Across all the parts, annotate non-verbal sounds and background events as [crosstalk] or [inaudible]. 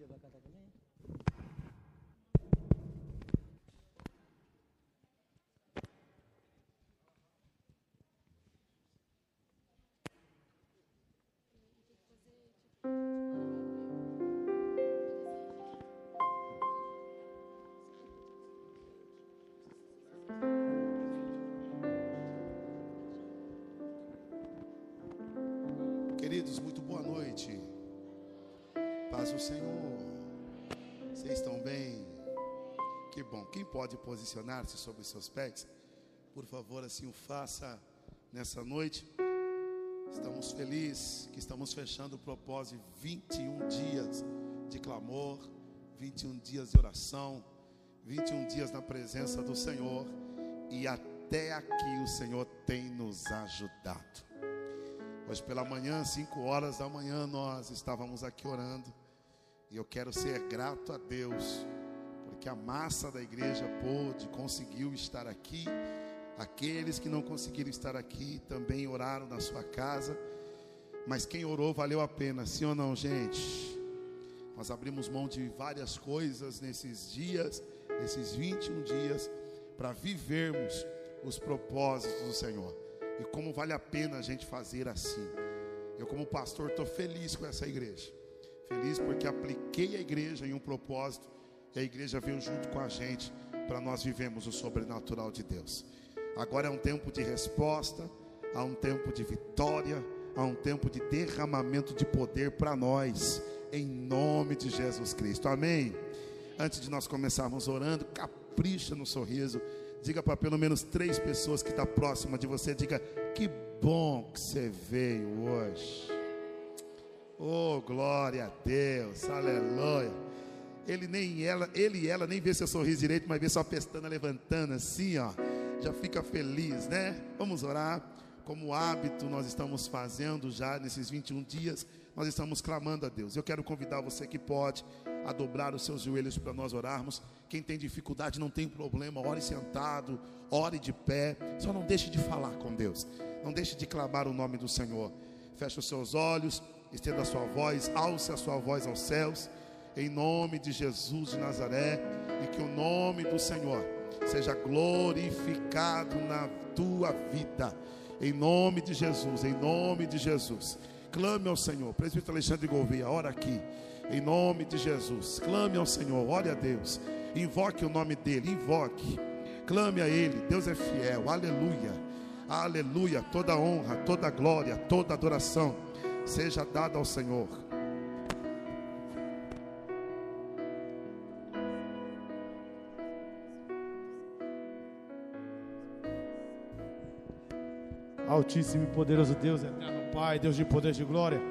Vai cantar também? Queridos, muito boa noite. Paz do Senhor. Estão bem? Que bom. Quem pode posicionar-se sobre os seus pés? Por favor, assim o faça nessa noite. Estamos felizes que estamos fechando o propósito de 21 dias de clamor, 21 dias de oração, 21 dias na presença do Senhor. E até aqui o Senhor tem nos ajudado. Hoje pela manhã, 5 horas da manhã, nós estávamos aqui orando. E eu quero ser grato a Deus, porque a massa da igreja pôde, conseguiu estar aqui. Aqueles que não conseguiram estar aqui também oraram na sua casa. Mas quem orou valeu a pena, sim ou não, gente? Nós abrimos mão de várias coisas nesses dias, nesses 21 dias, para vivermos os propósitos do Senhor. E como vale a pena a gente fazer assim. Eu, como pastor, estou feliz com essa igreja. Feliz porque apliquei a igreja em um propósito e a igreja veio junto com a gente para nós vivemos o sobrenatural de Deus. Agora é um tempo de resposta, há um tempo de vitória, há um tempo de derramamento de poder para nós, em nome de Jesus Cristo. Amém. Antes de nós começarmos orando, capricha no sorriso. Diga para pelo menos três pessoas que estão tá próxima de você, diga que bom que você veio hoje. Oh, glória a Deus, aleluia. Ele nem ela, ele e ela nem vê seu sorriso direito, mas vê sua pestana levantando assim, ó. Já fica feliz, né? Vamos orar. Como hábito nós estamos fazendo já nesses 21 dias, nós estamos clamando a Deus. Eu quero convidar você que pode a dobrar os seus joelhos para nós orarmos. Quem tem dificuldade não tem problema, ore sentado, ore de pé. Só não deixe de falar com Deus. Não deixe de clamar o nome do Senhor. Feche os seus olhos, estenda a sua voz, alce a sua voz aos céus. Em nome de Jesus de Nazaré, e que o nome do Senhor seja glorificado na tua vida. Em nome de Jesus, em nome de Jesus. Clame ao Senhor. Presbítero Alexandre Gouveia, ora aqui. Em nome de Jesus. Clame ao Senhor. Ore a Deus. Invoque o nome dele. Invoque. Clame a Ele. Deus é fiel. Aleluia. Aleluia. Toda honra, toda glória, toda adoração seja dada ao Senhor. Altíssimo e poderoso Deus, eterno Pai, Deus de poder e de glória.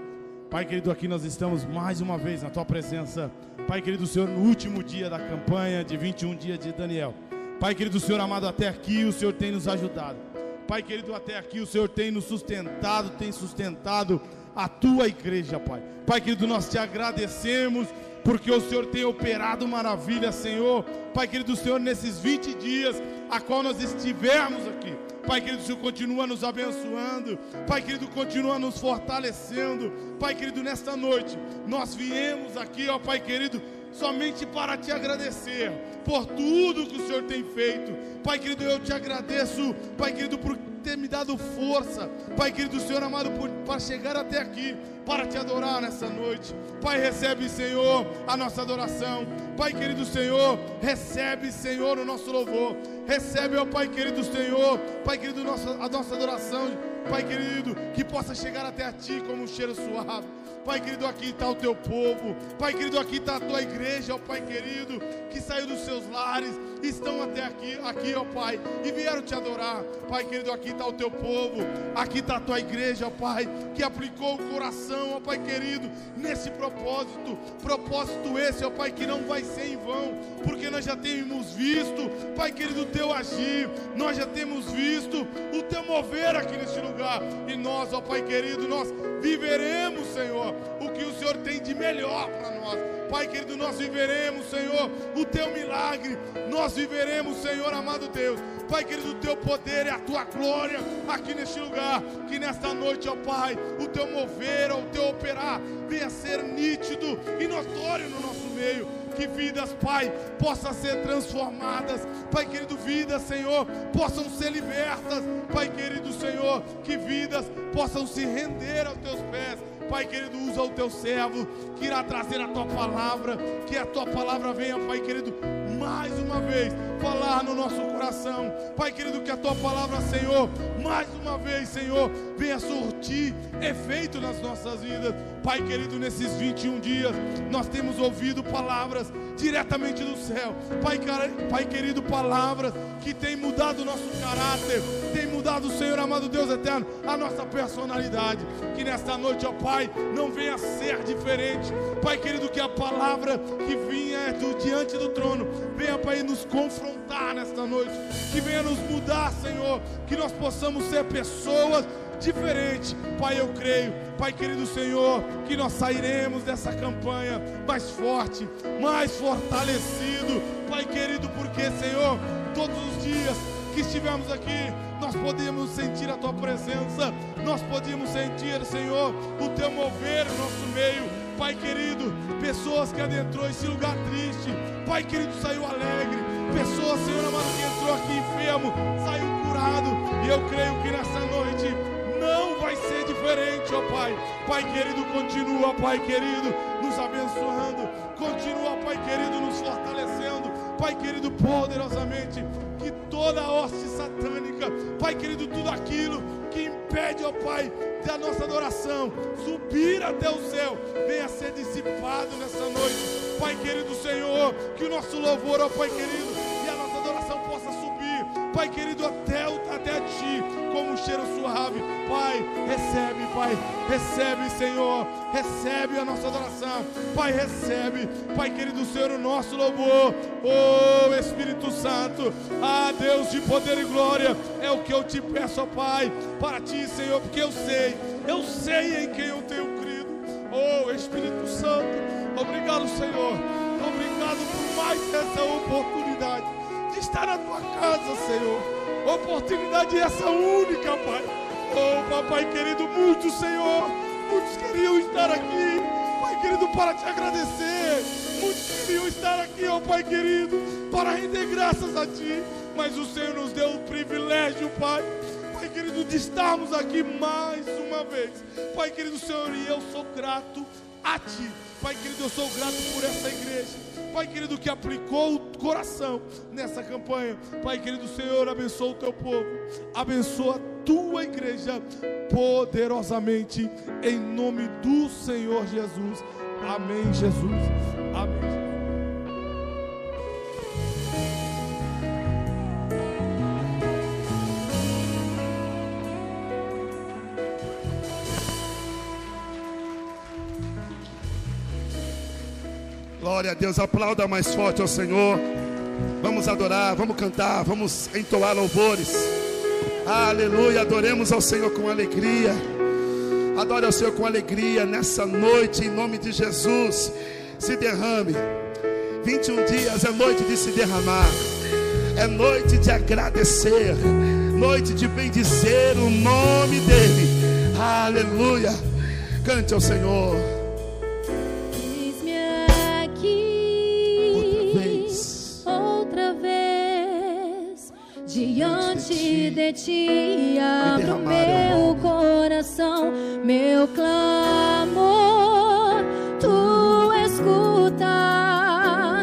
Pai querido, aqui nós estamos mais uma vez na tua presença. Pai querido, Senhor, no último dia da campanha de 21 dias de Daniel. Pai querido, Senhor amado, até aqui o Senhor tem nos ajudado. Pai querido, até aqui o Senhor tem nos sustentado, tem sustentado a tua igreja, Pai. Pai querido, nós te agradecemos porque o Senhor tem operado maravilha, Senhor. Pai querido, Senhor, nesses 20 dias a qual nós estivemos aqui. Pai querido, o Senhor continua nos abençoando. Pai querido, continua nos fortalecendo. Pai querido, nesta noite nós viemos aqui, ó Pai querido, somente para te agradecer por tudo que o Senhor tem feito. Pai querido, eu te agradeço, Pai querido, por ter me dado força, Pai querido, Senhor amado, por, para chegar até aqui, para te adorar nessa noite. Pai, recebe, Senhor, a nossa adoração. Pai querido Senhor, recebe, Senhor, o nosso louvor. Recebe, ó Pai querido Senhor, Pai querido, a nossa adoração. Pai querido, que possa chegar até a Ti como um cheiro suave. Pai querido, aqui está o teu povo. Pai querido, aqui está a tua igreja, ó Pai querido, que saiu dos seus lares, estão até aqui, aqui, ó Pai, e vieram te adorar. Pai querido, aqui está o teu povo, aqui está a tua igreja, ó Pai, que aplicou o coração, ó Pai querido, nesse propósito. Propósito esse, ó Pai, que não vai ser em vão, porque nós já temos visto, Pai querido, o teu agir, nós já temos visto o teu mover aqui neste lugar, e nós, ó Pai querido, nós viveremos, Senhor o que o Senhor tem de melhor para nós. Pai querido, nós viveremos, Senhor, o teu milagre. Nós viveremos, Senhor, amado Deus. Pai querido, o teu poder e a tua glória aqui neste lugar. Que nesta noite, ó Pai, o teu mover, o teu operar venha ser nítido e notório no nosso meio que vidas, Pai, possam ser transformadas, Pai querido, vidas, Senhor, possam ser libertas, Pai querido, Senhor, que vidas possam se render aos teus pés. Pai querido, usa o teu servo que irá trazer a tua palavra, que a tua palavra venha, Pai querido, mais uma vez falar no nosso coração. Pai querido, que a tua palavra, Senhor, mais uma vez, Senhor, venha surtir efeito nas nossas vidas. Pai querido, nesses 21 dias, nós temos ouvido palavras diretamente do céu. Pai, Pai querido, palavras que tem mudado o nosso caráter, mudado, Senhor amado Deus eterno, a nossa personalidade. Que nesta noite, ó Pai, não venha ser diferente. Pai querido, que a palavra que vinha do, diante do trono, venha, Pai, nos confrontar nesta noite. Que venha nos mudar, Senhor. Que nós possamos ser pessoas diferente. Pai, eu creio, Pai querido Senhor, que nós sairemos dessa campanha mais forte, mais fortalecido. Pai querido, porque, Senhor, todos os dias que estivemos aqui, nós podíamos sentir a tua presença, nós podíamos sentir, Senhor, o teu mover no nosso meio. Pai querido, pessoas que adentrou esse lugar triste, Pai querido, saiu alegre. Pessoas, Senhor amado, que entrou aqui enfermo, saiu curado. E eu creio que nessa noite não vai ser diferente, ó Pai. Pai querido, continua, Pai querido, nos abençoando. Continua, Pai querido, nos fortalecendo. Pai querido, poderosamente. Que toda a hoste satânica, Pai querido, tudo aquilo que impede, ó Pai, da nossa adoração subir até o céu, venha ser dissipado nessa noite. Pai querido Senhor, que o nosso louvor, ó Pai querido, Pai querido, até, até ti, como um cheiro suave. Pai, recebe, Pai, recebe, Senhor, recebe a nossa adoração. Pai, recebe, Pai querido Senhor, o nosso louvor. Oh Espírito Santo, ah Deus de poder e glória, é o que eu te peço, ó Pai, para ti, Senhor, porque eu sei, eu sei em quem eu tenho crido. Oh Espírito Santo, obrigado, Senhor. Obrigado por mais essa oportunidade de estar na tua casa, Senhor oportunidade essa única, Pai. Oh, papai querido, muitos, Senhor, muitos queriam estar aqui, Pai querido, para te agradecer. Muitos queriam estar aqui, ó oh, Pai querido, para render graças a Ti. Mas o Senhor nos deu o privilégio, Pai. Pai querido, de estarmos aqui mais uma vez. Pai querido Senhor, e eu sou grato a Ti. Pai querido, eu sou grato por essa igreja. Pai querido, que aplicou o coração nessa campanha. Pai querido, Senhor, abençoa o teu povo, abençoa a tua igreja poderosamente, em nome do Senhor Jesus. Amém, Jesus. Amém. Glória a Deus, aplauda mais forte ao Senhor. Vamos adorar, vamos cantar, vamos entoar louvores. Aleluia, adoremos ao Senhor com alegria. Adore ao Senhor com alegria nessa noite, em nome de Jesus. Se derrame. 21 dias é noite de se derramar, é noite de agradecer, noite de bendizer o nome dEle. Aleluia. Cante ao Senhor. Diante de ti abro meu coração, meu clamor, tu escutas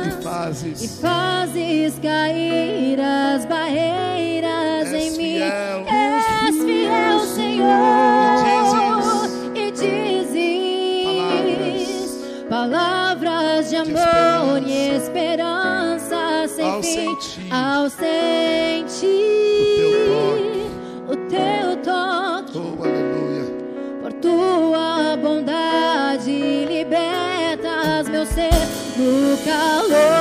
e fazes, e fazes cair as barreiras És em mim. fiel. És fiel, Senhor, e dizes palavras de amor e esperança sem Ao fim sentir. ao sentir no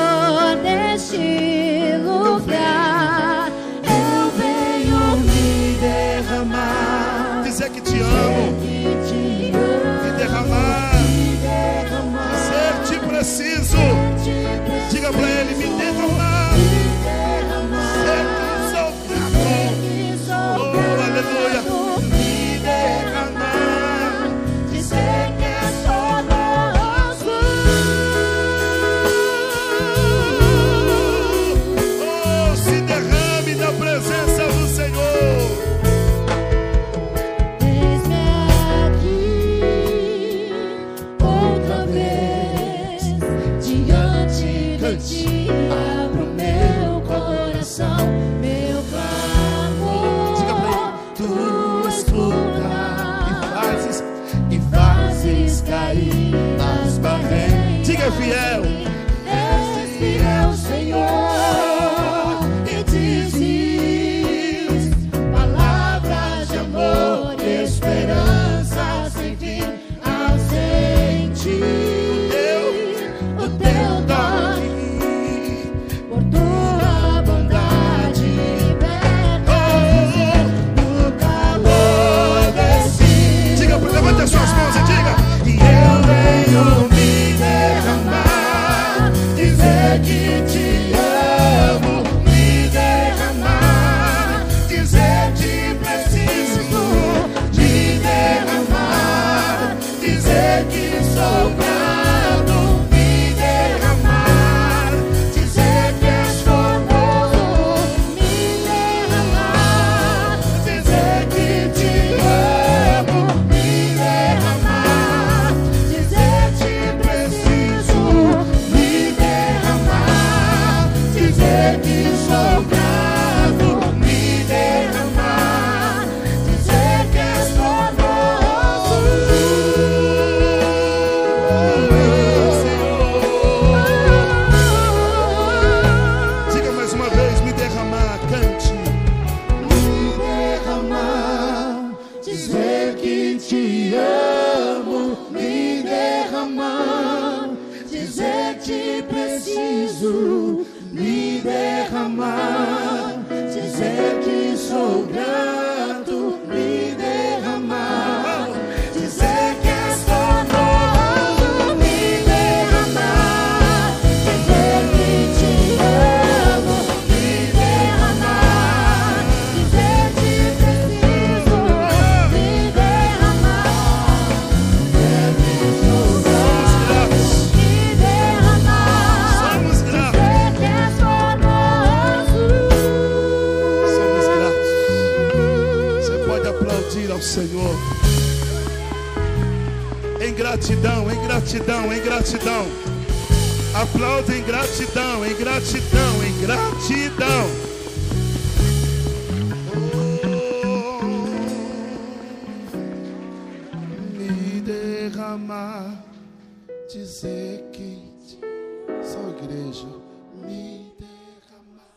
igreja, me derramar.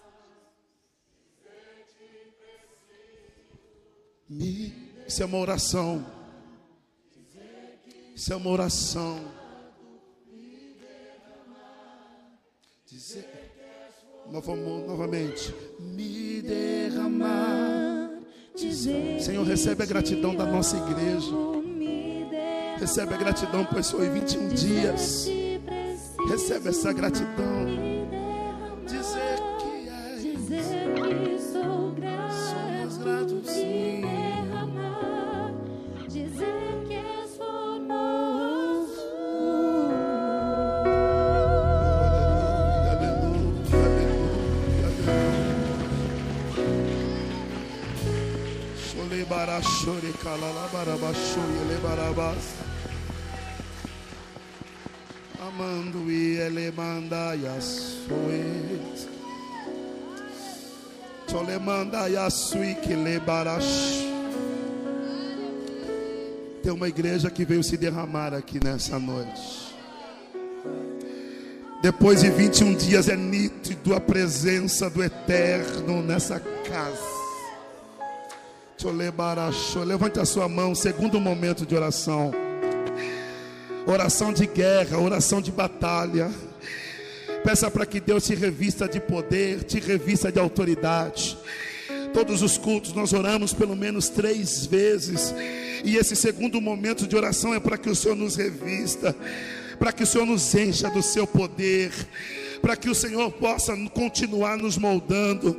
Me, isso é uma oração. Isso é uma oração. Dizer, novamente, me derramar. Dizer Senhor, recebe a gratidão da nossa igreja. Recebe a gratidão, pois foi 21 dias. Recebe essa gratidão. Dizer que é. dizer que sou grato, gratos, me sim. derramar, dizer que és famoso. Aleluia, Amando e ele manda yasoes. Chole manda yasui que le barash. Tem uma igreja que veio se derramar aqui nessa noite. Depois de 21 dias é nítido a presença do Eterno nessa casa. Levante a sua mão, segundo momento de oração. Oração de guerra, oração de batalha. Peça para que Deus te revista de poder, te revista de autoridade. Todos os cultos nós oramos pelo menos três vezes. E esse segundo momento de oração é para que o Senhor nos revista. para que o Senhor nos encha do seu poder, para que o Senhor possa continuar nos moldando.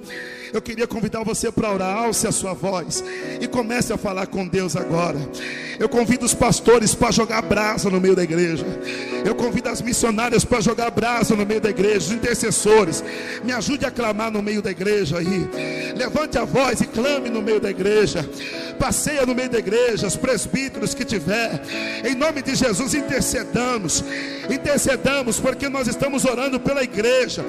Eu queria convidar você para orar, alce a sua voz e comece a falar com Deus agora. Eu convido os pastores para jogar brasa no meio da igreja. Eu convido as missionárias para jogar brasa no meio da igreja, os intercessores. Me ajude a clamar no meio da igreja aí. Levante a voz e clame no meio da igreja. Passeia no meio da igreja, os presbíteros que tiver. Em nome de Jesus, intercedamos. Intercedamos, porque nós estamos orando pela igreja.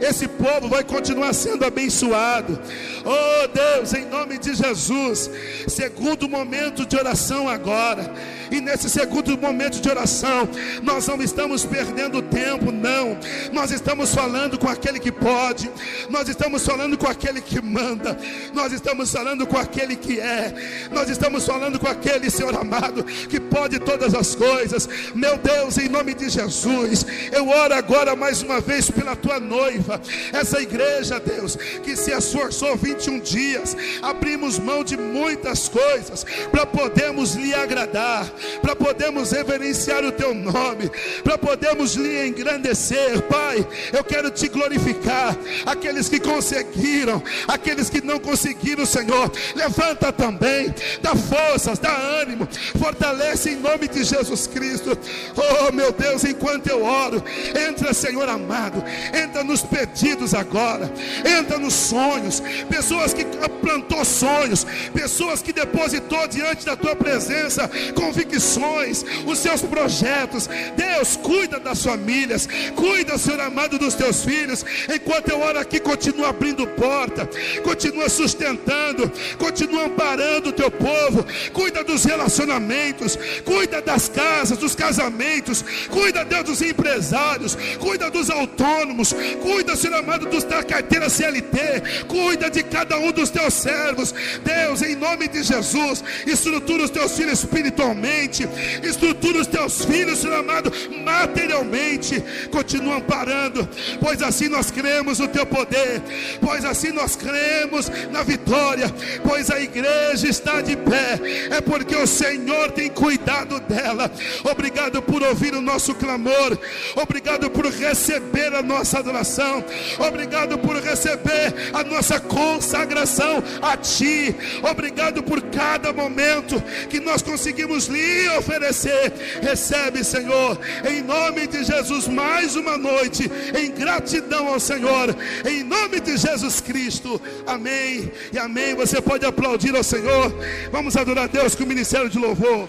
Esse povo vai continuar sendo abençoado. Oh Deus, em nome de Jesus. Segundo momento de oração agora. E nesse segundo momento de oração, nós não estamos perdendo tempo, não. Nós estamos falando com aquele que pode. Nós estamos falando com aquele que manda. Nós estamos falando com aquele que é. Nós estamos falando com aquele, Senhor amado, que pode todas as coisas. Meu Deus, em nome de Jesus, eu oro agora mais uma vez pela tua noiva. Essa igreja, Deus, que se esforçou 21 dias, abrimos mão de muitas coisas para podermos lhe agradar, para podermos reverenciar o teu nome, para podermos lhe engrandecer. Pai, eu quero te glorificar. Aqueles que conseguiram, aqueles que não conseguiram, Senhor, levanta também, dá forças, dá ânimo, fortalece em nome de Jesus Cristo. Oh, meu Deus, enquanto eu oro, entra, Senhor amado, entra nos pedidos agora, entra nos sonhos, pessoas que plantou sonhos, pessoas que depositou diante da tua presença convicções, os seus projetos. Deus, cuida das famílias, cuida, Senhor amado, dos teus filhos. Enquanto eu oro aqui, continua abrindo porta, continua sustentando, continua amparando teu povo, cuida dos relacionamentos, cuida das casas, dos casamentos, cuida, Deus, dos empresários, cuida dos autônomos, cuida, Senhor amado, dos da carteira CLT, cuida de cada um dos teus servos, Deus, em nome de Jesus, estrutura os teus filhos espiritualmente, estrutura os teus filhos, Senhor amado, materialmente, continua amparando, pois assim nós cremos no teu poder, pois assim nós cremos na vitória, pois a igreja está de pé, é porque o Senhor tem cuidado dela. Obrigado por ouvir o nosso clamor, obrigado por receber a nossa adoração, obrigado por receber a nossa consagração a Ti, obrigado por cada momento que nós conseguimos lhe oferecer. Recebe, Senhor, em nome de Jesus, mais uma noite em gratidão ao Senhor, em nome de Jesus Cristo. Amém e amém. Você pode aplaudir ao Senhor. Vamos adorar Deus com o ministério de louvor.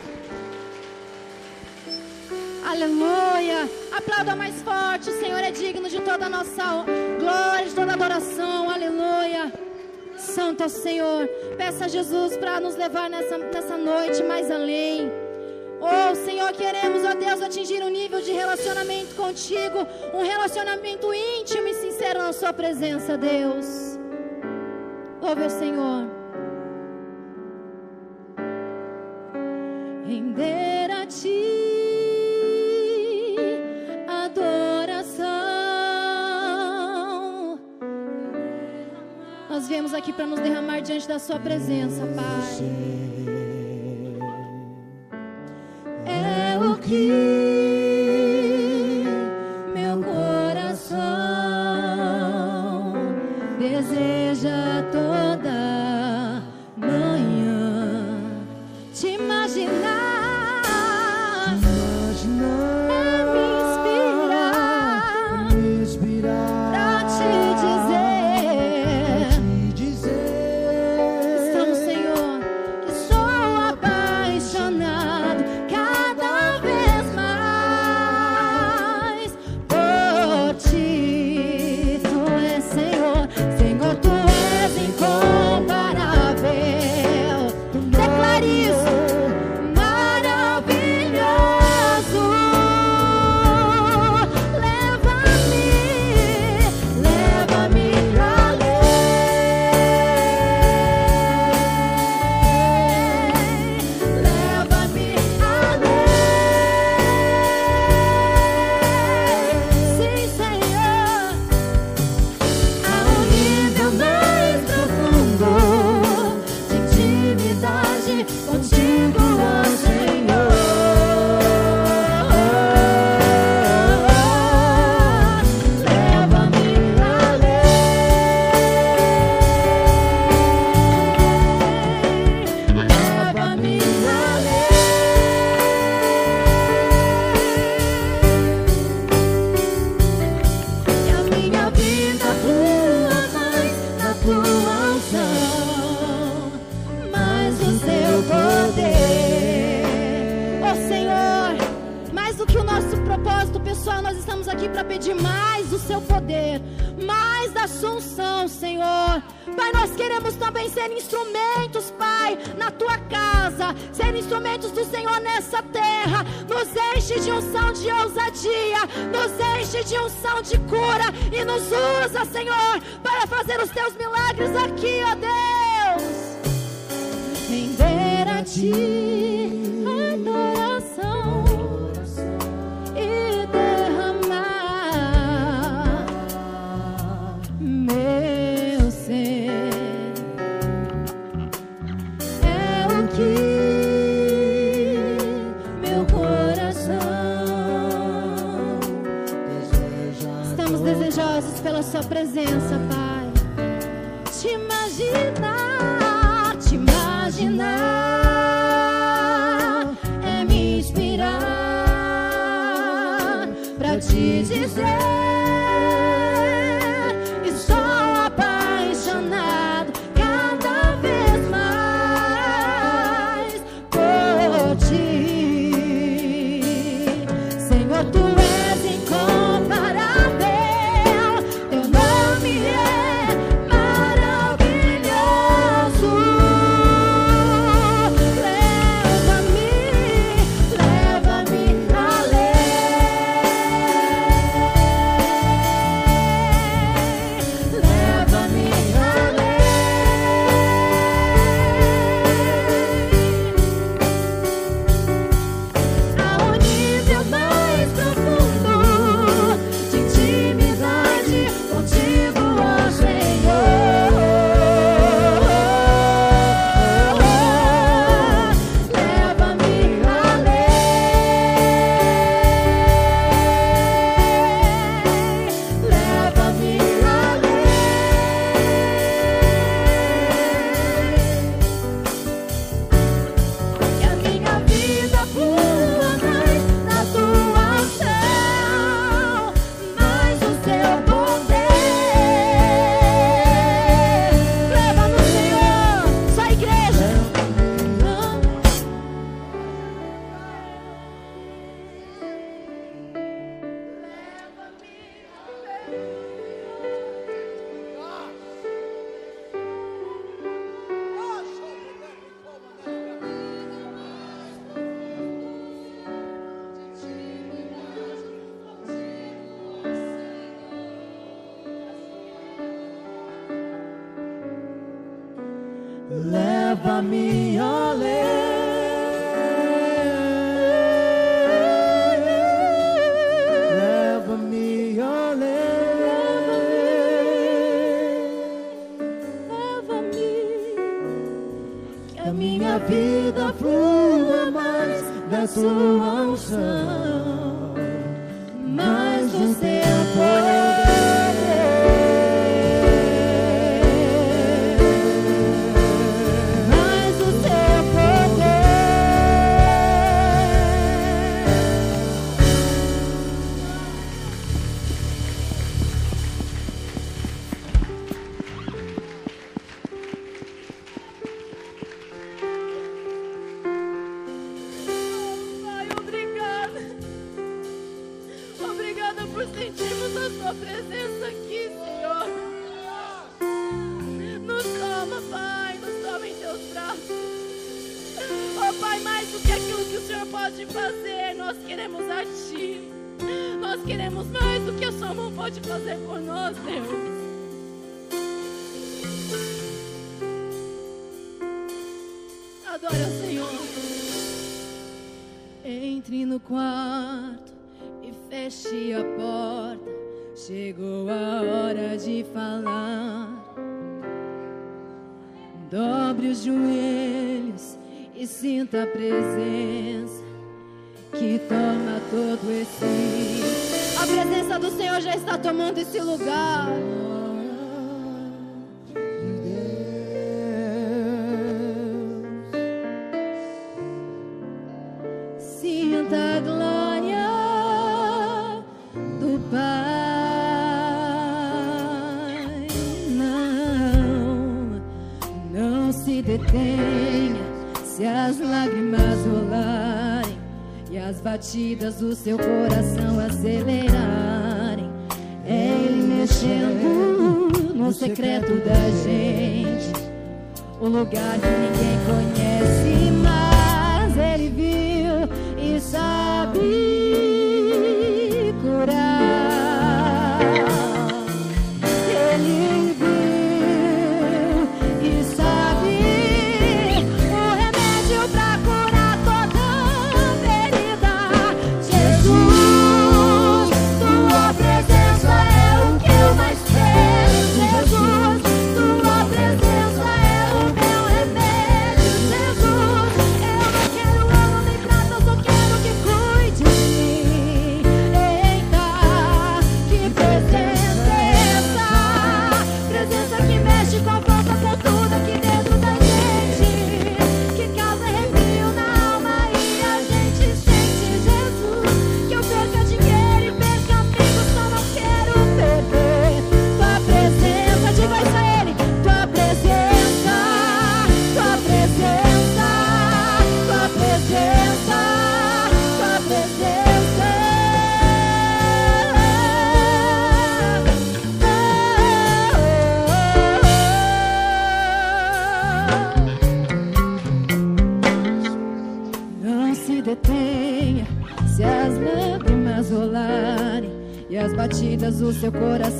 Aleluia. Aplauda mais forte. O Senhor é digno de toda a nossa glória, de toda adoração. Aleluia. Santo é o Senhor. Peça a Jesus para nos levar nessa, nessa noite mais além. Oh, Senhor, queremos, ó Deus, atingir um nível de relacionamento contigo, um relacionamento íntimo e sincero na Sua presença, Deus. Ouve o Senhor. Render a Ti adoração. Nós viemos aqui para nos derramar diante da Sua presença, Pai. É o que sinta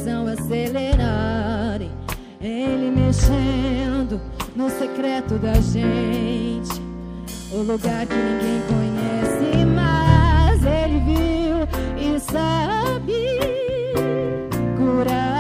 coração acelerarem. Ele mexendo no secreto da gente, o lugar que ninguém conhece, mas ele viu e sabe curar.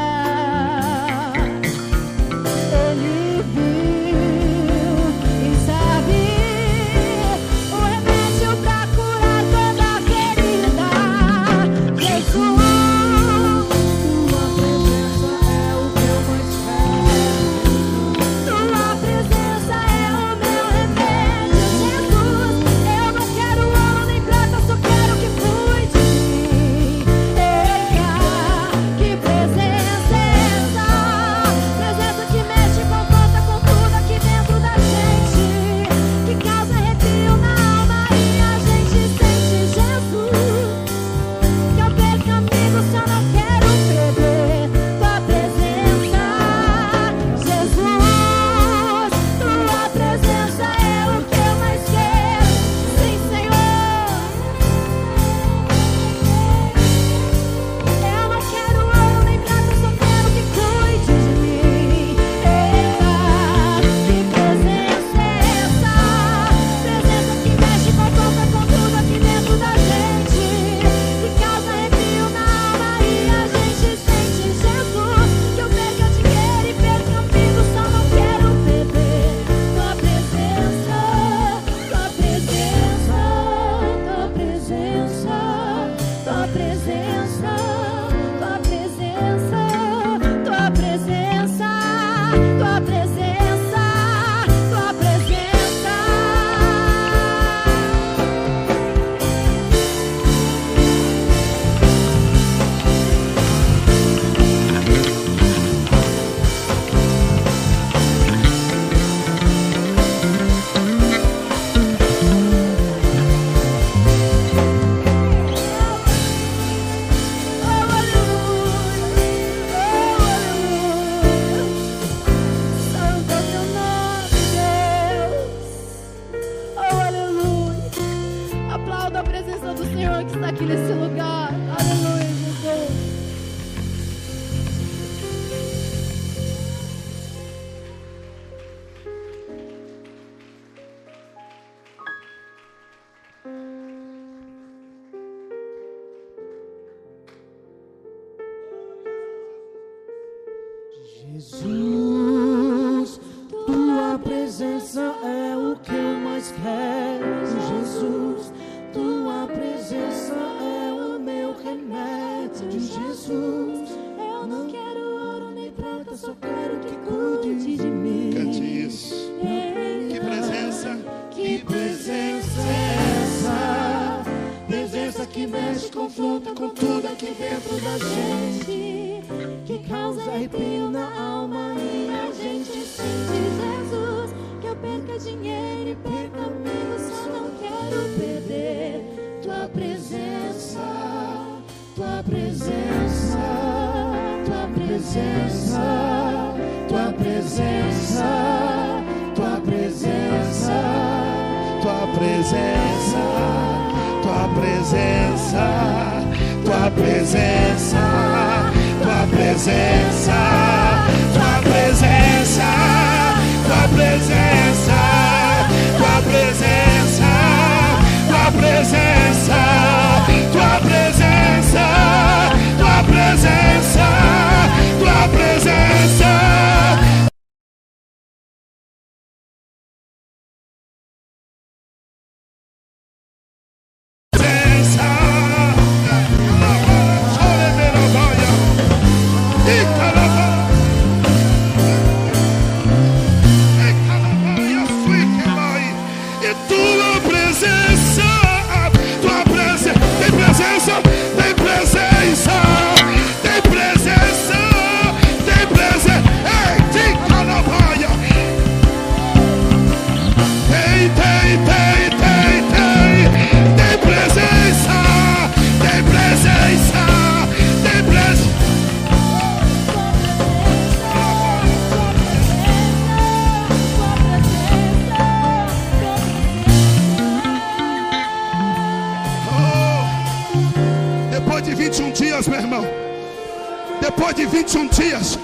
21 dias,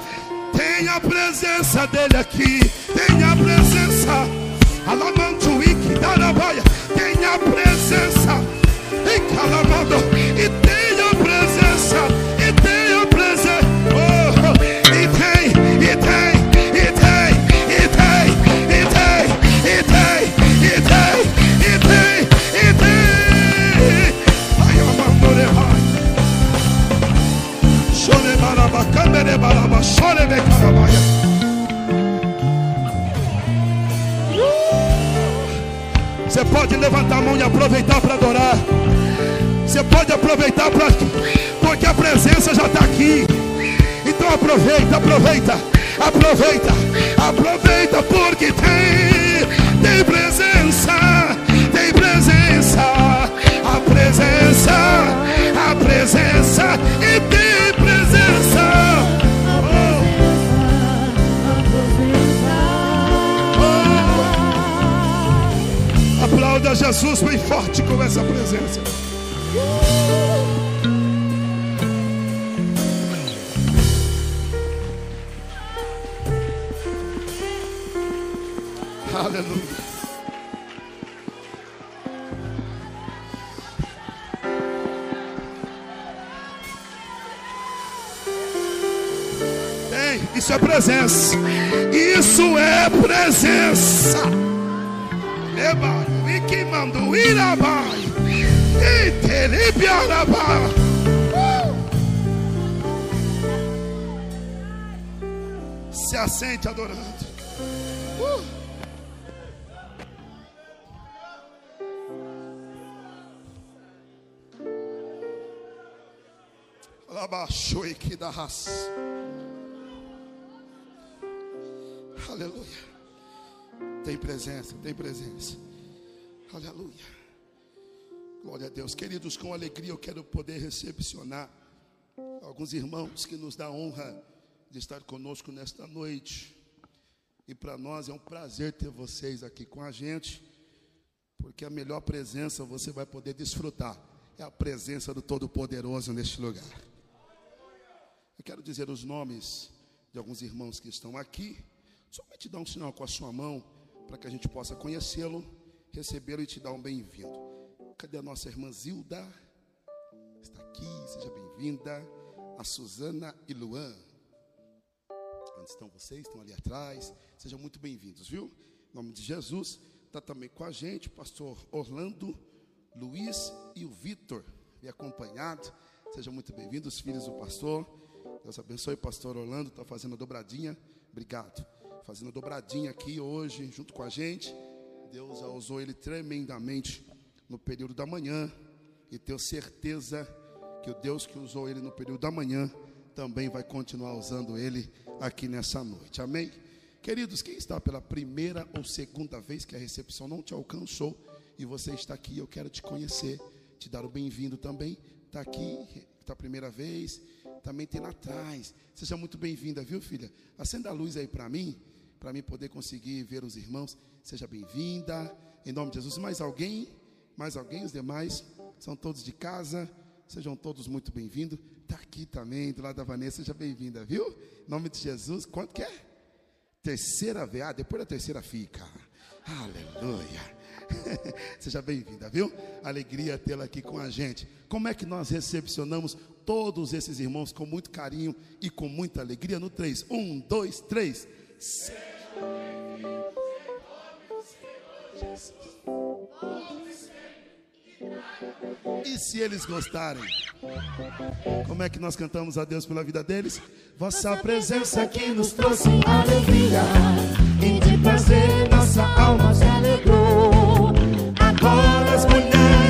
tem a presença dele aqui, presença, tem presença. Aleluia. Glória a Deus. Queridos, com alegria eu quero poder recepcionar alguns irmãos que nos dá a honra de estar conosco nesta noite. E para nós é um prazer ter vocês aqui com a gente, porque a melhor presença você vai poder desfrutar é a presença do Todo-Poderoso neste lugar. Eu quero dizer os nomes de alguns irmãos que estão aqui. Somente dá um sinal com a sua mão para que a gente possa conhecê-lo, recebê-lo e te dar um bem-vindo. Cadê a nossa irmã Zilda? Está aqui, seja bem-vinda. A Suzana e Luan. Onde estão vocês? Estão ali atrás. Sejam muito bem-vindos, viu? Em nome de Jesus. Está também com a gente o pastor Orlando, Luiz e o Vitor, me acompanhado. Sejam muito bem-vindos, filhos do pastor. Deus abençoe, pastor Orlando. Está fazendo a dobradinha. Obrigado. Fazendo dobradinha aqui hoje, junto com a gente. Deus já usou ele tremendamente no período da manhã. E tenho certeza que o Deus que usou ele no período da manhã também vai continuar usando ele aqui nessa noite. Amém? Queridos, quem está pela primeira ou segunda vez que a recepção não te alcançou e você está aqui, eu quero te conhecer, te dar o bem-vindo também. Está aqui, está a primeira vez, também tem lá atrás. Seja muito bem-vinda, viu, filha? Acenda a luz aí para mim, para mim poder conseguir ver os irmãos. Seja bem-vinda, em nome de Jesus. Mais alguém? Mais alguém? Os demais são todos de casa. Sejam todos muito bem-vindos. Está aqui também, do lado da Vanessa, seja bem-vinda, viu? Em nome de Jesus, quanto que é? Terceira VA, ah, depois da terceira fica. Aleluia. [laughs] Seja bem-vinda, viu? Alegria tê-la aqui com a gente. Como é que nós recepcionamos todos esses irmãos com muito carinho e com muita alegria? No 3. 1, 2, 3. Sim. E se eles gostarem? Como é que nós cantamos a Deus pela vida deles? Vossa presença aqui nos trouxe alegria e de prazer nossa alma se alegrou. Agora as mulheres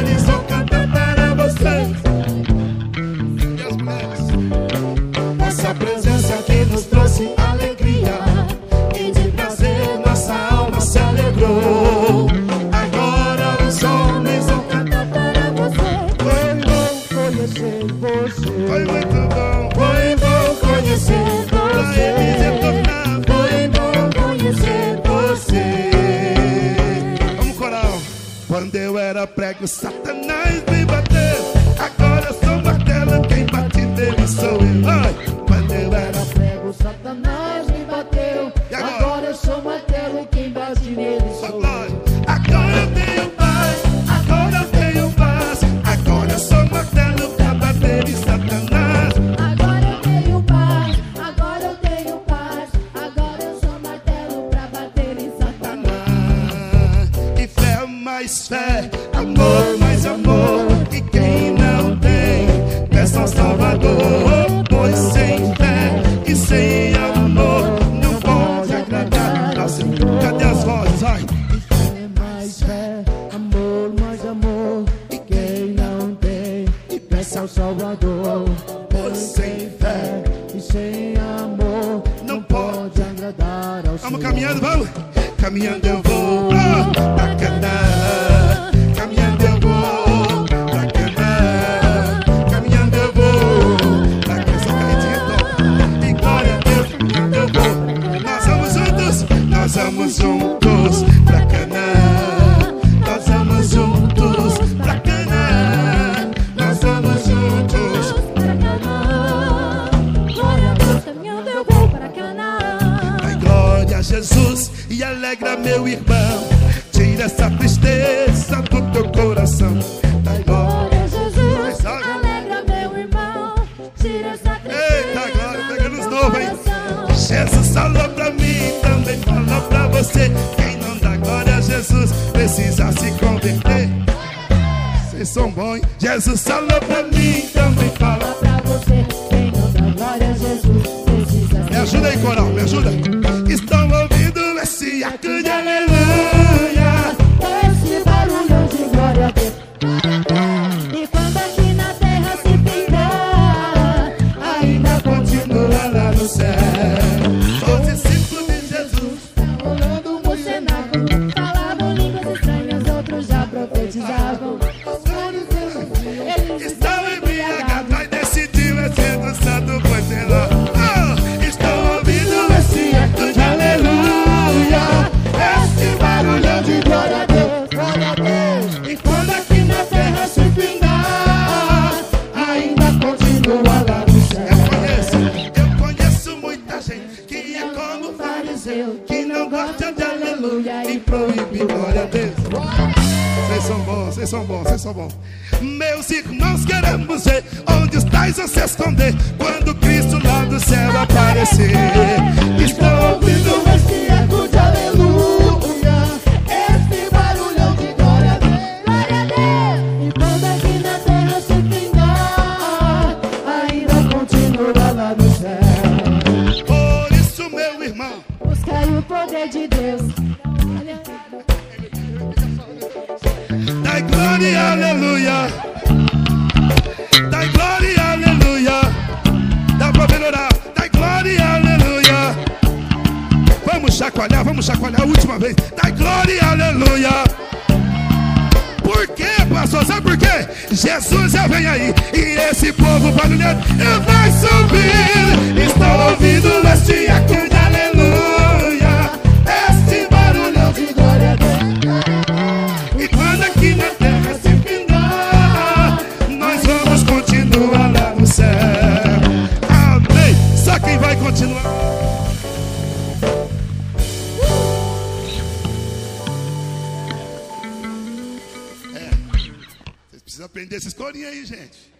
aprender essa escolinha aí, gente.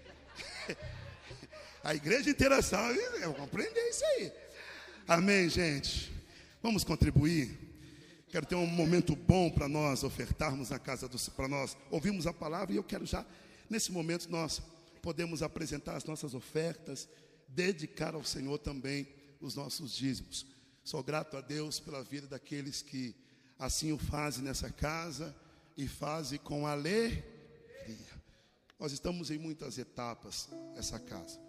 [laughs] A igreja inteira sabe, eu vou aprender isso aí. Amém, gente. Vamos contribuir. Quero ter um momento bom para nós ofertarmos na casa do para nós ouvirmos a palavra e eu quero já nesse momento nós podemos apresentar as nossas ofertas, dedicar ao Senhor também os nossos dízimos. Sou grato a Deus pela vida daqueles que assim o fazem nessa casa e fazem com alegria. Nós estamos em muitas etapas essa casa.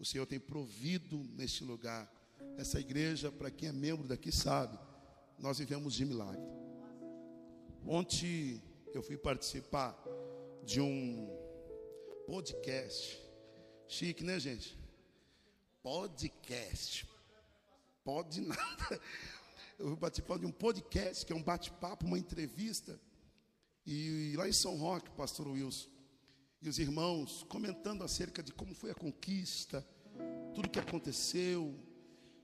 O Senhor tem provido neste lugar. Essa igreja, para quem é membro daqui sabe, nós vivemos de milagre. Ontem eu fui participar de um podcast. Chique, né, gente? Podcast. Pode nada. Eu fui participar de um podcast, que é um bate-papo, uma entrevista. E lá em São Roque, pastor Wilson. E os irmãos comentando acerca de como foi a conquista, tudo que aconteceu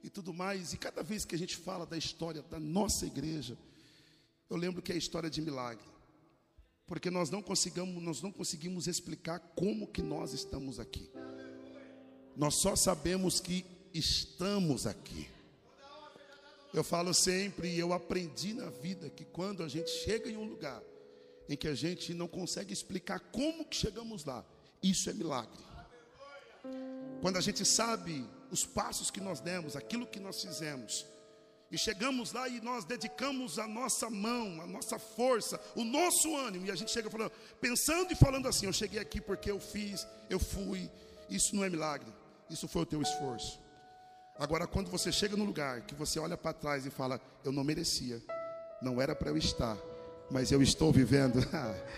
e tudo mais. E cada vez que a gente fala da história da nossa igreja, eu lembro que é a história de milagre porque nós não conseguimos, nós não conseguimos explicar como que nós estamos aqui. Nós só sabemos que estamos aqui. Eu falo sempre, e eu aprendi na vida que quando a gente chega em um lugar em que a gente não consegue explicar como que chegamos lá, isso é milagre. Quando a gente sabe os passos que nós demos, aquilo que nós fizemos, e chegamos lá e nós dedicamos a nossa mão, a nossa força, o nosso ânimo. E a gente chega falando, pensando e falando assim: eu cheguei aqui porque eu fiz, eu fui. Isso não é milagre, isso foi o teu esforço. Agora, quando você chega no lugar que você olha para trás e fala: eu não merecia, não era para eu estar, mas eu estou vivendo.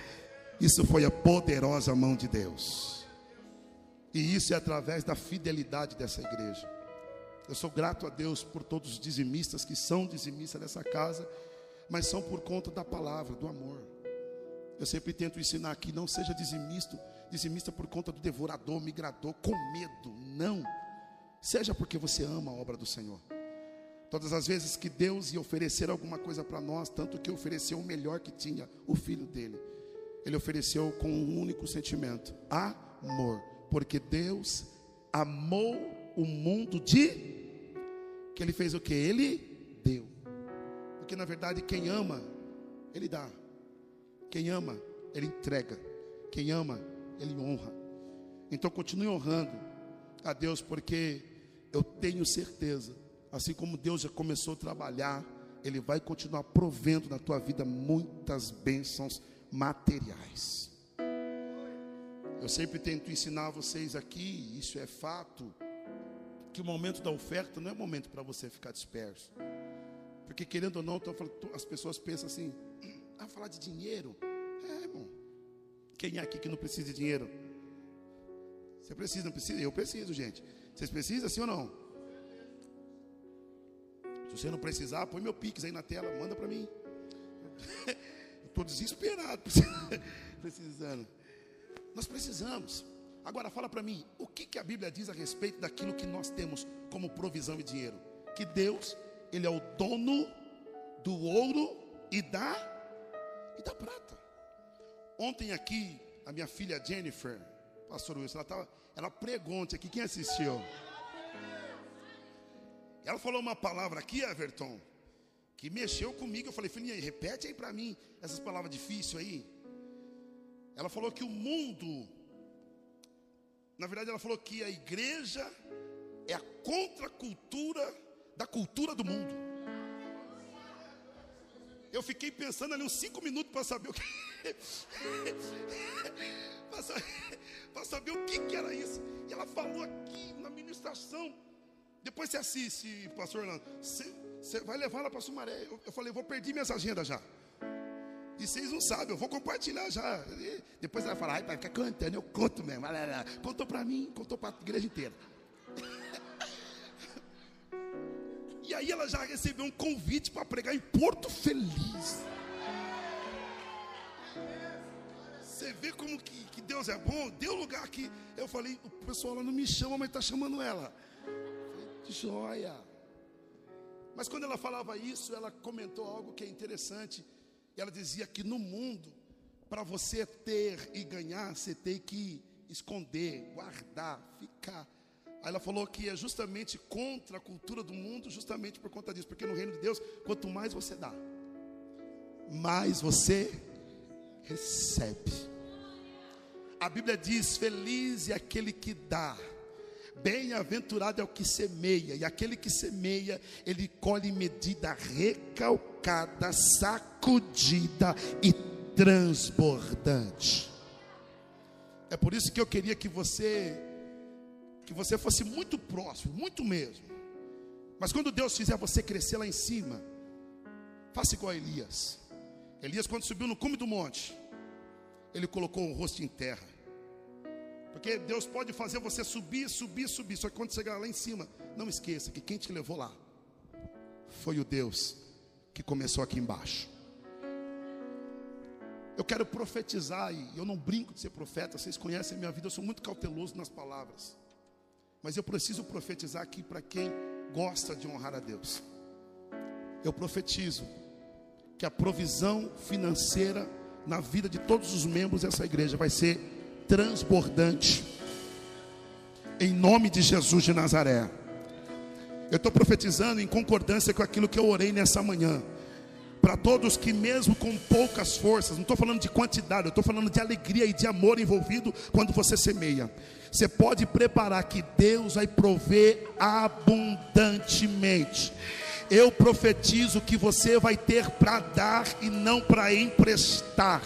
[laughs] isso foi a poderosa mão de Deus. E isso é através da fidelidade dessa igreja. Eu sou grato a Deus por todos os dizimistas que são dizimistas dessa casa, mas são por conta da palavra, do amor. Eu sempre tento ensinar aqui, não seja dizimista, dizimista por conta do devorador, migrador, com medo. Não. Seja porque você ama a obra do Senhor. Todas as vezes que Deus ia oferecer alguma coisa para nós, tanto que ofereceu o melhor que tinha, o filho dele. Ele ofereceu com um único sentimento: amor. Porque Deus amou o mundo de que ele fez o que? Ele deu. Porque na verdade quem ama, ele dá. Quem ama, ele entrega. Quem ama, ele honra. Então continue honrando a Deus, porque eu tenho certeza, assim como Deus já começou a trabalhar, Ele vai continuar provendo na tua vida muitas bênçãos materiais. Eu sempre tento ensinar vocês aqui, isso é fato que o momento da oferta não é momento para você ficar disperso. Porque querendo ou não, as pessoas pensam assim, ah, falar de dinheiro. É, bom. Quem é aqui que não precisa de dinheiro? Você precisa, não precisa? Eu preciso, gente. Vocês precisam, sim ou não? Se você não precisar, põe meu pix aí na tela, manda para mim. [laughs] Estou desesperado, [laughs] precisando. Nós precisamos. Agora fala para mim, o que, que a Bíblia diz a respeito daquilo que nós temos como provisão e dinheiro? Que Deus, Ele é o dono do ouro e da, e da prata. Ontem aqui, a minha filha Jennifer, pastor Wilson, ela, tava, ela pregou ontem aqui, quem assistiu? Ela falou uma palavra aqui, Everton, que mexeu comigo. Eu falei, filhinha, repete aí para mim essas palavras difíceis aí. Ela falou que o mundo na verdade, ela falou que a igreja é a contracultura da cultura do mundo. Eu fiquei pensando ali uns cinco minutos para saber o que. [laughs] para saber o que, que era isso. E ela falou aqui na ministração. Depois você assiste, pastor Orlando. Você, você vai levar ela para Sumaré. Eu, eu falei, vou perder minhas agendas já. E vocês não sabem, eu vou compartilhar já. E depois ela vai falar, ai, vai ficar cantando, eu conto mesmo. Contou para mim, contou para a igreja inteira. [laughs] e aí ela já recebeu um convite para pregar em Porto Feliz. Você vê como que, que Deus é bom, deu lugar aqui. Eu falei, o pessoal lá não me chama, mas está chamando ela. Joia. Mas quando ela falava isso, ela comentou algo que é interessante. Ela dizia que no mundo, para você ter e ganhar, você tem que esconder, guardar, ficar. Aí ela falou que é justamente contra a cultura do mundo, justamente por conta disso, porque no reino de Deus, quanto mais você dá, mais você recebe. A Bíblia diz: Feliz é aquele que dá, bem-aventurado é o que semeia, e aquele que semeia, ele colhe medida recalcada, sacudida e transbordante. É por isso que eu queria que você que você fosse muito próximo, muito mesmo. Mas quando Deus fizer você crescer lá em cima, faça igual a Elias. Elias, quando subiu no cume do monte, ele colocou o rosto em terra. Porque Deus pode fazer você subir, subir, subir. Só que quando chegar lá em cima, não esqueça que quem te levou lá foi o Deus que começou aqui embaixo. Eu quero profetizar, e eu não brinco de ser profeta, vocês conhecem a minha vida, eu sou muito cauteloso nas palavras. Mas eu preciso profetizar aqui para quem gosta de honrar a Deus. Eu profetizo que a provisão financeira na vida de todos os membros dessa igreja vai ser transbordante. Em nome de Jesus de Nazaré. Eu estou profetizando em concordância com aquilo que eu orei nessa manhã para todos que, mesmo com poucas forças, não estou falando de quantidade, eu estou falando de alegria e de amor envolvido quando você semeia. Você pode preparar que Deus vai prover abundantemente. Eu profetizo que você vai ter para dar e não para emprestar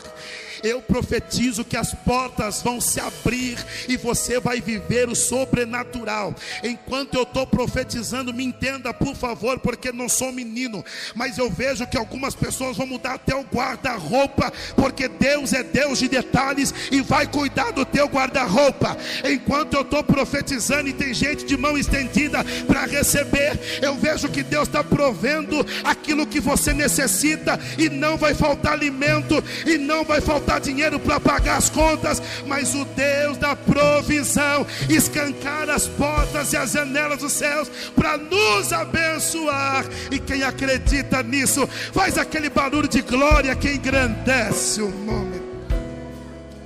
eu profetizo que as portas vão se abrir e você vai viver o sobrenatural. Enquanto eu estou profetizando, me entenda por favor, porque não sou menino, mas eu vejo que algumas pessoas vão mudar até o guarda-roupa, porque Deus é Deus de detalhes e vai cuidar do teu guarda-roupa. Enquanto eu estou profetizando e tem gente de mão estendida para receber, eu vejo que Deus está provendo aquilo que você necessita e não vai faltar alimento e não vai faltar faltar dinheiro para pagar as contas, mas o Deus da provisão escancar as portas e as janelas dos céus para nos abençoar. E quem acredita nisso, faz aquele barulho de glória que engrandece o nome.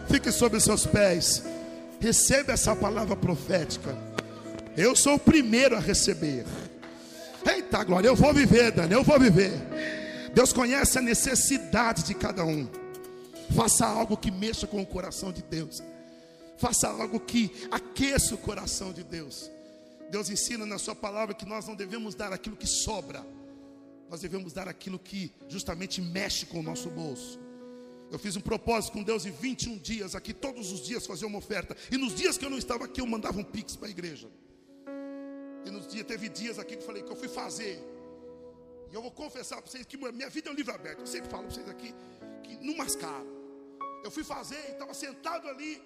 Fique sobre seus pés. Receba essa palavra profética. Eu sou o primeiro a receber. Eita glória, eu vou viver, Dani, eu vou viver. Deus conhece a necessidade de cada um. Faça algo que mexa com o coração de Deus. Faça algo que aqueça o coração de Deus. Deus ensina na Sua palavra que nós não devemos dar aquilo que sobra, nós devemos dar aquilo que justamente mexe com o nosso bolso. Eu fiz um propósito com Deus em 21 dias aqui, todos os dias fazer uma oferta. E nos dias que eu não estava aqui, eu mandava um pix para a igreja. E nos dias, teve dias aqui que eu falei que eu fui fazer. E eu vou confessar para vocês que minha vida é um livro aberto. Eu sempre falo para vocês aqui que não mascaro. Eu fui fazer e estava sentado ali.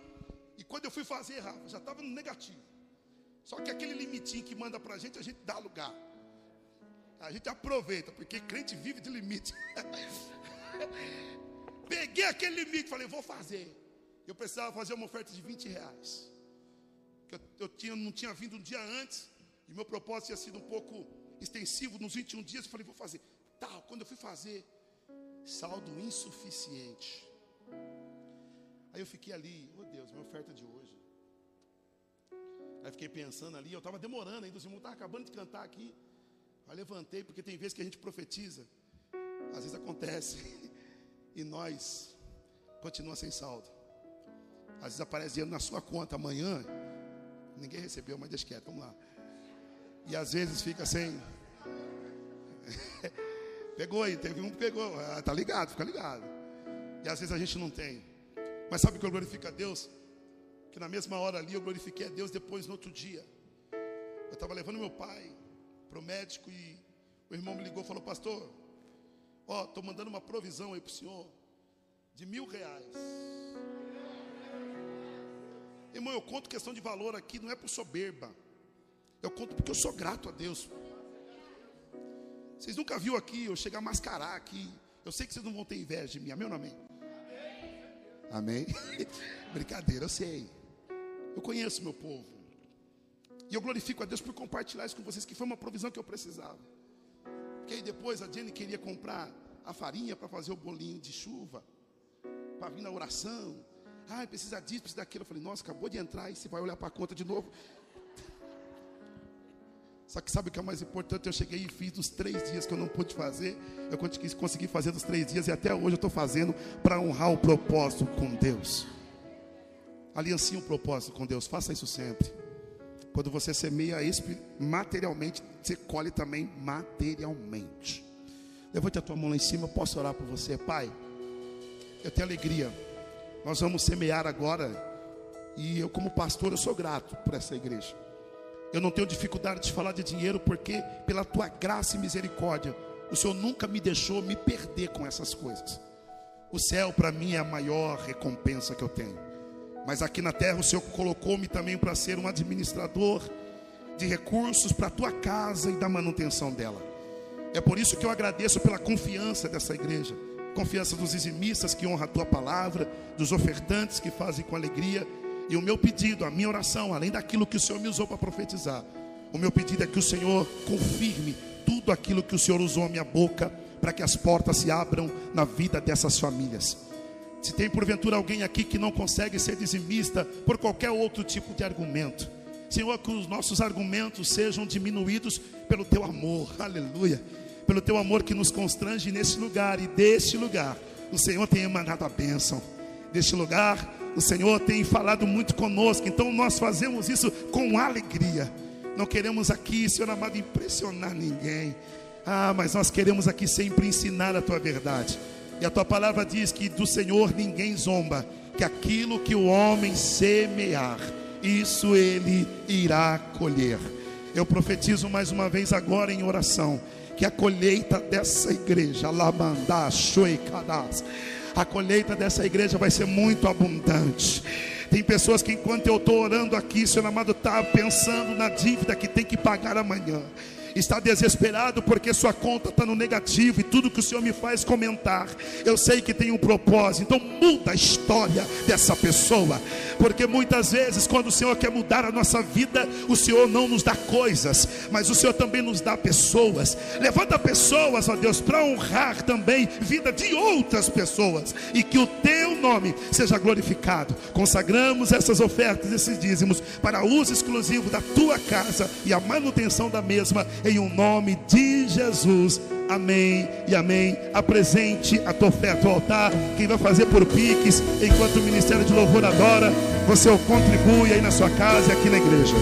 E quando eu fui fazer, Rafa, já estava no negativo. Só que aquele limitinho que manda para a gente, a gente dá lugar. A gente aproveita, porque crente vive de limite. [laughs] Peguei aquele limite, falei, vou fazer. Eu precisava fazer uma oferta de 20 reais. Eu, eu tinha, não tinha vindo um dia antes. E meu propósito tinha sido um pouco extensivo nos 21 dias. Eu falei, vou fazer. Tal, quando eu fui fazer, saldo insuficiente. Aí eu fiquei ali, oh Deus, minha oferta de hoje. Aí fiquei pensando ali, eu estava demorando ainda, os irmãos estavam acabando de cantar aqui. Aí levantei, porque tem vezes que a gente profetiza, às vezes acontece, [laughs] e nós continua sem saldo. Às vezes aparece dinheiro na sua conta amanhã, ninguém recebeu, mas deixa quieto, vamos lá. E às vezes fica sem. [laughs] pegou aí, teve um que pegou, ah, tá ligado, fica ligado. E às vezes a gente não tem. Mas sabe que eu glorifico a Deus? Que na mesma hora ali eu glorifiquei a Deus depois no outro dia. Eu estava levando meu pai para o médico e o irmão me ligou e falou, pastor, ó, estou mandando uma provisão aí para o senhor de mil reais. Irmão, eu conto questão de valor aqui, não é por soberba. Eu conto porque eu sou grato a Deus. Vocês nunca viram aqui eu chegar a mascarar aqui. Eu sei que vocês não vão ter inveja de mim, amém ou não amém? Amém? [laughs] Brincadeira, eu sei. Eu conheço meu povo. E eu glorifico a Deus por compartilhar isso com vocês, que foi uma provisão que eu precisava. Porque aí depois a Jenny queria comprar a farinha para fazer o bolinho de chuva, para vir na oração. Ai, precisa disso, precisa daquilo. Eu falei, nossa, acabou de entrar e você vai olhar para a conta de novo. Só que sabe o que é mais importante? Eu cheguei e fiz dos três dias que eu não pude fazer. Eu consegui fazer dos três dias e até hoje eu estou fazendo para honrar o propósito com Deus. Aliancie um propósito com Deus, faça isso sempre. Quando você semeia materialmente, você colhe também materialmente. Levante a tua mão lá em cima, eu posso orar por você, Pai. Eu tenho alegria. Nós vamos semear agora. E eu, como pastor, eu sou grato por essa igreja. Eu não tenho dificuldade de falar de dinheiro, porque pela tua graça e misericórdia, o Senhor nunca me deixou me perder com essas coisas. O céu para mim é a maior recompensa que eu tenho. Mas aqui na terra o Senhor colocou-me também para ser um administrador de recursos para a tua casa e da manutenção dela. É por isso que eu agradeço pela confiança dessa igreja, confiança dos dizimistas que honram a tua palavra, dos ofertantes que fazem com alegria. E o meu pedido, a minha oração, além daquilo que o Senhor me usou para profetizar, o meu pedido é que o Senhor confirme tudo aquilo que o Senhor usou a minha boca para que as portas se abram na vida dessas famílias. Se tem porventura alguém aqui que não consegue ser dizimista por qualquer outro tipo de argumento, Senhor, que os nossos argumentos sejam diminuídos pelo teu amor, [laughs] aleluia, pelo teu amor que nos constrange nesse lugar e deste lugar, o Senhor tem emanado a bênção, deste lugar, o Senhor tem falado muito conosco, então nós fazemos isso com alegria. Não queremos aqui, Senhor amado, impressionar ninguém. Ah, mas nós queremos aqui sempre ensinar a tua verdade. E a tua palavra diz que do Senhor ninguém zomba, que aquilo que o homem semear, isso ele irá colher. Eu profetizo mais uma vez agora em oração que a colheita dessa igreja, Labandá, Shoikadas, a colheita dessa igreja vai ser muito abundante. Tem pessoas que enquanto eu estou orando aqui, Senhor amado, está pensando na dívida que tem que pagar amanhã está desesperado porque sua conta está no negativo e tudo que o Senhor me faz comentar, eu sei que tem um propósito. Então muda a história dessa pessoa, porque muitas vezes quando o Senhor quer mudar a nossa vida, o Senhor não nos dá coisas, mas o Senhor também nos dá pessoas. Levanta pessoas, ó Deus, para honrar também vida de outras pessoas e que o teu nome seja glorificado. Consagramos essas ofertas, esses dízimos para uso exclusivo da tua casa e a manutenção da mesma em o um nome de Jesus. Amém e amém. Apresente a tua oferta ao altar. Quem vai fazer por piques, enquanto o Ministério de Louvor adora, você contribui aí na sua casa e aqui na igreja.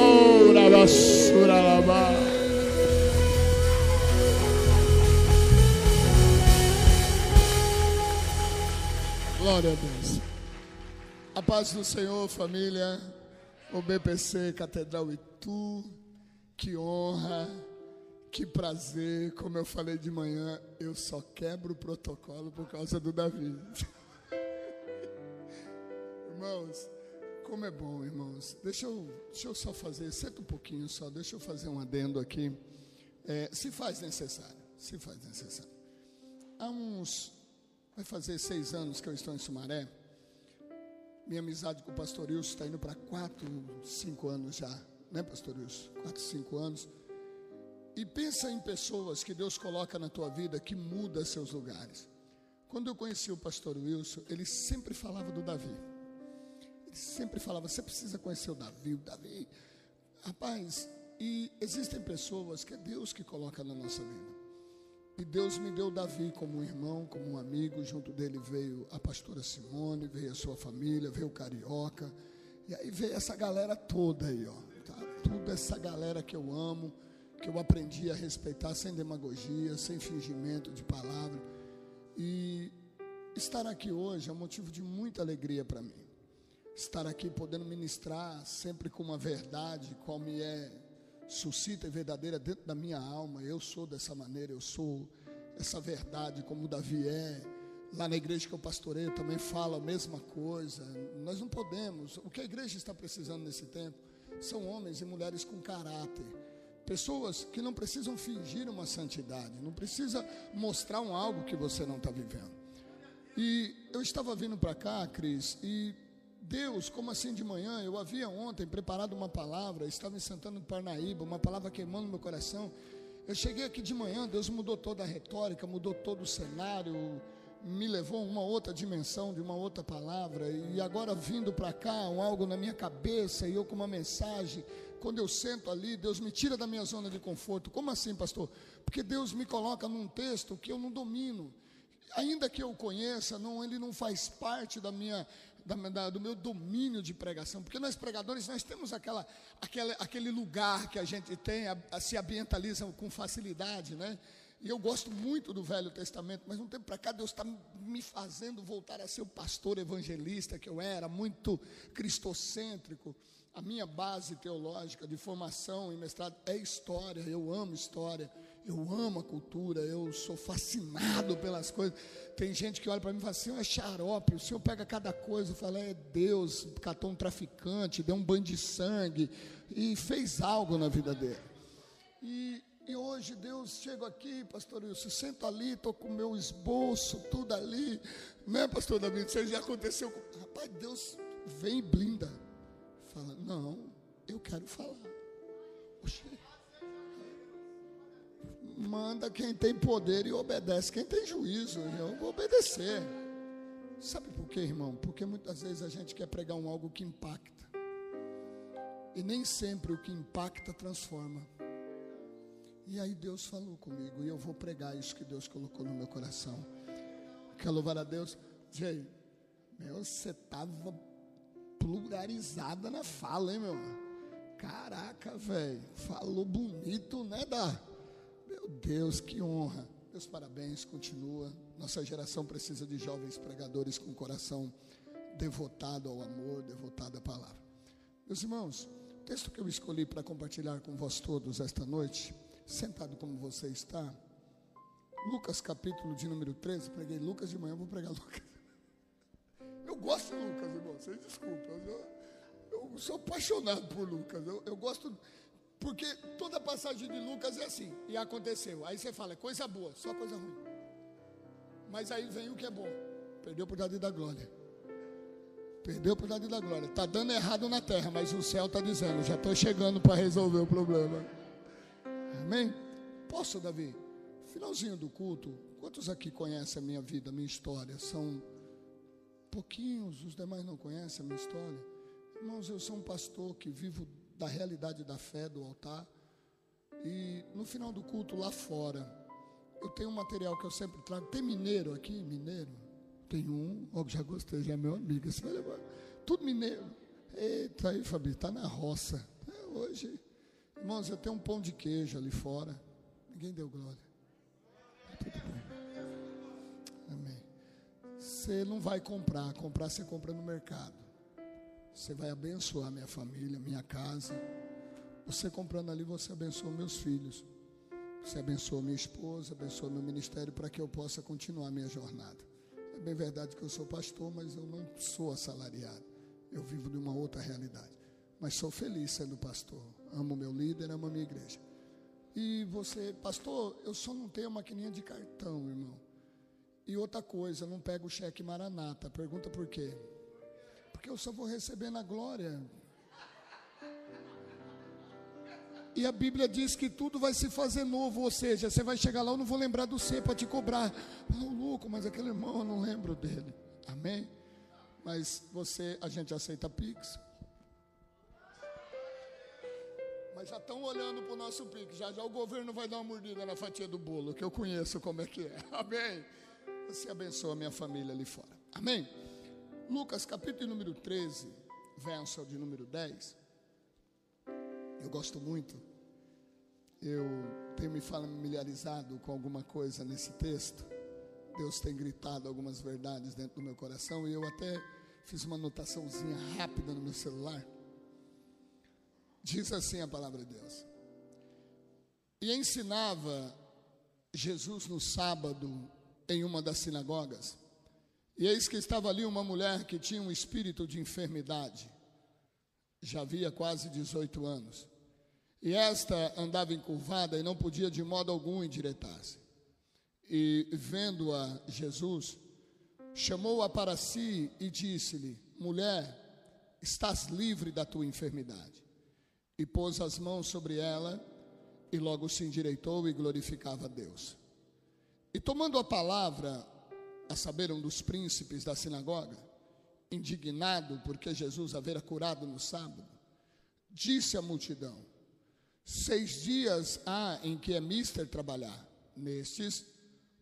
Oh, rabasuralabá. Glória a Deus. A paz do Senhor, família. O BPC Catedral Itu. Que honra, que prazer. Como eu falei de manhã, eu só quebro o protocolo por causa do Davi. [laughs] Irmãos, como é bom, irmãos. Deixa eu, deixa eu só fazer, senta um pouquinho só, deixa eu fazer um adendo aqui. É, se faz necessário, se faz necessário. Há uns, vai fazer seis anos que eu estou em Sumaré. Minha amizade com o pastor Wilson está indo para quatro, cinco anos já, né, pastor Wilson? Quatro, cinco anos. E pensa em pessoas que Deus coloca na tua vida que muda seus lugares. Quando eu conheci o pastor Wilson, ele sempre falava do Davi. Ele sempre falava, você precisa conhecer o Davi, o Davi. Rapaz, e existem pessoas que é Deus que coloca na nossa vida. E Deus me deu Davi como um irmão, como um amigo. Junto dele veio a pastora Simone, veio a sua família, veio o Carioca. E aí veio essa galera toda aí, ó. Tá? Tudo essa galera que eu amo, que eu aprendi a respeitar sem demagogia, sem fingimento de palavra. E estar aqui hoje é um motivo de muita alegria para mim estar aqui podendo ministrar sempre com uma verdade, qual me é suscita e verdadeira dentro da minha alma. Eu sou dessa maneira, eu sou essa verdade como Davi é. Lá na igreja que eu pastoreio também falo a mesma coisa. Nós não podemos. O que a igreja está precisando nesse tempo são homens e mulheres com caráter. Pessoas que não precisam fingir uma santidade, não precisa mostrar um algo que você não está vivendo. E eu estava vindo para cá, Cris, e Deus, como assim de manhã? Eu havia ontem preparado uma palavra, estava em Santana do Parnaíba, uma palavra queimando no meu coração. Eu cheguei aqui de manhã, Deus mudou toda a retórica, mudou todo o cenário, me levou a uma outra dimensão de uma outra palavra. E agora vindo para cá, um algo na minha cabeça e eu com uma mensagem. Quando eu sento ali, Deus me tira da minha zona de conforto. Como assim, pastor? Porque Deus me coloca num texto que eu não domino ainda que eu conheça, não, ele não faz parte da minha, da, da, do meu domínio de pregação, porque nós pregadores nós temos aquela, aquela, aquele lugar que a gente tem, a, a, se ambientaliza com facilidade, né? E eu gosto muito do Velho Testamento, mas um tempo para cá Deus está me fazendo voltar a ser o pastor evangelista que eu era, muito cristocêntrico. A minha base teológica de formação e mestrado é história, eu amo história. Eu amo a cultura, eu sou fascinado pelas coisas. Tem gente que olha para mim e fala assim: é xarope, o senhor pega cada coisa. Eu falo: é Deus, catou um traficante, deu um banho de sangue e fez algo na vida dele. E, e hoje Deus chega aqui, pastor Wilson, sento ali, estou com o meu esboço, tudo ali. Né, pastor Davi? Isso já aconteceu. Com... Rapaz, Deus vem e blinda. Fala: não, eu quero falar. Oxê manda quem tem poder e obedece quem tem juízo. Eu vou obedecer. Sabe por quê, irmão? Porque muitas vezes a gente quer pregar um algo que impacta. E nem sempre o que impacta transforma. E aí Deus falou comigo e eu vou pregar isso que Deus colocou no meu coração. Quer louvar a Deus? Jay, meu, você estava pluralizada na fala, hein, meu? Caraca, velho. Falou bonito, né, da meu Deus, que honra. Meus parabéns, continua. Nossa geração precisa de jovens pregadores com coração devotado ao amor, devotado à palavra. Meus irmãos, o texto que eu escolhi para compartilhar com vós todos esta noite, sentado como você está, Lucas capítulo de número 13, preguei Lucas de manhã, vou pregar Lucas. Eu gosto de Lucas, irmão, vocês desculpem, eu, eu sou apaixonado por Lucas, eu, eu gosto porque toda passagem de Lucas é assim, e aconteceu. Aí você fala, é coisa boa, só coisa ruim. Mas aí vem o que é bom. Perdeu a oportunidade da glória. Perdeu a oportunidade da glória. Está dando errado na terra, mas o céu está dizendo: já estou chegando para resolver o problema. Amém? Posso, Davi? Finalzinho do culto. Quantos aqui conhecem a minha vida, a minha história? São pouquinhos, os demais não conhecem a minha história. Irmãos, eu sou um pastor que vivo da realidade da fé do altar. E no final do culto lá fora, eu tenho um material que eu sempre trago. Tem mineiro aqui? Mineiro? Tem um, ó, já gostei, já é meu amigo. Você vai levar. Tudo mineiro. Eita aí, Fabi, está na roça. É hoje. Irmãos, eu tenho um pão de queijo ali fora. Ninguém deu glória. Tudo bem. Amém. Você não vai comprar, comprar você compra no mercado. Você vai abençoar minha família, minha casa. Você comprando ali, você abençoa meus filhos. Você abençoa minha esposa, abençoa meu ministério para que eu possa continuar minha jornada. É bem verdade que eu sou pastor, mas eu não sou assalariado. Eu vivo de uma outra realidade. Mas sou feliz sendo pastor. Amo meu líder, amo a minha igreja. E você, pastor, eu só não tenho maquininha de cartão, irmão. E outra coisa, não pego o cheque maranata. Pergunta por quê? Porque eu só vou receber na glória. E a Bíblia diz que tudo vai se fazer novo, ou seja, você vai chegar lá, eu não vou lembrar do C para te cobrar. Oh, louco, mas aquele irmão eu não lembro dele. Amém? Mas você, a gente aceita Pix. Mas já estão olhando para o nosso Pix. Já já o governo vai dar uma mordida na fatia do bolo, que eu conheço como é que é. [laughs] Amém? Você abençoa a minha família ali fora. Amém? Lucas capítulo número 13, verso de número 10. Eu gosto muito eu tenho me familiarizado com alguma coisa nesse texto. Deus tem gritado algumas verdades dentro do meu coração e eu até fiz uma anotaçãozinha rápida no meu celular. Diz assim a palavra de Deus. E ensinava Jesus no sábado em uma das sinagogas. E eis que estava ali uma mulher que tinha um espírito de enfermidade. Já havia quase 18 anos. E esta andava encurvada e não podia de modo algum endireitar-se. E vendo-a Jesus, chamou-a para si e disse-lhe: Mulher, estás livre da tua enfermidade. E pôs as mãos sobre ela, e logo se endireitou e glorificava a Deus. E tomando a palavra, a saber, um dos príncipes da sinagoga, indignado porque Jesus havera curado no sábado, disse à multidão: Seis dias há em que é mister trabalhar. Nestes,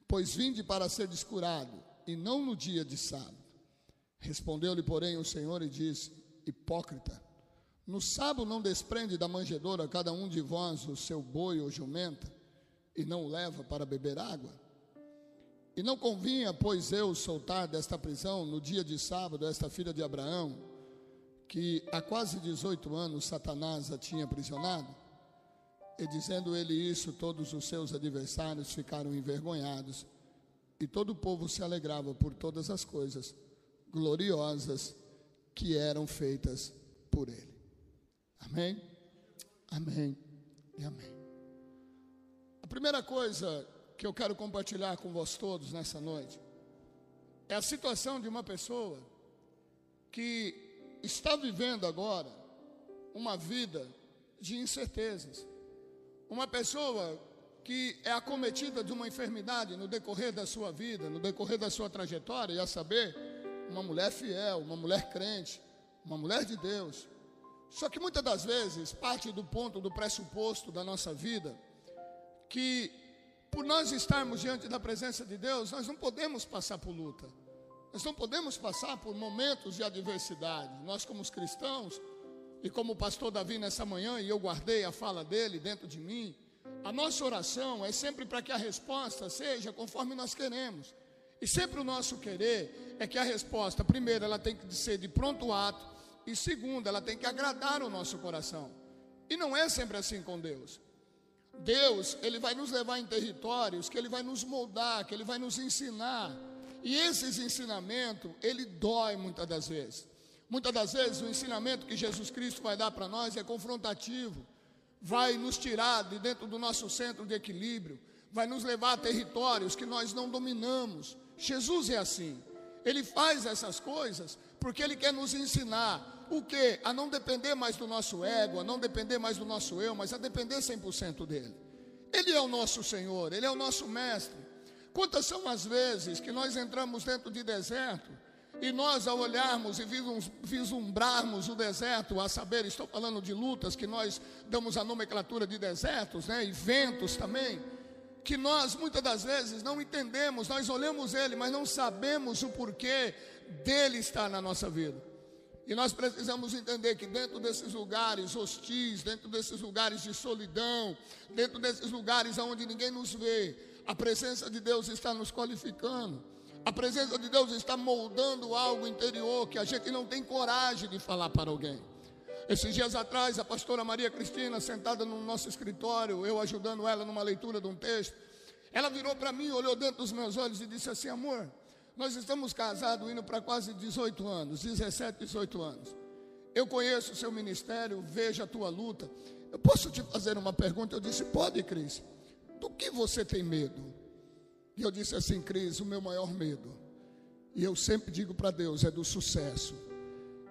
pois vinde para ser descurado, e não no dia de sábado. Respondeu-lhe, porém, o Senhor e disse: Hipócrita, no sábado não desprende da manjedoura cada um de vós o seu boi ou jumenta, e não o leva para beber água? E não convinha, pois eu, soltar desta prisão no dia de sábado esta filha de Abraão, que há quase 18 anos Satanás a tinha aprisionado? E dizendo ele isso, todos os seus adversários ficaram envergonhados, e todo o povo se alegrava por todas as coisas gloriosas que eram feitas por ele. Amém? Amém e amém. A primeira coisa que eu quero compartilhar com vós todos nessa noite é a situação de uma pessoa que está vivendo agora uma vida de incertezas. Uma pessoa que é acometida de uma enfermidade no decorrer da sua vida, no decorrer da sua trajetória, e a saber, uma mulher fiel, uma mulher crente, uma mulher de Deus. Só que muitas das vezes parte do ponto, do pressuposto da nossa vida, que por nós estarmos diante da presença de Deus, nós não podemos passar por luta. Nós não podemos passar por momentos de adversidade. Nós, como os cristãos, e como o pastor Davi nessa manhã, e eu guardei a fala dele dentro de mim, a nossa oração é sempre para que a resposta seja conforme nós queremos. E sempre o nosso querer é que a resposta, primeiro, ela tem que ser de pronto ato, e segundo, ela tem que agradar o nosso coração. E não é sempre assim com Deus. Deus, ele vai nos levar em territórios que ele vai nos moldar, que ele vai nos ensinar. E esses ensinamentos, ele dói muitas das vezes. Muitas das vezes o ensinamento que Jesus Cristo vai dar para nós é confrontativo, vai nos tirar de dentro do nosso centro de equilíbrio, vai nos levar a territórios que nós não dominamos, Jesus é assim. Ele faz essas coisas porque ele quer nos ensinar o que? A não depender mais do nosso ego, a não depender mais do nosso eu, mas a depender 100% dele. Ele é o nosso Senhor, ele é o nosso mestre. Quantas são as vezes que nós entramos dentro de deserto e nós, ao olharmos e vislumbrarmos o deserto, a saber, estou falando de lutas que nós damos a nomenclatura de desertos, né, e ventos também, que nós muitas das vezes não entendemos, nós olhamos ele, mas não sabemos o porquê dele estar na nossa vida. E nós precisamos entender que dentro desses lugares hostis, dentro desses lugares de solidão, dentro desses lugares onde ninguém nos vê, a presença de Deus está nos qualificando. A presença de Deus está moldando algo interior que a gente não tem coragem de falar para alguém. Esses dias atrás, a pastora Maria Cristina, sentada no nosso escritório, eu ajudando ela numa leitura de um texto, ela virou para mim, olhou dentro dos meus olhos e disse assim: Amor, nós estamos casados indo para quase 18 anos, 17, 18 anos. Eu conheço o seu ministério, vejo a tua luta. Eu posso te fazer uma pergunta? Eu disse: Pode, Cris. Do que você tem medo? E eu disse assim, Cris, o meu maior medo, e eu sempre digo para Deus, é do sucesso.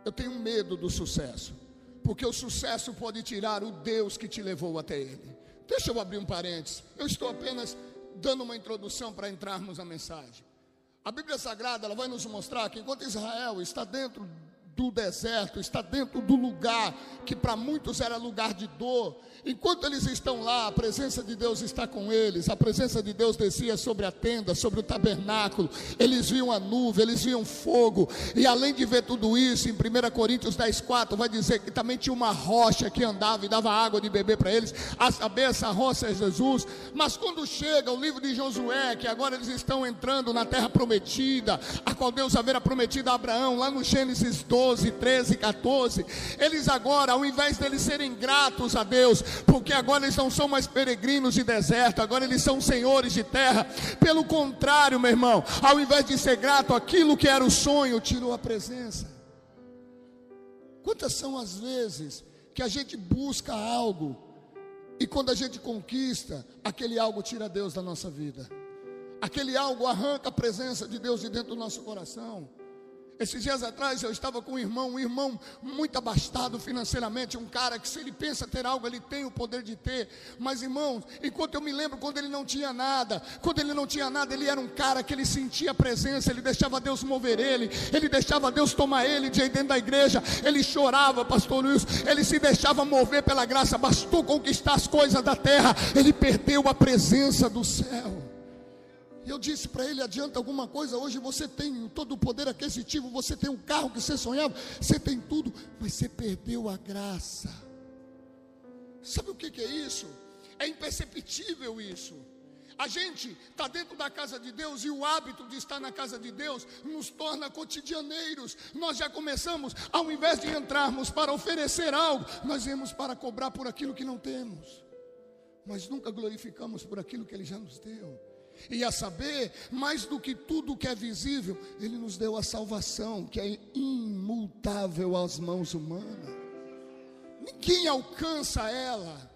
Eu tenho medo do sucesso, porque o sucesso pode tirar o Deus que te levou até Ele. Deixa eu abrir um parênteses, eu estou apenas dando uma introdução para entrarmos na mensagem. A Bíblia Sagrada ela vai nos mostrar que enquanto Israel está dentro do deserto, está dentro do lugar que para muitos era lugar de dor. Enquanto eles estão lá, a presença de Deus está com eles, a presença de Deus descia sobre a tenda, sobre o tabernáculo, eles viam a nuvem, eles viam fogo, e além de ver tudo isso, em 1 Coríntios 10, 4, vai dizer que também tinha uma rocha que andava e dava água de beber para eles, a saber, essa rocha é Jesus. Mas quando chega o livro de Josué, que agora eles estão entrando na terra prometida, a qual Deus havia prometido a Abraão, lá no Gênesis 12, 12, 13, 14, eles agora, ao invés deles serem gratos a Deus, porque agora eles não são mais peregrinos de deserto, agora eles são senhores de terra. Pelo contrário, meu irmão, ao invés de ser grato, aquilo que era o sonho tirou a presença. Quantas são as vezes que a gente busca algo e quando a gente conquista, aquele algo tira Deus da nossa vida. Aquele algo arranca a presença de Deus de dentro do nosso coração. Esses dias atrás eu estava com um irmão, um irmão muito abastado financeiramente, um cara que se ele pensa ter algo, ele tem o poder de ter. Mas irmãos, enquanto eu me lembro quando ele não tinha nada, quando ele não tinha nada, ele era um cara que ele sentia a presença, ele deixava Deus mover ele, ele deixava Deus tomar ele de dentro da igreja, ele chorava, pastor Luiz, ele se deixava mover pela graça, bastou conquistar as coisas da terra, ele perdeu a presença do céu. E eu disse para ele: adianta alguma coisa? Hoje você tem todo o poder aquisitivo, você tem o carro que você sonhava, você tem tudo, mas você perdeu a graça. Sabe o que, que é isso? É imperceptível isso. A gente está dentro da casa de Deus e o hábito de estar na casa de Deus nos torna cotidianeiros. Nós já começamos, ao invés de entrarmos para oferecer algo, nós viemos para cobrar por aquilo que não temos, mas nunca glorificamos por aquilo que Ele já nos deu. E a saber, mais do que tudo que é visível, Ele nos deu a salvação, que é imutável às mãos humanas. Ninguém alcança ela.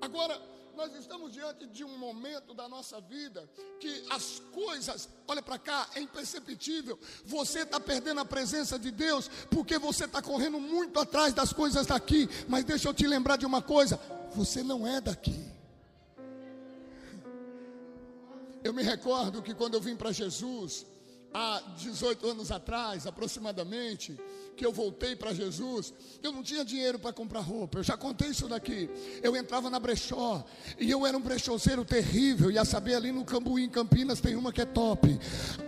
Agora, nós estamos diante de um momento da nossa vida que as coisas, olha para cá, é imperceptível. Você está perdendo a presença de Deus porque você está correndo muito atrás das coisas daqui. Mas deixa eu te lembrar de uma coisa: você não é daqui. Eu me recordo que quando eu vim para Jesus, há 18 anos atrás, aproximadamente, que eu voltei para Jesus, eu não tinha dinheiro para comprar roupa. Eu já contei isso daqui. Eu entrava na brechó e eu era um brechoseiro terrível. E a saber, ali no Cambuí, em Campinas, tem uma que é top.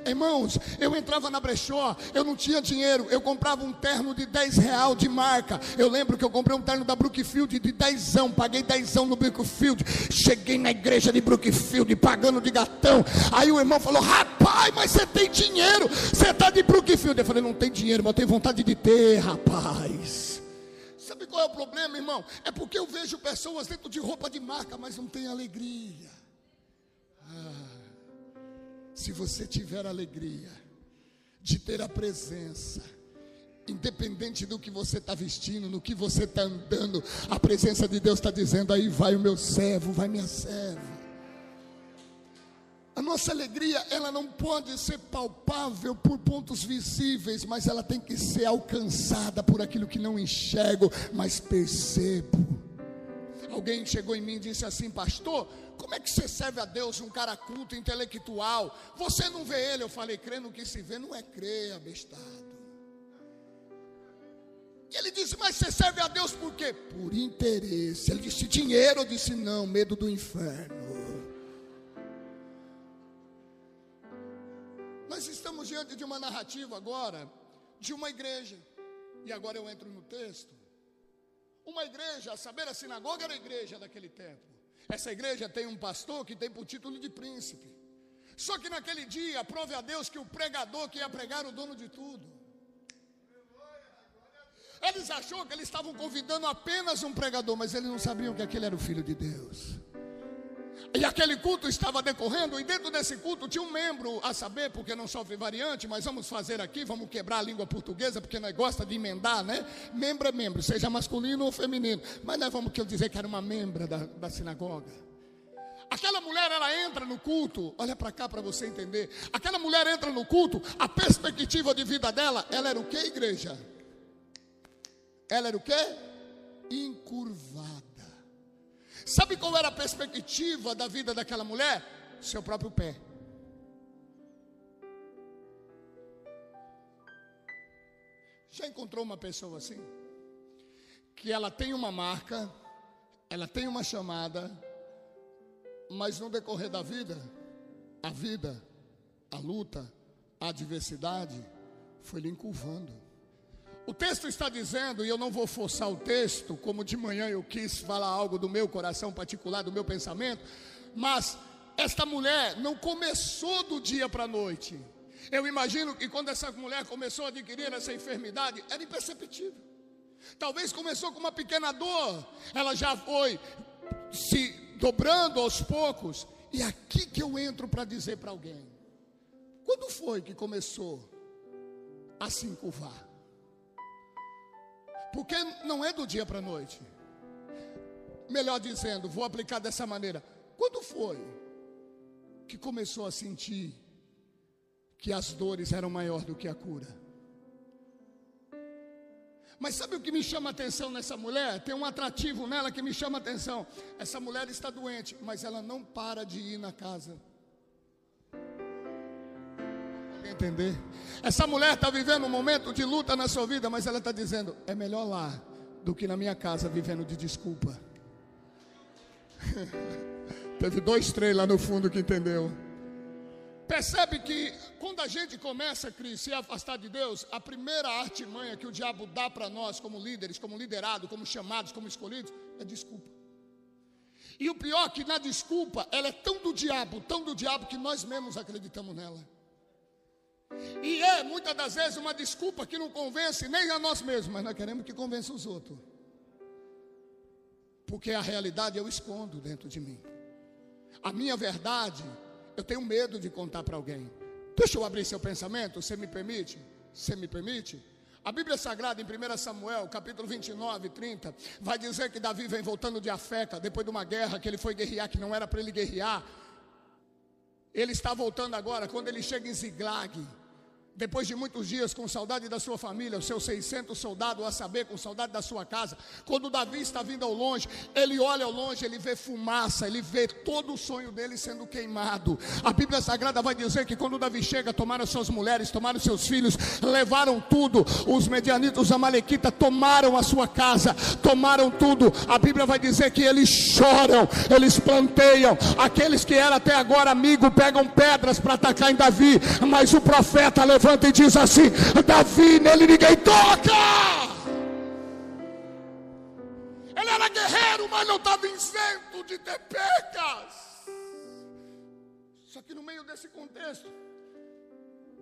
Irmãos, eu entrava na brechó, eu não tinha dinheiro. Eu comprava um terno de 10 real de marca. Eu lembro que eu comprei um terno da Brookfield de 10, paguei 10 no Brookfield. Cheguei na igreja de Brookfield pagando de gatão. Aí o irmão falou: Rapaz, mas você tem dinheiro, você está de Brookfield. Eu falei: Não tem dinheiro, mas eu tenho vontade de ter, rapaz. Sabe qual é o problema, irmão? É porque eu vejo pessoas dentro de roupa de marca, mas não tem alegria. Ah, se você tiver alegria de ter a presença, independente do que você está vestindo, no que você está andando, a presença de Deus está dizendo: aí vai o meu servo, vai minha serva. A nossa alegria, ela não pode ser palpável por pontos visíveis, mas ela tem que ser alcançada por aquilo que não enxergo, mas percebo. Alguém chegou em mim e disse assim, pastor, como é que você serve a Deus, um cara culto, intelectual? Você não vê ele? Eu falei, crê no que se vê, não é crer, abestado. E ele disse, mas você serve a Deus por quê? Por interesse. Ele disse, dinheiro. Eu disse, não, medo do inferno. Nós estamos diante de uma narrativa agora, de uma igreja. E agora eu entro no texto. Uma igreja, a saber, a sinagoga era a igreja daquele tempo. Essa igreja tem um pastor que tem por título de príncipe. Só que naquele dia, prove a Deus que o pregador que ia pregar o dono de tudo. Eles acharam que eles estavam convidando apenas um pregador, mas eles não sabiam que aquele era o filho de Deus. E aquele culto estava decorrendo, e dentro desse culto tinha um membro, a saber, porque não sofre variante, mas vamos fazer aqui, vamos quebrar a língua portuguesa, porque nós gosta de emendar, né? Membro é membro, seja masculino ou feminino. Mas nós vamos dizer que era uma membra da, da sinagoga. Aquela mulher, ela entra no culto, olha para cá para você entender. Aquela mulher entra no culto, a perspectiva de vida dela, ela era o que, igreja? Ela era o que? Encurvada. Sabe qual era a perspectiva da vida daquela mulher? Seu próprio pé. Já encontrou uma pessoa assim? Que ela tem uma marca, ela tem uma chamada, mas no decorrer da vida, a vida, a luta, a adversidade foi lhe encurvando. O texto está dizendo, e eu não vou forçar o texto, como de manhã eu quis falar algo do meu coração particular, do meu pensamento, mas esta mulher não começou do dia para a noite. Eu imagino que quando essa mulher começou a adquirir essa enfermidade, era imperceptível. Talvez começou com uma pequena dor, ela já foi se dobrando aos poucos. E aqui que eu entro para dizer para alguém: quando foi que começou a se encurvar? Porque não é do dia para a noite. Melhor dizendo, vou aplicar dessa maneira. Quando foi que começou a sentir que as dores eram maior do que a cura? Mas sabe o que me chama a atenção nessa mulher? Tem um atrativo nela que me chama a atenção. Essa mulher está doente, mas ela não para de ir na casa entender? Essa mulher está vivendo um momento de luta na sua vida, mas ela está dizendo: é melhor lá do que na minha casa vivendo de desculpa. [laughs] Teve dois, três lá no fundo que entendeu. Percebe que quando a gente começa, Cris, se afastar de Deus, a primeira artimanha que o diabo dá para nós, como líderes, como liderado, como chamados, como escolhidos, é desculpa. E o pior é que na desculpa, ela é tão do diabo, tão do diabo, que nós mesmos acreditamos nela. E é muitas das vezes uma desculpa que não convence nem a nós mesmos, mas nós queremos que convença os outros. Porque a realidade eu escondo dentro de mim. A minha verdade, eu tenho medo de contar para alguém. Deixa eu abrir seu pensamento, você me permite? Você me permite? A Bíblia Sagrada, em 1 Samuel, capítulo 29, 30, vai dizer que Davi vem voltando de Afeca, depois de uma guerra que ele foi guerrear, que não era para ele guerrear. Ele está voltando agora, quando ele chega em Ziglag, depois de muitos dias com saudade da sua família, os seus 600 soldados a saber, com saudade da sua casa, quando Davi está vindo ao longe, ele olha ao longe, ele vê fumaça, ele vê todo o sonho dele sendo queimado. A Bíblia Sagrada vai dizer que quando Davi chega, tomaram suas mulheres, tomaram seus filhos, levaram tudo. Os medianitas, os amalequitas tomaram a sua casa, tomaram tudo. A Bíblia vai dizer que eles choram, eles planteiam. Aqueles que eram até agora amigos pegam pedras para atacar em Davi, mas o profeta levou levanta e diz assim: Davi, nele ninguém toca. Ele era guerreiro, mas não estava isento de ter pecas. Só que no meio desse contexto,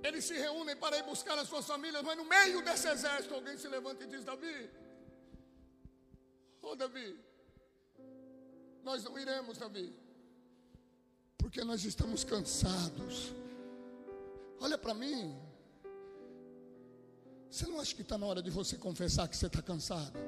eles se reúnem para ir buscar as suas famílias, mas no meio desse exército alguém se levanta e diz: Davi, ô oh, Davi, nós não iremos, Davi, porque nós estamos cansados. Olha para mim, você não acha que está na hora de você confessar que você está cansado?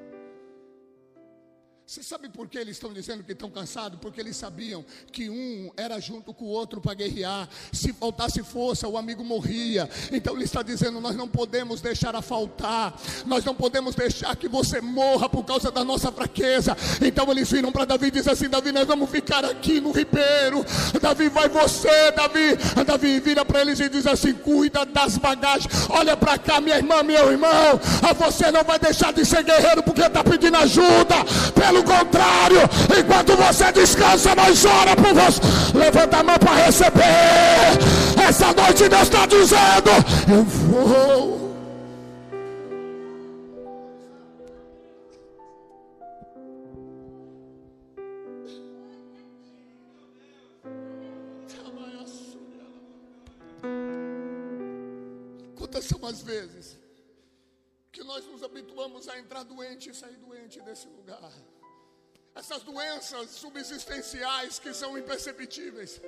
Você sabe por que eles estão dizendo que estão cansados? Porque eles sabiam que um era junto com o outro para guerrear. Se faltasse força, o amigo morria. Então ele está dizendo: nós não podemos deixar a faltar. Nós não podemos deixar que você morra por causa da nossa fraqueza. Então eles viram para Davi e dizem assim: Davi, nós vamos ficar aqui no ribeiro. Davi, vai você, Davi. Davi vira para eles e diz assim: cuida das bagagens. Olha para cá, minha irmã, meu irmão. Você não vai deixar de ser guerreiro porque está pedindo ajuda. Pelo pelo contrário, enquanto você descansa, nós ora por você. Levanta a mão para receber. Essa noite Deus está dizendo: Eu vou. Quantas são as vezes que nós nos habituamos a entrar doente e sair doente desse lugar? Essas doenças subsistenciais que são imperceptíveis,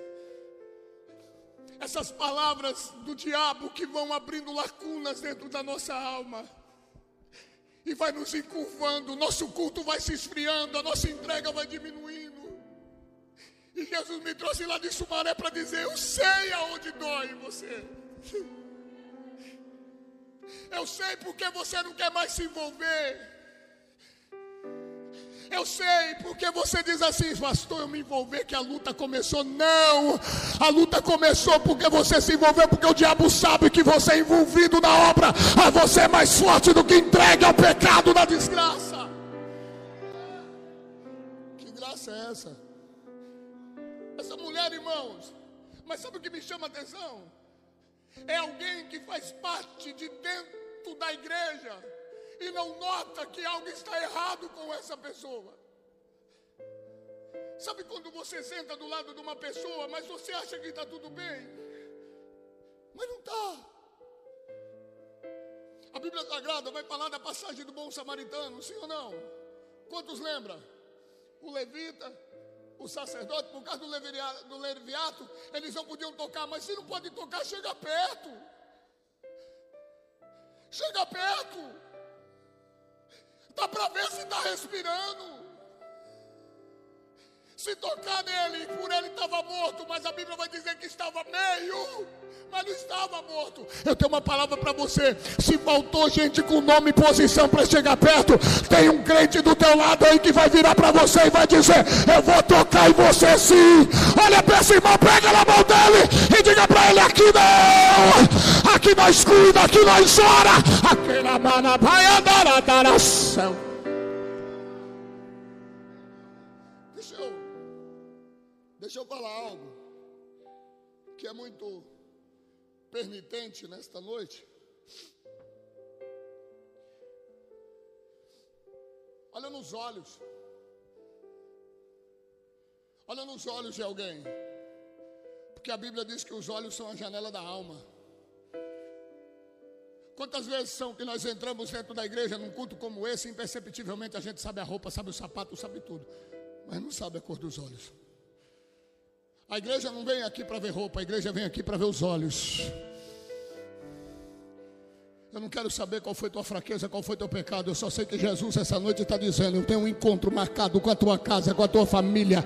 essas palavras do diabo que vão abrindo lacunas dentro da nossa alma e vai nos encurvando, nosso culto vai se esfriando, a nossa entrega vai diminuindo. E Jesus me trouxe lá de Sumaré para dizer: Eu sei aonde dói você. Eu sei porque você não quer mais se envolver. Eu sei, porque você diz assim, pastor, eu me envolver que a luta começou. Não, a luta começou porque você se envolveu, porque o diabo sabe que você é envolvido na obra, a você é mais forte do que entregue ao pecado na desgraça. Que graça é essa? Essa mulher, irmãos, mas sabe o que me chama a atenção? É alguém que faz parte de dentro da igreja e não nota que algo está errado com essa pessoa. Sabe quando você senta do lado de uma pessoa, mas você acha que está tudo bem, mas não está. A Bíblia Sagrada vai falar da passagem do bom samaritano, sim ou não? Quantos lembra? O levita, o sacerdote, por causa do, do leviato, eles não podiam tocar, mas se não pode tocar, chega perto. Chega perto. Dá para ver se está respirando. Se tocar nele, por ele estava morto, mas a Bíblia vai dizer que estava meio, mas não estava morto. Eu tenho uma palavra para você. Se faltou gente com nome e posição para chegar perto, tem um crente do teu lado aí que vai virar para você e vai dizer: Eu vou tocar em você sim. Olha para esse irmão, pega na mão dele e diga para ele: Aqui não, aqui nós cuida, aqui nós ora, aqui na mana vai andar a adoração. Deixa eu falar algo que é muito permitente nesta noite. Olha nos olhos. Olha nos olhos de alguém. Porque a Bíblia diz que os olhos são a janela da alma. Quantas vezes são que nós entramos dentro da igreja num culto como esse, imperceptivelmente a gente sabe a roupa, sabe o sapato, sabe tudo, mas não sabe a cor dos olhos. A igreja não vem aqui para ver roupa, a igreja vem aqui para ver os olhos. Eu não quero saber qual foi tua fraqueza, qual foi teu pecado. Eu só sei que Jesus essa noite está dizendo: Eu tenho um encontro marcado com a tua casa, com a tua família.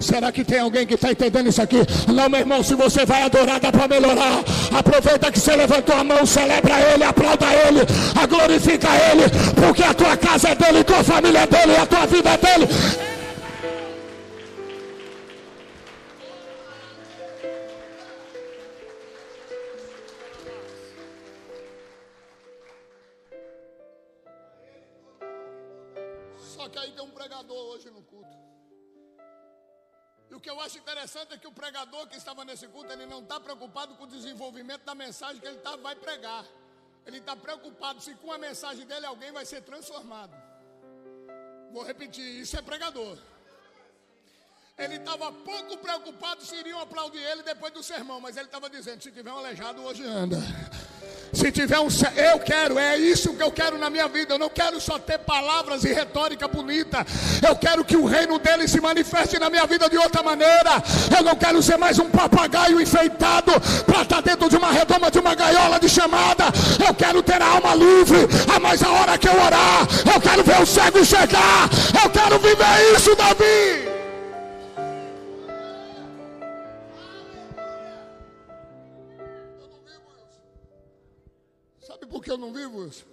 Será que tem alguém que está entendendo isso aqui? Não, meu irmão, se você vai adorar, dá para melhorar. Aproveita que você levantou a mão, celebra Ele, aplauda Ele, glorifica Ele, porque a tua casa é dele, tua família é dele, a tua vida é dele. Acho interessante é que o pregador que estava nesse culto, ele não está preocupado com o desenvolvimento da mensagem que ele tá, vai pregar. Ele está preocupado se com a mensagem dele alguém vai ser transformado. Vou repetir, isso é pregador. Ele estava pouco preocupado se iriam aplaudir ele depois do sermão, mas ele estava dizendo: se tiver um aleijado, hoje anda. Se tiver um. Eu quero, é isso que eu quero na minha vida. Eu não quero só ter palavras e retórica bonita. Eu quero que o reino dele se manifeste na minha vida de outra maneira. Eu não quero ser mais um papagaio enfeitado para estar dentro de uma redoma, de uma gaiola de chamada. Eu quero ter a alma livre. Ah, mas a hora que eu orar, eu quero ver o cego chegar. Eu quero viver isso, Davi. Que eu não vivo isso?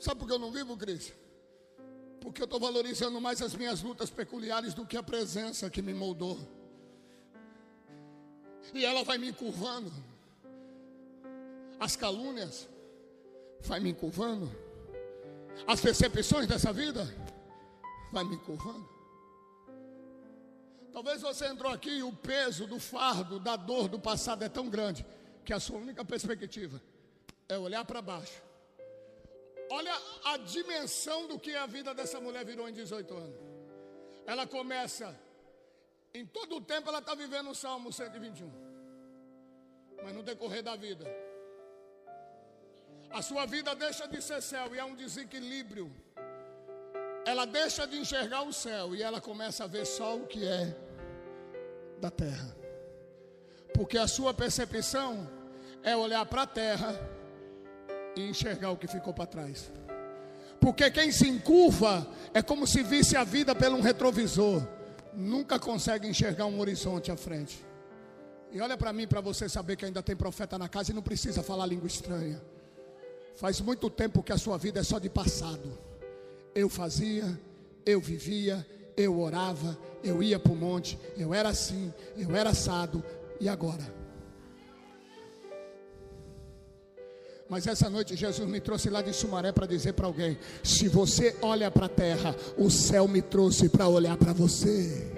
Sabe por que eu não vivo, Cris? Porque eu estou valorizando mais as minhas lutas peculiares do que a presença que me moldou. E ela vai me encurvando. As calúnias vai me encurvando. As percepções dessa vida vai me encurvando. Talvez você entrou aqui e o peso do fardo, da dor do passado é tão grande que a sua única perspectiva é olhar para baixo. Olha a dimensão do que a vida dessa mulher virou em 18 anos. Ela começa, em todo o tempo ela está vivendo o Salmo 121. Mas no decorrer da vida, a sua vida deixa de ser céu e é um desequilíbrio. Ela deixa de enxergar o céu e ela começa a ver só o que é da terra. Porque a sua percepção é olhar para a terra e enxergar o que ficou para trás. Porque quem se encurva é como se visse a vida pelo um retrovisor, nunca consegue enxergar um horizonte à frente. E olha para mim para você saber que ainda tem profeta na casa e não precisa falar língua estranha. Faz muito tempo que a sua vida é só de passado. Eu fazia, eu vivia, eu orava, eu ia para o monte, eu era assim, eu era assado, e agora? Mas essa noite Jesus me trouxe lá de Sumaré para dizer para alguém: se você olha para a terra, o céu me trouxe para olhar para você.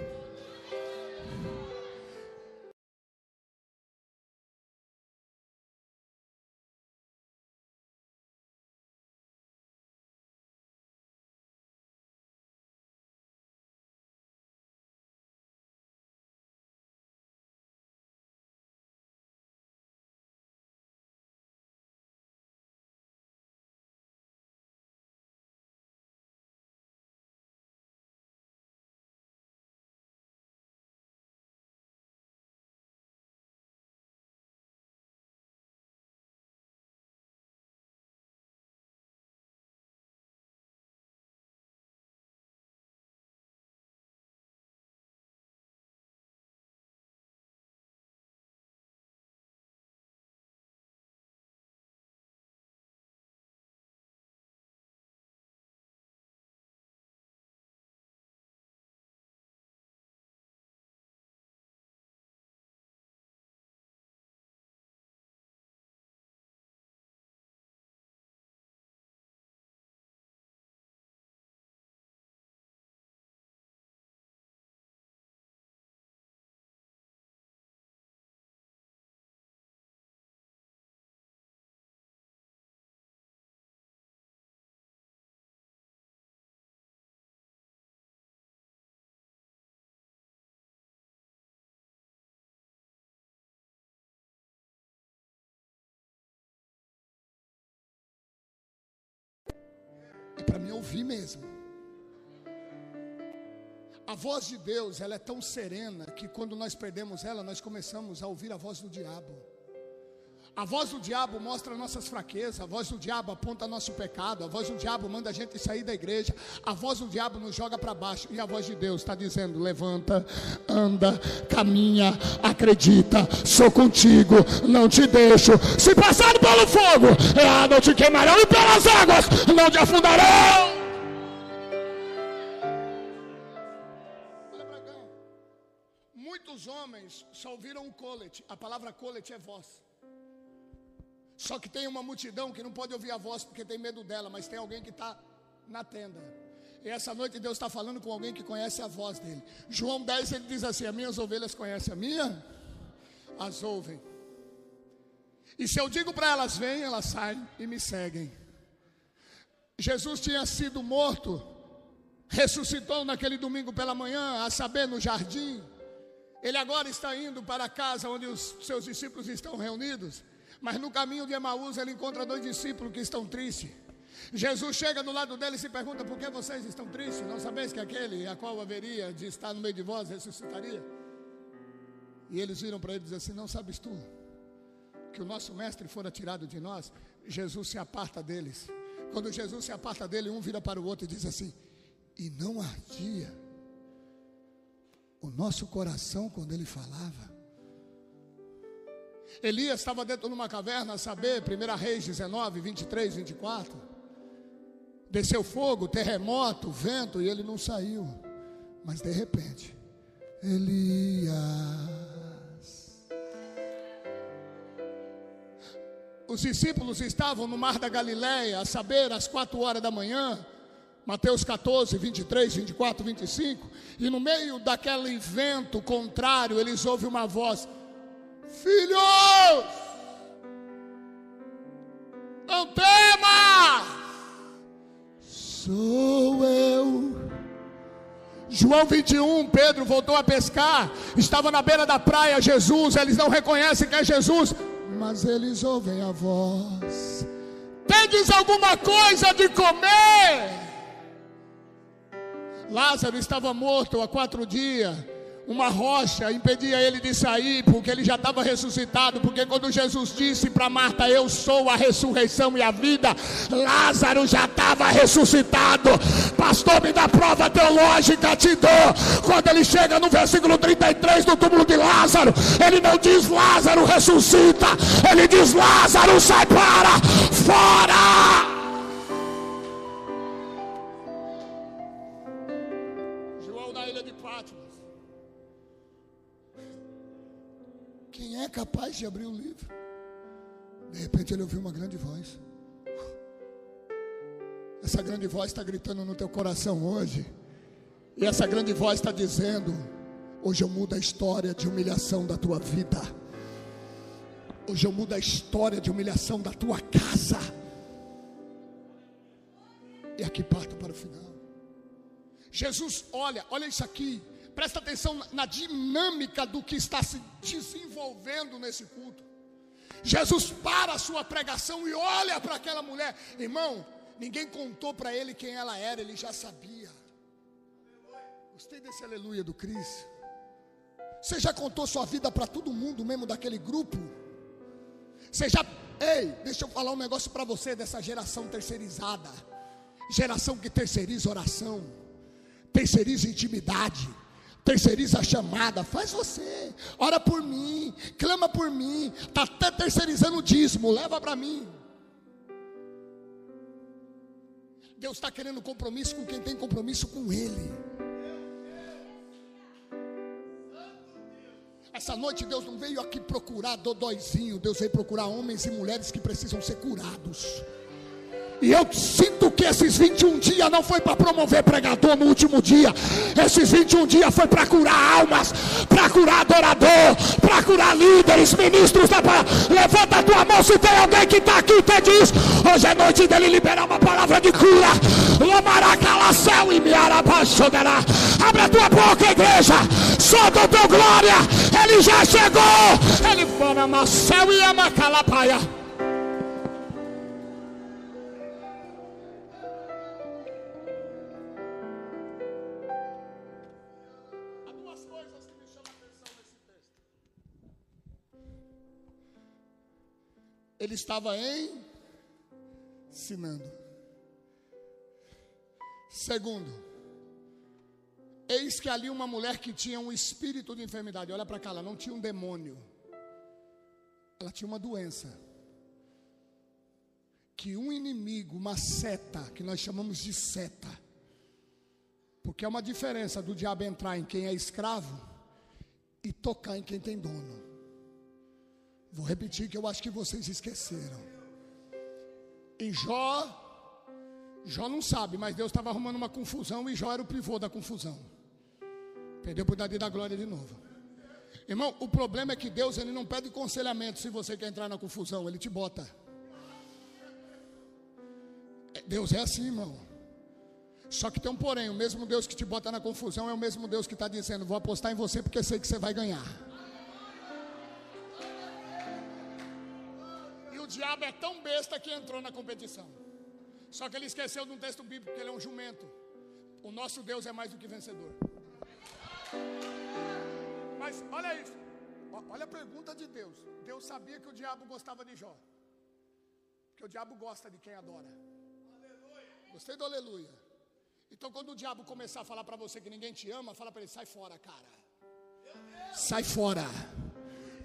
Ouvir mesmo. A voz de Deus, ela é tão serena que quando nós perdemos ela, nós começamos a ouvir a voz do diabo. A voz do diabo mostra nossas fraquezas, a voz do diabo aponta nosso pecado, a voz do diabo manda a gente sair da igreja, a voz do diabo nos joga para baixo, e a voz de Deus está dizendo: levanta, anda, caminha, acredita, sou contigo, não te deixo. Se passar pelo fogo, ah, não te queimarão, e pelas águas, não te afundarão. Homens só ouviram colete, a palavra colete é voz. Só que tem uma multidão que não pode ouvir a voz porque tem medo dela, mas tem alguém que está na tenda. E essa noite Deus está falando com alguém que conhece a voz dele. João 10 ele diz assim: As minhas ovelhas conhecem a minha, as ouvem. E se eu digo para elas, vêm, elas saem e me seguem. Jesus tinha sido morto, ressuscitou naquele domingo pela manhã, a saber, no jardim. Ele agora está indo para a casa onde os seus discípulos estão reunidos. Mas no caminho de Emaús ele encontra dois discípulos que estão tristes. Jesus chega do lado dele e se pergunta: Por que vocês estão tristes? Não sabeis que aquele a qual haveria de estar no meio de vós ressuscitaria? E eles viram para ele e dizem assim: Não sabes tu que o nosso mestre fora tirado de nós, Jesus se aparta deles. Quando Jesus se aparta dele, um vira para o outro e diz assim: E não ardia o nosso coração quando ele falava. Elias estava dentro de uma caverna, a saber, 1 Reis 19, 23, 24. Desceu fogo, terremoto, vento, e ele não saiu. Mas de repente, Elias. Os discípulos estavam no mar da Galileia, a saber, às quatro horas da manhã, Mateus 14, 23, 24, 25, e no meio daquele vento contrário, eles ouvem uma voz: Filhos, não tema, sou eu. João 21, Pedro voltou a pescar, estava na beira da praia Jesus, eles não reconhecem que é Jesus, mas eles ouvem a voz. Tendes alguma coisa de comer? Lázaro estava morto há quatro dias. Uma rocha impedia ele de sair, porque ele já estava ressuscitado. Porque quando Jesus disse para Marta: Eu sou a ressurreição e a vida, Lázaro já estava ressuscitado. Pastor, me dá prova teológica, te dou. Quando ele chega no versículo 33 do túmulo de Lázaro, ele não diz Lázaro ressuscita, ele diz Lázaro sai para fora. É capaz de abrir o livro? De repente ele ouviu uma grande voz. Essa grande voz está gritando no teu coração hoje. E essa grande voz está dizendo: Hoje eu mudo a história de humilhação da tua vida. Hoje eu mudo a história de humilhação da tua casa. E aqui parto para o final. Jesus, olha, olha isso aqui. Presta atenção na dinâmica do que está se desenvolvendo nesse culto. Jesus para a sua pregação e olha para aquela mulher. Irmão, ninguém contou para ele quem ela era, ele já sabia. Gostei desse aleluia do Cristo. Você já contou sua vida para todo mundo, mesmo daquele grupo? Você já. Ei, deixa eu falar um negócio para você dessa geração terceirizada. Geração que terceiriza oração, terceiriza intimidade terceiriza a chamada, faz você, ora por mim, clama por mim, está até terceirizando o dízimo, leva para mim. Deus está querendo compromisso com quem tem compromisso com Ele. Essa noite Deus não veio aqui procurar dodóizinho, Deus veio procurar homens e mulheres que precisam ser curados. E eu sinto que esses 21 dias não foi para promover pregador no último dia. Esses 21 dias foi para curar almas, para curar adorador, para curar líderes, ministros da palavra. Levanta a tua mão se tem alguém que está aqui e entende isso. Hoje é noite dele liberar uma palavra de cura. céu e me arabaxoderá. Abre a tua boca, igreja. Solta o teu glória. Ele já chegou. Ele foi na céu e ama ele estava ensinando. Segundo, eis que ali uma mulher que tinha um espírito de enfermidade, olha para cá, ela não tinha um demônio, ela tinha uma doença. Que um inimigo, uma seta, que nós chamamos de seta, porque é uma diferença do diabo entrar em quem é escravo e tocar em quem tem dono. Vou repetir que eu acho que vocês esqueceram. Em Jó, Jó não sabe, mas Deus estava arrumando uma confusão e Jó era o pivô da confusão. Perdeu por dar da glória de novo. Irmão, o problema é que Deus ele não pede conselhamento se você quer entrar na confusão, ele te bota. É, Deus é assim, irmão. Só que tem um porém, o mesmo Deus que te bota na confusão é o mesmo Deus que está dizendo: vou apostar em você porque sei que você vai ganhar. Diabo é tão besta que entrou na competição. Só que ele esqueceu de um texto bíblico que ele é um jumento. O nosso Deus é mais do que vencedor. Mas olha isso. Olha a pergunta de Deus. Deus sabia que o diabo gostava de Jó. Porque o diabo gosta de quem adora. Gostei do aleluia. Então, quando o diabo começar a falar para você que ninguém te ama, fala para ele: sai fora, cara. Sai fora.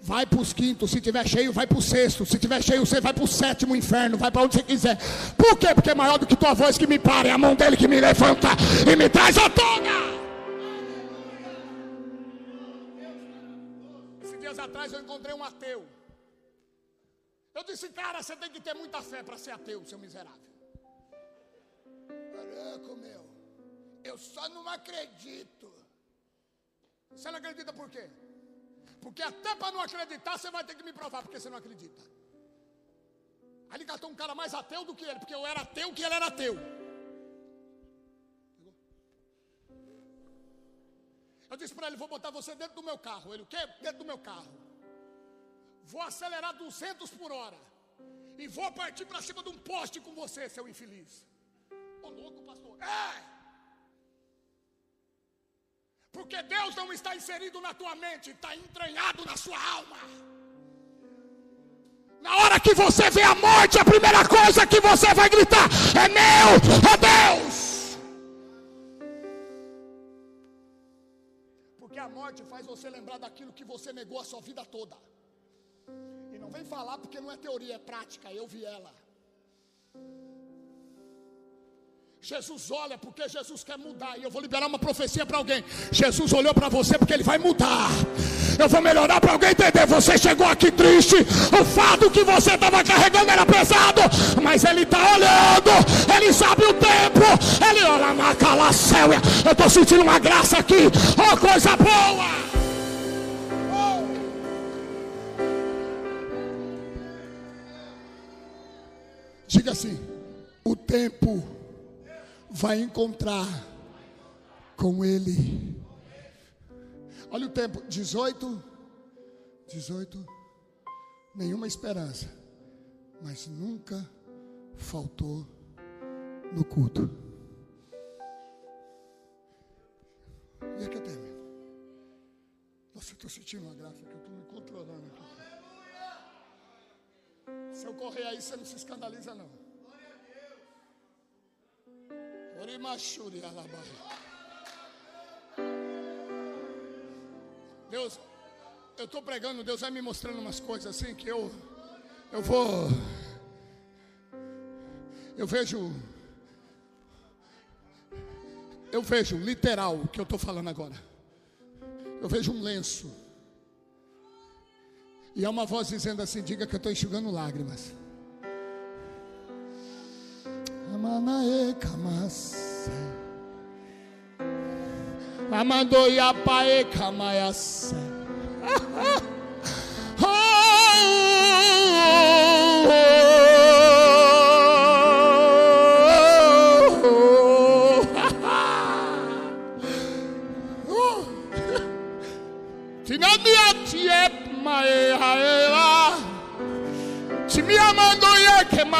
Vai para os quintos, se tiver cheio, vai para o sexto. Se tiver cheio, você vai para o sétimo inferno, vai para onde você quiser. Por quê? Porque é maior do que tua voz que me para, é a mão dele que me levanta e me traz à tona. Esses dias atrás eu encontrei um ateu. Eu disse, cara, você tem que ter muita fé para ser ateu, seu miserável. Caraca, meu. Eu só não acredito. Você não acredita por quê? Porque até para não acreditar, você vai ter que me provar porque você não acredita. Aí ele catou um cara mais ateu do que ele, porque eu era ateu que ele era ateu. Eu disse para ele: vou botar você dentro do meu carro. Ele, o quê? Dentro do meu carro. Vou acelerar 200 por hora. E vou partir para cima de um poste com você, seu infeliz. Ô louco, pastor. É! Porque Deus não está inserido na tua mente, está entranhado na sua alma. Na hora que você vê a morte, a primeira coisa que você vai gritar é meu, é Deus. Porque a morte faz você lembrar daquilo que você negou a sua vida toda. E não vem falar porque não é teoria, é prática, eu vi ela. Jesus olha porque Jesus quer mudar. E eu vou liberar uma profecia para alguém. Jesus olhou para você porque ele vai mudar. Eu vou melhorar para alguém entender. Você chegou aqui triste. O fardo que você estava carregando era pesado. Mas ele está olhando. Ele sabe o tempo. Ele olha na calacéuia. Eu estou sentindo uma graça aqui. Oh, coisa boa. Diga assim: o tempo vai encontrar com ele. Olha o tempo: 18, 18, nenhuma esperança, mas nunca faltou no culto. E aqui eu termino. Nossa, eu estou sentindo uma graça que eu estou me controlando aqui. Se eu correr aí, você não se escandaliza, não. Deus, eu estou pregando, Deus vai me mostrando umas coisas assim que eu, eu vou, eu vejo, eu vejo literal o que eu estou falando agora. Eu vejo um lenço. E há uma voz dizendo assim: diga que eu estou enxugando lágrimas. Amanae kamase. Amando ya pae kamayasa.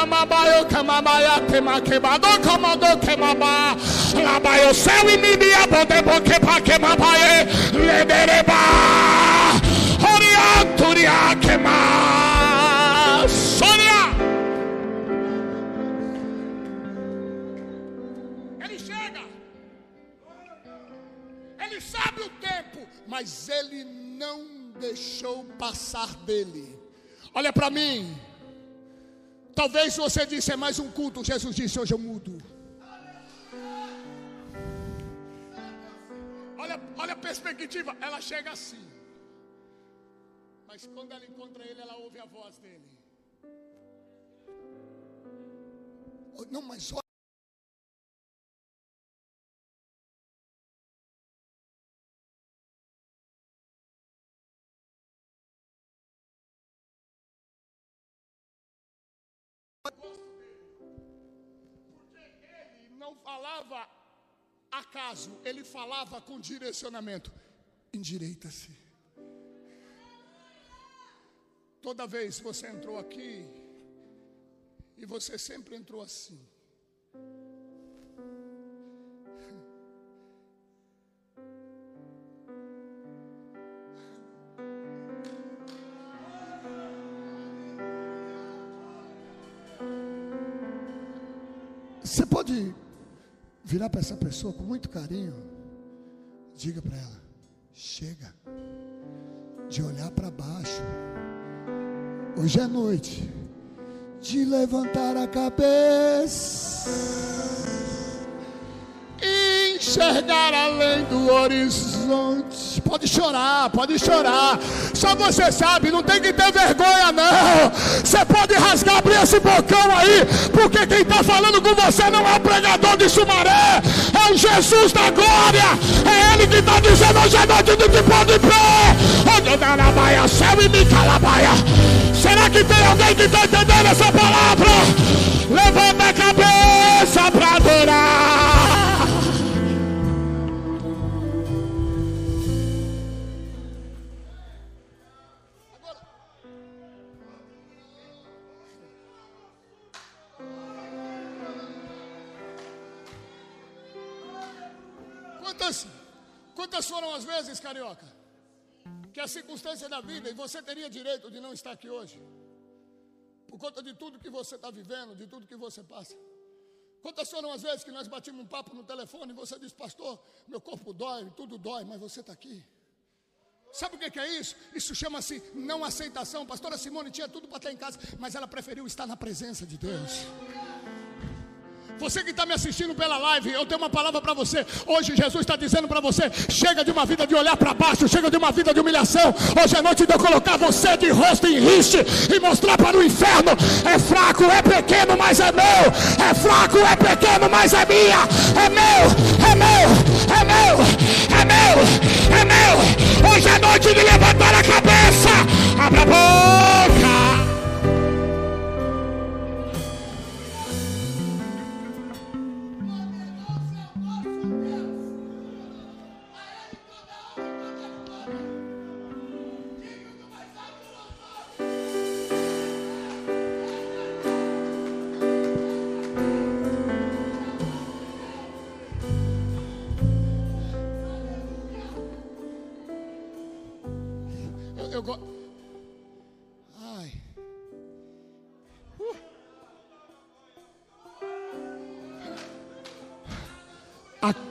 Ma do ke ma ba la bayo sewi mi bi ya bo de bo ke pa ke ma ba ye le de re ba horia turia ke ma sonia. Ele chega. Ele sabe o tempo mas ele não deixou passar dele. Olha para mim Talvez você disse é mais um culto. Jesus disse hoje eu mudo. Olha, olha a perspectiva. Ela chega assim. Mas quando ela encontra ele, ela ouve a voz dele. Não, mas olha. não falava acaso, ele falava com direcionamento. Endireita-se. Toda vez você entrou aqui, e você sempre entrou assim. Você pode virar para essa pessoa com muito carinho, diga para ela: chega de olhar para baixo. Hoje é noite de levantar a cabeça enxergar além do horizonte. Pode chorar, pode chorar. Só você sabe, não tem que ter vergonha, não. Você pode rasgar, abrir esse bocão aí, porque quem está falando com você não é o pregador de Sumaré, é o Jesus da glória. É Ele que está dizendo hoje é noite de que pode na baia, céu e me calabaia. Será que tem alguém que está entendendo essa palavra? Levanta vezes, carioca, que a circunstância da vida e você teria direito de não estar aqui hoje? Por conta de tudo que você está vivendo, de tudo que você passa. Quantas foram as vezes que nós batimos um papo no telefone e você disse, pastor, meu corpo dói, tudo dói, mas você está aqui. Sabe o que é isso? Isso chama-se não aceitação. Pastora Simone tinha tudo para estar em casa, mas ela preferiu estar na presença de Deus. Você que está me assistindo pela live, eu tenho uma palavra para você. Hoje Jesus está dizendo para você: chega de uma vida de olhar para baixo, chega de uma vida de humilhação. Hoje é noite de eu colocar você de rosto em riste e mostrar para o inferno: é fraco, é pequeno, mas é meu. É fraco, é pequeno, mas é minha. É meu, é meu, é meu, é meu, é meu. Hoje é noite de levantar a cabeça. Abra a boca.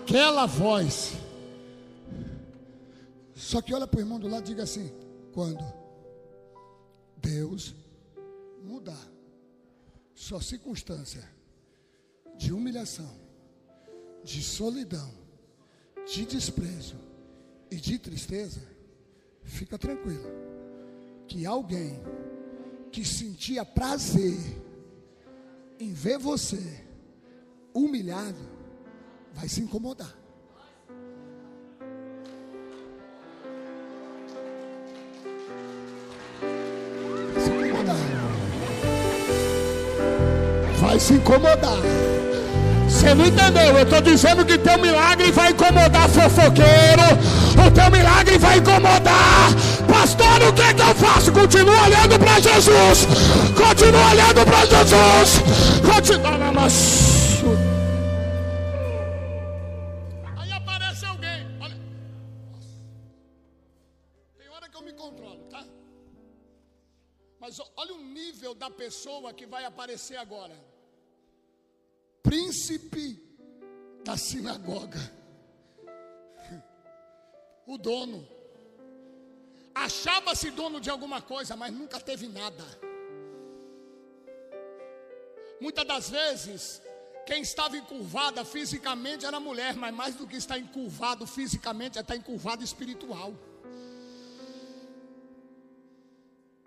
Aquela voz. Só que olha para o irmão do lado e diga assim: quando Deus mudar sua circunstância de humilhação, de solidão, de desprezo e de tristeza, fica tranquilo, que alguém que sentia prazer em ver você humilhado vai se incomodar. Vai se incomodar. Vai se incomodar. Você não entendeu? Eu estou dizendo que teu milagre vai incomodar fofoqueiro. O teu milagre vai incomodar. Pastor, o que, é que eu faço? Continua olhando para Jesus. Continua olhando para Jesus. Continua. Vai aparecer agora príncipe da sinagoga. O dono. Achava-se dono de alguma coisa, mas nunca teve nada. Muitas das vezes, quem estava encurvada fisicamente era a mulher, mas mais do que estar encurvado fisicamente, é estar encurvado espiritual.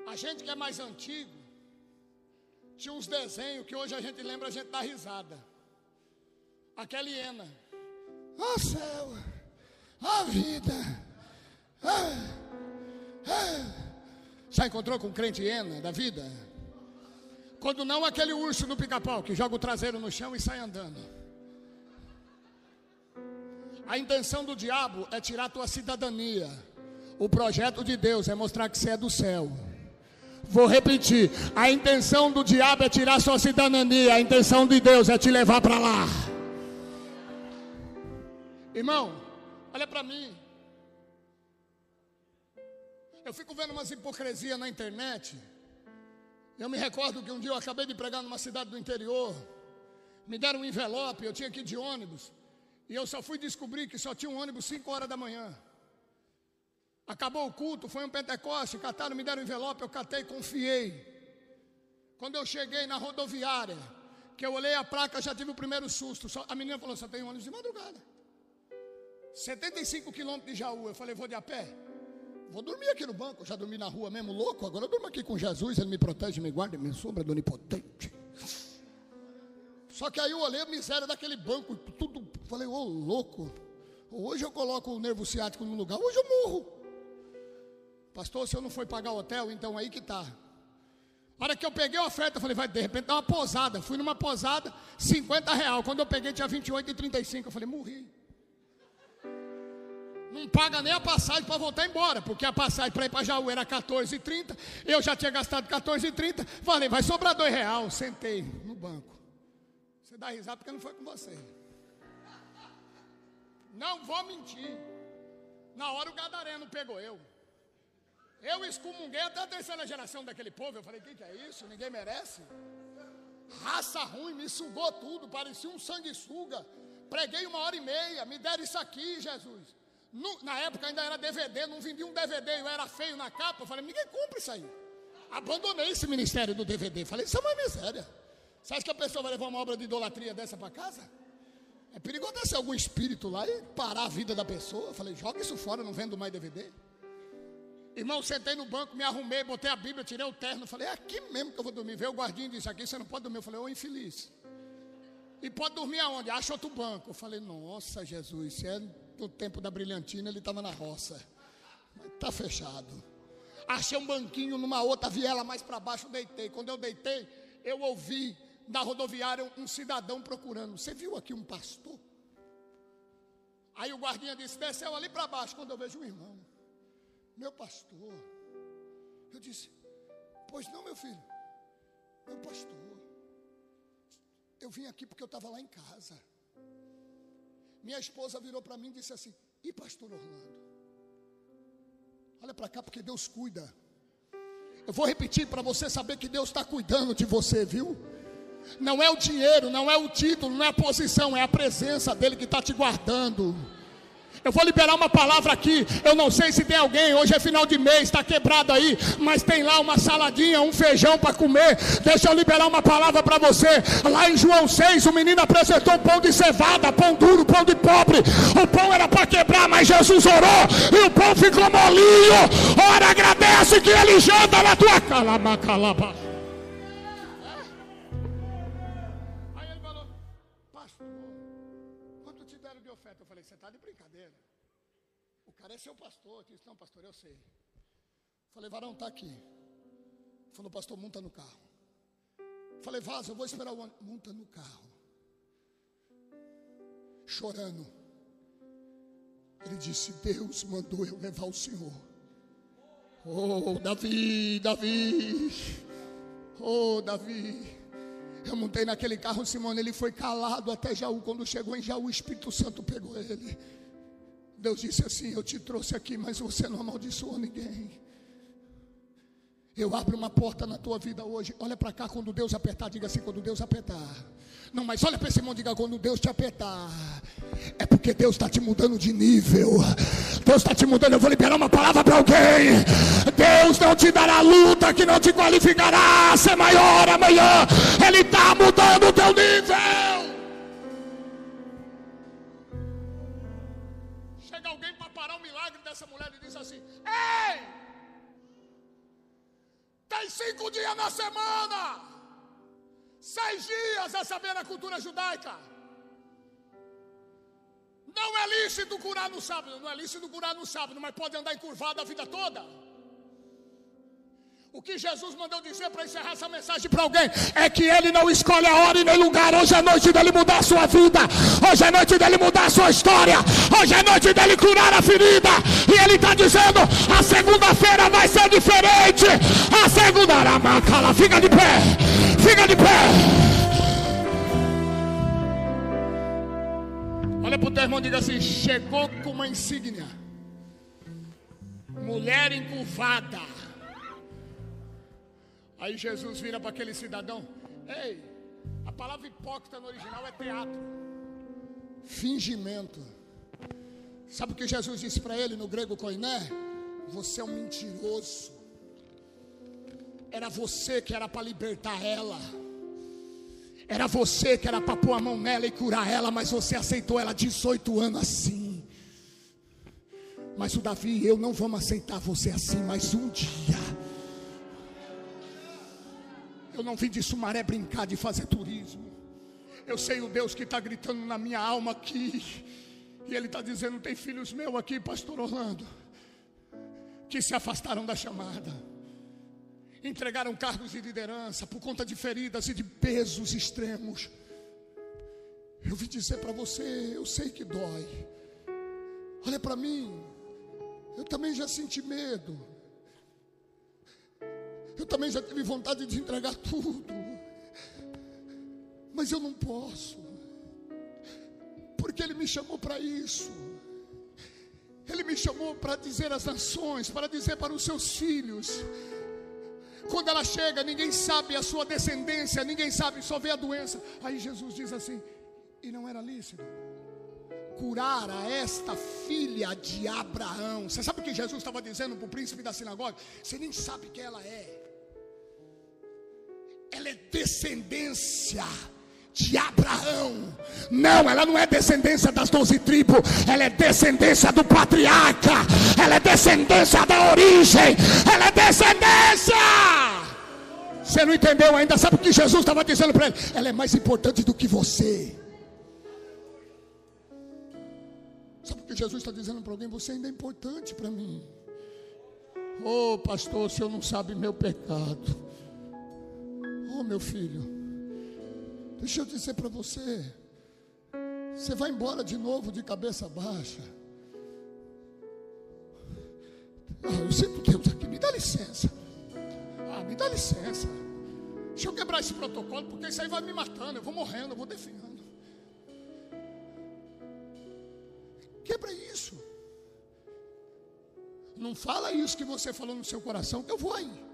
A gente que é mais antigo, tinha uns desenhos que hoje a gente lembra, a gente dá risada. Aquela hiena. Ó oh, céu, ó oh, vida. Ah, ah. Já encontrou com crente hiena da vida? Quando não, aquele urso no pica-pau que joga o traseiro no chão e sai andando. A intenção do diabo é tirar a tua cidadania. O projeto de Deus é mostrar que você é do céu. Vou repetir: a intenção do diabo é tirar sua cidadania, a intenção de Deus é te levar para lá. Irmão, olha para mim. Eu fico vendo umas hipocrisias na internet. Eu me recordo que um dia eu acabei de pregar numa cidade do interior. Me deram um envelope, eu tinha que ir de ônibus. E eu só fui descobrir que só tinha um ônibus 5 horas da manhã. Acabou o culto, foi um Pentecoste, cataram, me deram um envelope, eu catei, confiei. Quando eu cheguei na rodoviária, que eu olhei a placa, já tive o primeiro susto. Só, a menina falou: só tem ônibus de madrugada. 75 quilômetros de Jaú. Eu falei: vou de a pé. Vou dormir aqui no banco. Já dormi na rua mesmo, louco. Agora eu durmo aqui com Jesus. Ele me protege, me guarda, me sombra do onipotente. Só que aí eu olhei a miséria daquele banco, tudo. Falei: ô oh, louco. Hoje eu coloco o nervo ciático no lugar, hoje eu morro. Pastor, se eu não for pagar o hotel, então aí que está. A hora que eu peguei a oferta, eu falei, vai, de repente dá uma posada. Fui numa posada, 50 real. Quando eu peguei, tinha 28 e 35. Eu falei, morri. Não paga nem a passagem para voltar embora, porque a passagem para ir para Jaú era 14,30. Eu já tinha gastado 14,30. Falei, vai sobrar dois real. Sentei no banco. Você dá risada porque não foi com você. Não vou mentir. Na hora o gadareno pegou eu. Eu excomunguei até a terceira geração daquele povo. Eu falei: o que, que é isso? Ninguém merece. Raça ruim, me sugou tudo, parecia um sanguessuga. Preguei uma hora e meia, me deram isso aqui, Jesus. No, na época ainda era DVD, não vendia um DVD, eu era feio na capa. Eu falei: ninguém compra isso aí. Abandonei esse ministério do DVD. Falei: isso é uma miséria. Você acha que a pessoa vai levar uma obra de idolatria dessa para casa? É perigoso descer algum espírito lá e parar a vida da pessoa. Eu falei: joga isso fora, não vendo mais DVD. Irmão, sentei no banco, me arrumei, botei a Bíblia, tirei o terno, falei, é aqui mesmo que eu vou dormir. Veio o guardinha disse, aqui você não pode dormir. Eu falei, ô infeliz. E pode dormir aonde? Acha outro banco. Eu falei, nossa Jesus, se é no tempo da brilhantina, ele estava na roça. Mas está fechado. Achei um banquinho numa outra viela mais para baixo, deitei. Quando eu deitei, eu ouvi da rodoviária um cidadão procurando. Você viu aqui um pastor? Aí o guardinha disse, desceu ali para baixo, quando eu vejo um irmão meu pastor. Eu disse, pois não, meu filho, meu pastor. Eu vim aqui porque eu estava lá em casa. Minha esposa virou para mim e disse assim: E pastor Orlando? Olha para cá, porque Deus cuida. Eu vou repetir para você saber que Deus está cuidando de você, viu? Não é o dinheiro, não é o título, não é a posição, é a presença dEle que está te guardando. Eu vou liberar uma palavra aqui. Eu não sei se tem alguém, hoje é final de mês, está quebrado aí, mas tem lá uma saladinha, um feijão para comer. Deixa eu liberar uma palavra para você. Lá em João 6, o menino apresentou pão de cevada, pão duro, pão de pobre. O pão era para quebrar, mas Jesus orou e o pão ficou molinho. Ora, agradece que ele janta na tua calama, calaba. Seu pastor. Eu disse, não, pastor, eu sei. Falei, varão, está aqui. Falou, pastor, monta no carro. Falei, vaza, eu vou esperar o ônibus. Monta no carro. Chorando. Ele disse, Deus mandou eu levar o Senhor. Oh, Davi, Davi. Oh, Davi. Eu montei naquele carro, Simone, ele foi calado até Jaú. Quando chegou em Jaú, o Espírito Santo pegou ele. Deus disse assim: Eu te trouxe aqui, mas você não amaldiçoou ninguém. Eu abro uma porta na tua vida hoje. Olha para cá quando Deus apertar, diga assim: quando Deus apertar. Não, mas olha para esse irmão, diga quando Deus te apertar. É porque Deus está te mudando de nível. Deus está te mudando. Eu vou liberar uma palavra para alguém. Deus não te dará luta que não te qualificará a ser maior amanhã. Ele está mudando o teu nível. Essa mulher e disse assim: Ei! Tem cinco dias na semana, seis dias a saber a cultura judaica. Não é lícito curar no sábado, não é lícito curar no sábado, mas pode andar encurvado a vida toda. O que Jesus mandou dizer para encerrar essa mensagem para alguém é que ele não escolhe a hora e nem lugar. Hoje é noite dele mudar a sua vida. Hoje é noite dele mudar a sua história. Hoje é noite dele curar a ferida. E ele está dizendo: a segunda-feira vai ser diferente. A segunda Aramacala, fica de pé. Fica de pé. Olha para o teu irmão e diga assim: chegou com uma insígnia. Mulher encurvada Aí Jesus vira para aquele cidadão: Ei, a palavra hipócrita no original é teatro. Fingimento. Sabe o que Jesus disse para ele no grego koiné? Você é um mentiroso. Era você que era para libertar ela. Era você que era para pôr a mão nela e curar ela, mas você aceitou ela 18 anos assim. Mas o Davi, eu não vamos aceitar você assim mais um dia. Eu não vim de Sumaré brincar de fazer turismo. Eu sei o Deus que está gritando na minha alma aqui. E Ele está dizendo: tem filhos meus aqui, Pastor Orlando, que se afastaram da chamada, entregaram cargos de liderança por conta de feridas e de pesos extremos. Eu vim dizer para você: eu sei que dói. Olha para mim, eu também já senti medo. Eu também já tive vontade de entregar tudo. Mas eu não posso. Porque Ele me chamou para isso. Ele me chamou para dizer às nações, para dizer para os seus filhos. Quando ela chega, ninguém sabe a sua descendência, ninguém sabe, só vê a doença. Aí Jesus diz assim: e não era lícito curar a esta filha de Abraão. Você sabe o que Jesus estava dizendo para o príncipe da sinagoga? Você nem sabe quem ela é. Descendência de Abraão. Não, ela não é descendência das doze tribos, ela é descendência do patriarca, ela é descendência da origem, ela é descendência. Você não entendeu ainda? Sabe o que Jesus estava dizendo para ele? Ela é mais importante do que você. Sabe o que Jesus está dizendo para alguém? Você ainda é importante para mim. Oh, pastor, o senhor não sabe meu pecado. Oh, meu filho, deixa eu dizer para você. Você vai embora de novo de cabeça baixa. Ah, eu sinto Deus aqui, me dá licença. Ah, me dá licença. Deixa eu quebrar esse protocolo, porque isso aí vai me matando. Eu vou morrendo, eu vou definhando. Quebra isso. Não fala isso que você falou no seu coração, que eu vou aí.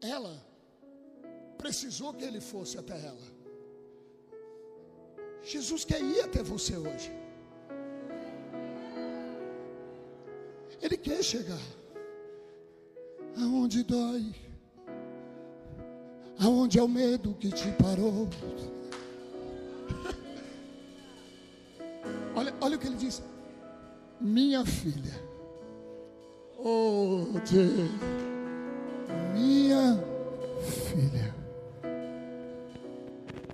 Ela precisou que ele fosse até ela. Jesus quer ir até você hoje. Ele quer chegar aonde dói, aonde é o medo que te parou. [laughs] Olha, olha o que ele diz: Minha filha, oh Deus, minha filha,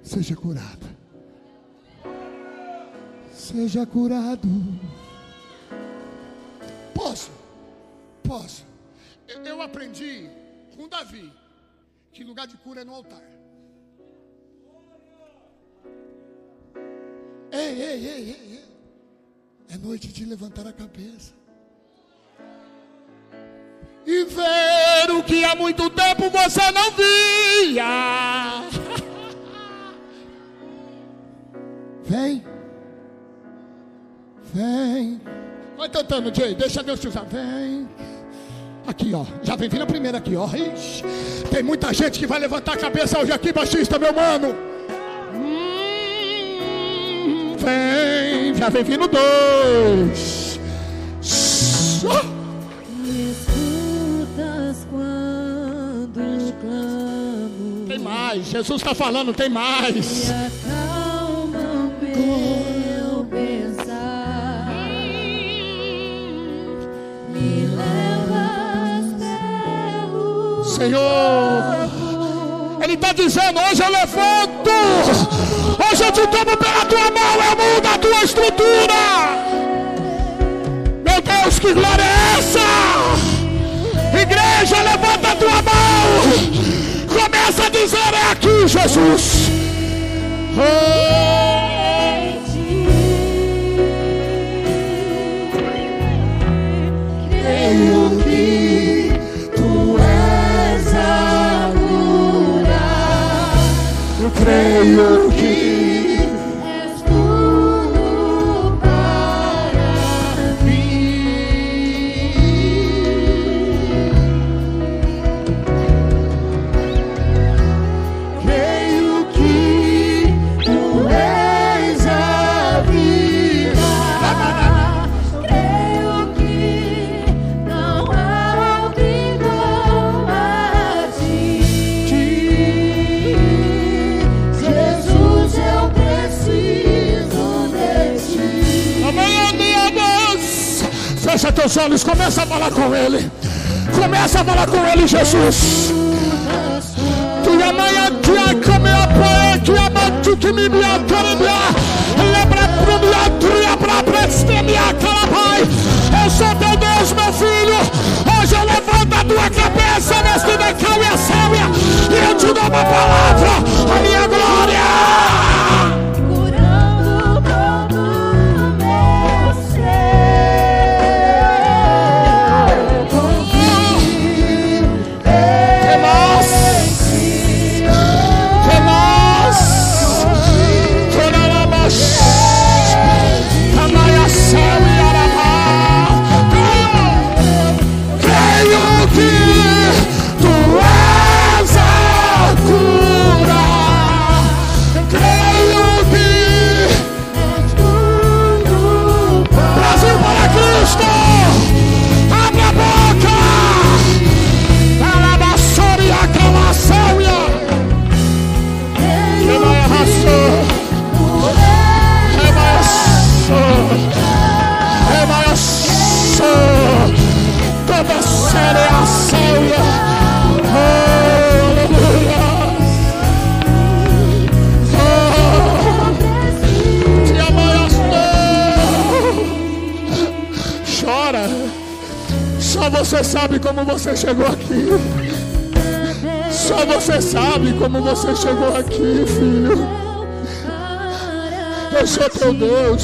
seja curada, seja curado. Posso, posso. Eu, aprendi com Davi que lugar de cura é no altar. Ei, ei, ei, ei, ei. É noite de levantar a cabeça. E ver o que há muito tempo você não via. Vem. Vem. Vai tentando, Jay. Deixa Deus te usar. Vem. Aqui, ó. Já vem vindo a primeira aqui, ó. Ixi. Tem muita gente que vai levantar a cabeça hoje aqui, baixista, meu mano. Hum, vem. Já vem vindo dois. Só. Mais. Jesus está falando, tem mais. Senhor. Ele está dizendo: hoje eu levanto. Hoje eu te tomo pela tua mão. Eu mudo a tua estrutura. Meu Deus, que glória é essa? Igreja, levanta a tua mão. Começa a dizer: é aqui, Jesus. Oh. Creio teus olhos, começa a falar com Ele. Começa a falar com Ele, Jesus. Eu sou teu Deus, meu filho. Hoje eu levanto a tua cabeça neste e céu. E eu te dou uma palavra, a minha glória.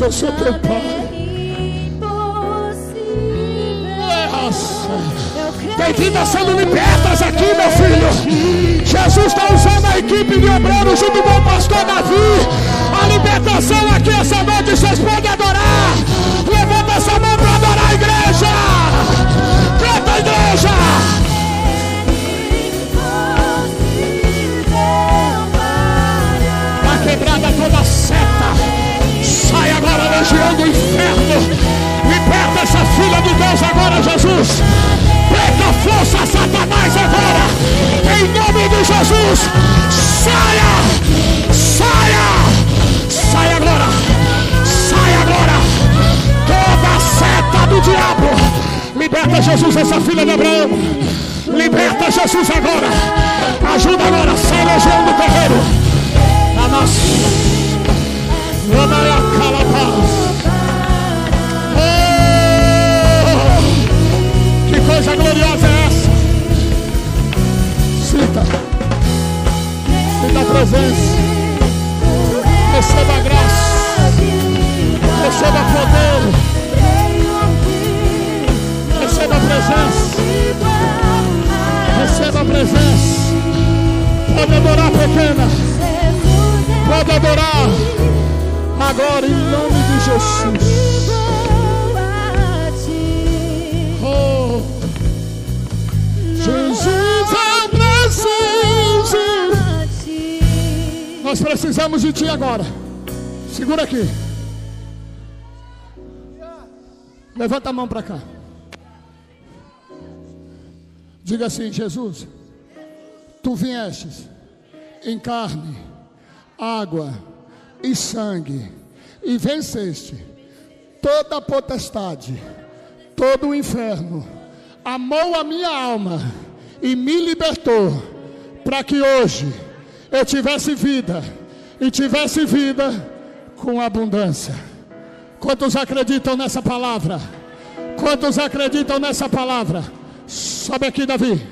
Eu sou teu Levanta a mão para cá. Diga assim: Jesus, tu viestes em carne, água e sangue, e venceste toda a potestade, todo o inferno, amou a minha alma e me libertou, para que hoje eu tivesse vida e tivesse vida com abundância. Quantos acreditam nessa palavra? Quantos acreditam nessa palavra? Sobe aqui, Davi.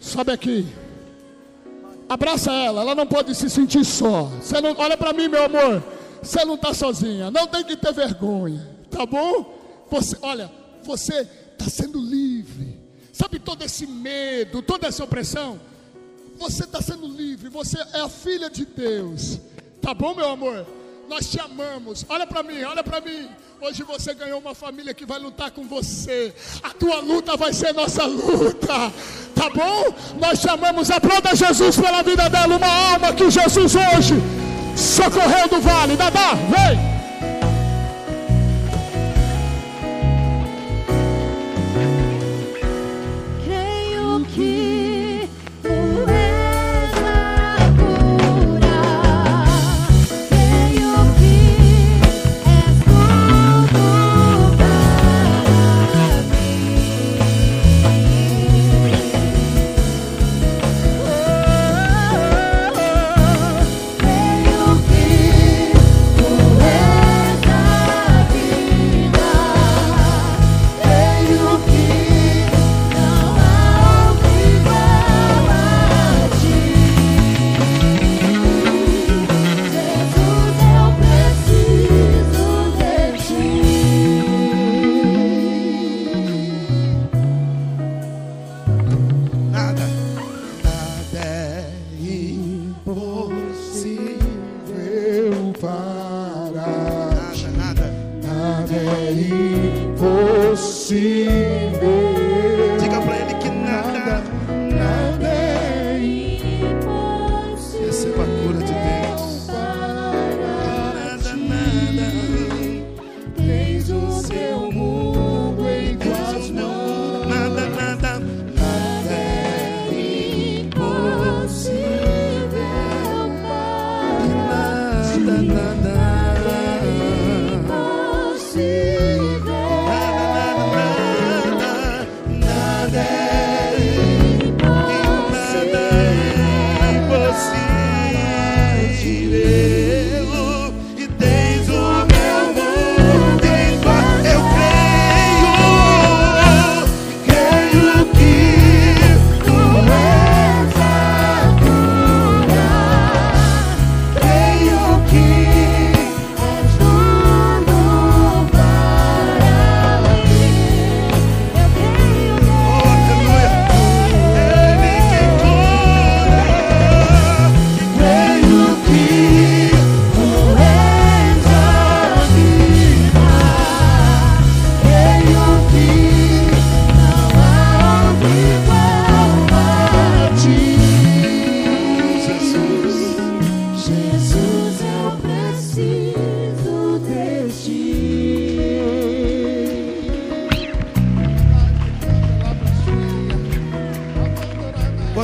Sobe aqui. Abraça ela, ela não pode se sentir só. Você não, olha para mim, meu amor. Você não está sozinha. Não tem que ter vergonha, tá bom? Você, olha, você está sendo livre. Sabe todo esse medo, toda essa opressão? Você está sendo livre. Você é a filha de Deus. Tá bom, meu amor? Nós te amamos. Olha para mim, olha para mim. Hoje você ganhou uma família que vai lutar com você. A tua luta vai ser nossa luta. Tá bom? Nós chamamos, aplauda Jesus pela vida dela. Uma alma que Jesus hoje socorreu do vale. Dadá, vem.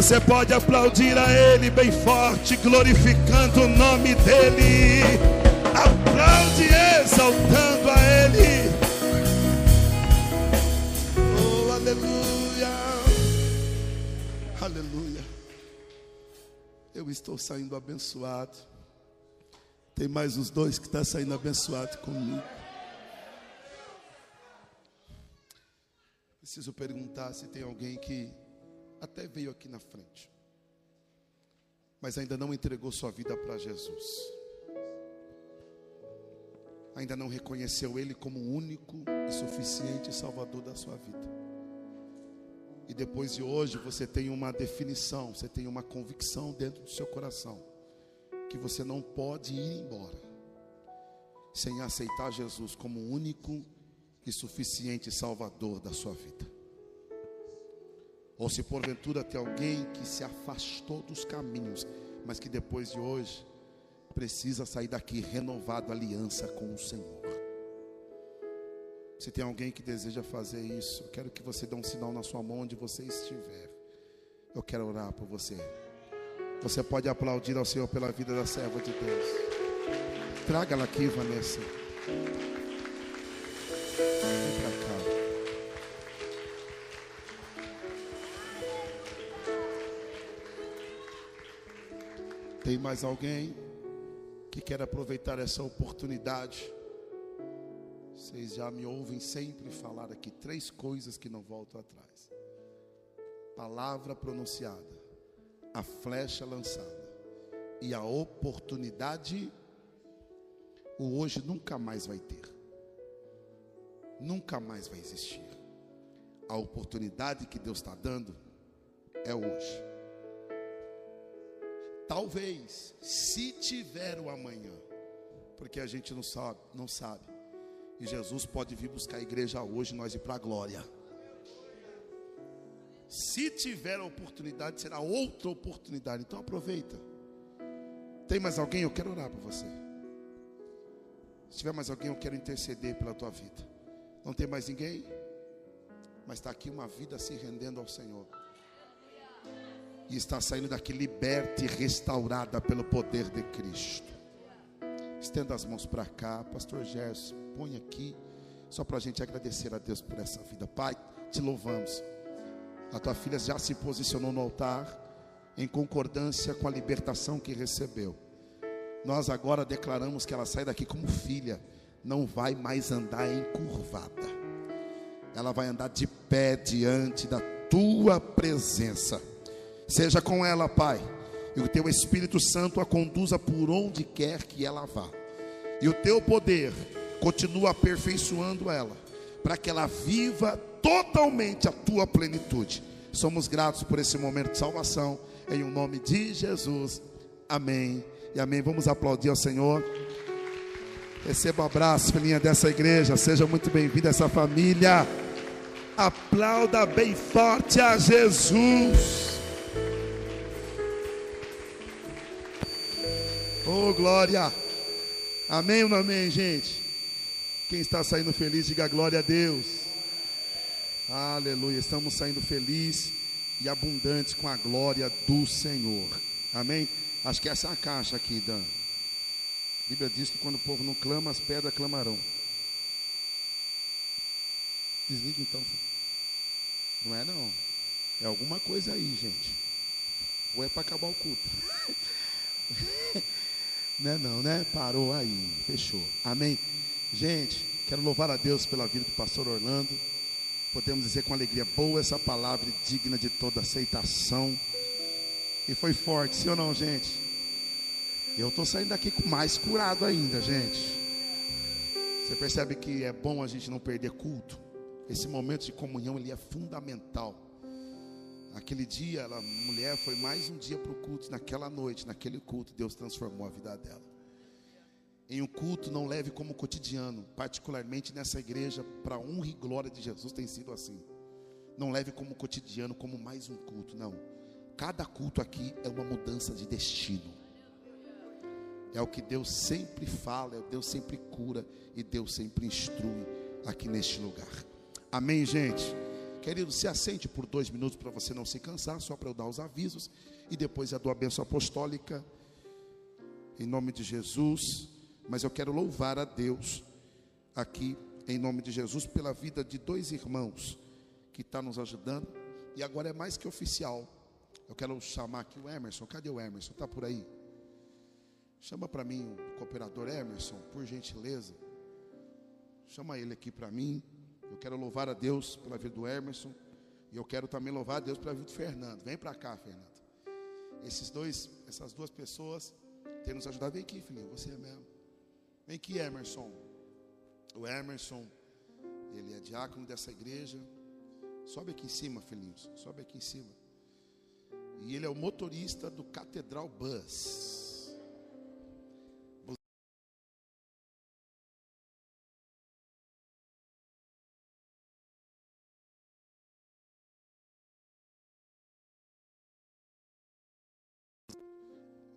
Você pode aplaudir a Ele bem forte, glorificando o nome dEle. Aplaude exaltando a Ele. Oh, aleluia. Aleluia. Eu estou saindo abençoado. Tem mais os dois que estão tá saindo abençoado comigo. Preciso perguntar se tem alguém que veio aqui na frente, mas ainda não entregou sua vida para Jesus. Ainda não reconheceu Ele como o único e suficiente Salvador da sua vida. E depois de hoje você tem uma definição, você tem uma convicção dentro do seu coração que você não pode ir embora sem aceitar Jesus como o único e suficiente Salvador da sua vida. Ou se porventura tem alguém que se afastou dos caminhos, mas que depois de hoje precisa sair daqui renovado aliança com o Senhor. Se tem alguém que deseja fazer isso, eu quero que você dê um sinal na sua mão onde você estiver. Eu quero orar por você. Você pode aplaudir ao Senhor pela vida da serva de Deus. Traga ela aqui, Vanessa. Tem mais alguém que quer aproveitar essa oportunidade? Vocês já me ouvem sempre falar aqui três coisas que não voltam atrás: palavra pronunciada, a flecha lançada e a oportunidade. O hoje nunca mais vai ter, nunca mais vai existir. A oportunidade que Deus está dando é hoje. Talvez, se tiver o amanhã, porque a gente não sabe, não sabe. E Jesus pode vir buscar a igreja hoje, nós ir para a glória. Se tiver a oportunidade, será outra oportunidade. Então aproveita. Tem mais alguém? Eu quero orar por você. Se tiver mais alguém, eu quero interceder pela tua vida. Não tem mais ninguém? Mas está aqui uma vida se rendendo ao Senhor e está saindo daqui liberta e restaurada pelo poder de Cristo. Estenda as mãos para cá, Pastor Gerson, põe aqui, só para a gente agradecer a Deus por essa vida. Pai, te louvamos. A tua filha já se posicionou no altar, em concordância com a libertação que recebeu. Nós agora declaramos que ela sai daqui como filha, não vai mais andar encurvada, ela vai andar de pé diante da tua presença Seja com ela, Pai, e o teu Espírito Santo a conduza por onde quer que ela vá. E o teu poder continua aperfeiçoando ela, para que ela viva totalmente a tua plenitude. Somos gratos por esse momento de salvação, em o nome de Jesus. Amém. E amém. Vamos aplaudir ao Senhor. Receba um abraço, filhinha dessa igreja. Seja muito bem-vinda essa família. Aplauda bem forte a Jesus. Oh, glória. Amém ou não amém, gente? Quem está saindo feliz, diga glória a Deus. Aleluia. Estamos saindo felizes e abundantes com a glória do Senhor. Amém? Acho que essa é a caixa aqui, Dan. A Bíblia diz que quando o povo não clama, as pedras clamarão. Desliga então. Não é não. É alguma coisa aí, gente. Ou é para acabar o culto. [laughs] Né, não, né? Parou aí, fechou. Amém. Gente, quero louvar a Deus pela vida do pastor Orlando. Podemos dizer com alegria boa essa palavra digna de toda aceitação. E foi forte, sim ou não, gente? Eu estou saindo daqui mais curado ainda, gente. Você percebe que é bom a gente não perder culto. Esse momento de comunhão ele é fundamental. Aquele dia, a mulher foi mais um dia para o culto. Naquela noite, naquele culto, Deus transformou a vida dela. Em um culto, não leve como cotidiano, particularmente nessa igreja, para honra e glória de Jesus, tem sido assim. Não leve como cotidiano, como mais um culto, não. Cada culto aqui é uma mudança de destino. É o que Deus sempre fala, é o Deus sempre cura e Deus sempre instrui aqui neste lugar. Amém, gente? Querido, se assente por dois minutos para você não se cansar, só para eu dar os avisos. E depois a do abenço apostólica. Em nome de Jesus. Mas eu quero louvar a Deus aqui, em nome de Jesus, pela vida de dois irmãos que está nos ajudando. E agora é mais que oficial. Eu quero chamar aqui o Emerson. Cadê o Emerson? Está por aí? Chama para mim o cooperador Emerson, por gentileza. Chama ele aqui para mim. Eu quero louvar a Deus pela vida do Emerson. E eu quero também louvar a Deus pela vida do Fernando. Vem para cá, Fernando. Esses dois, essas duas pessoas têm nos ajudado. Vem aqui, filhinho, você é mesmo. Vem aqui, Emerson. O Emerson, ele é diácono dessa igreja. Sobe aqui em cima, filhinhos. Sobe aqui em cima. E ele é o motorista do Catedral Bus.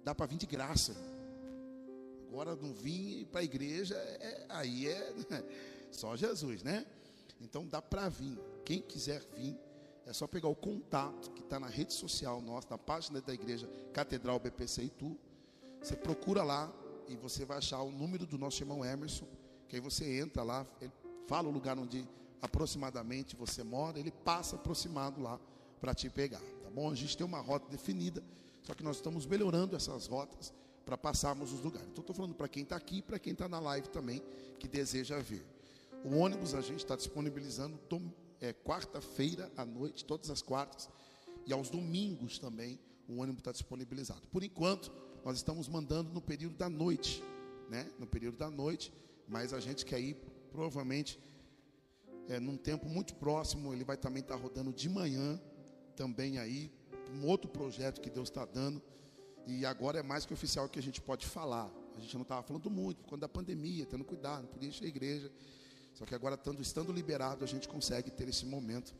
Dá para vir de graça. Agora não vir para a igreja, é, aí é [laughs] só Jesus, né? Então dá para vir. Quem quiser vir, é só pegar o contato que está na rede social nossa, na página da igreja Catedral BPC Itu. Você procura lá e você vai achar o número do nosso irmão Emerson. Que aí você entra lá, ele fala o lugar onde aproximadamente você mora, ele passa aproximado lá para te pegar, tá bom? A gente tem uma rota definida só que nós estamos melhorando essas rotas para passarmos os lugares. Então, estou falando para quem está aqui e para quem está na live também, que deseja ver. O ônibus a gente está disponibilizando é, quarta-feira à noite, todas as quartas, e aos domingos também o ônibus está disponibilizado. Por enquanto, nós estamos mandando no período da noite, né? No período da noite, mas a gente quer ir provavelmente é, num tempo muito próximo, ele vai também estar tá rodando de manhã também aí um outro projeto que Deus está dando. E agora é mais que oficial que a gente pode falar. A gente não estava falando muito, por conta da pandemia, tendo cuidado, não podia encher a igreja. Só que agora, estando, estando liberado, a gente consegue ter esse momento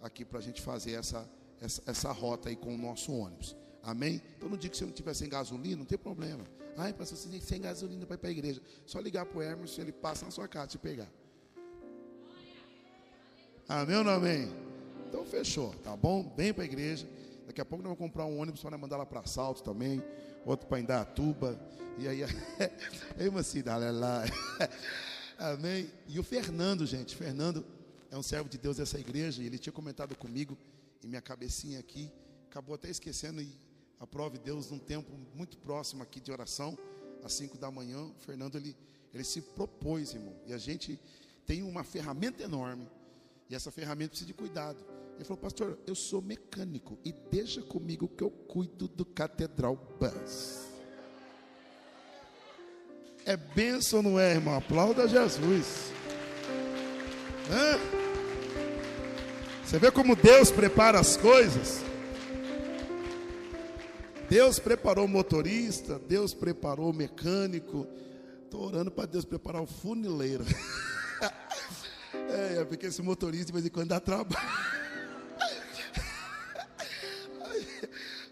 aqui para a gente fazer essa, essa, essa rota aí com o nosso ônibus. Amém? Então, no dia que você não tiver sem gasolina, não tem problema. Ai, pastor, você tem sem gasolina para ir para a igreja. Só ligar para o Emerson, ele passa na sua casa te pegar. Amém ou não amém? Então, fechou, tá bom? Vem para a igreja. Daqui a pouco nós vamos comprar um ônibus para mandar lá para Salto também, outro para Indatuba. E aí, é uma cidade lá. [laughs] Amém. E o Fernando, gente, Fernando é um servo de Deus dessa igreja, e ele tinha comentado comigo em minha cabecinha aqui, acabou até esquecendo e aprove Deus num tempo muito próximo aqui de oração, às 5 da manhã, o Fernando ele, ele se propôs, irmão, e a gente tem uma ferramenta enorme, e essa ferramenta precisa de cuidado. Ele falou, pastor, eu sou mecânico e deixa comigo que eu cuido do Catedral Bus. É bênção, não é, irmão? Aplauda Jesus. Hã? Você vê como Deus prepara as coisas? Deus preparou o motorista, Deus preparou o mecânico. Estou orando para Deus preparar o funileiro. [laughs] é, porque esse motorista de vez em quando dá trabalho.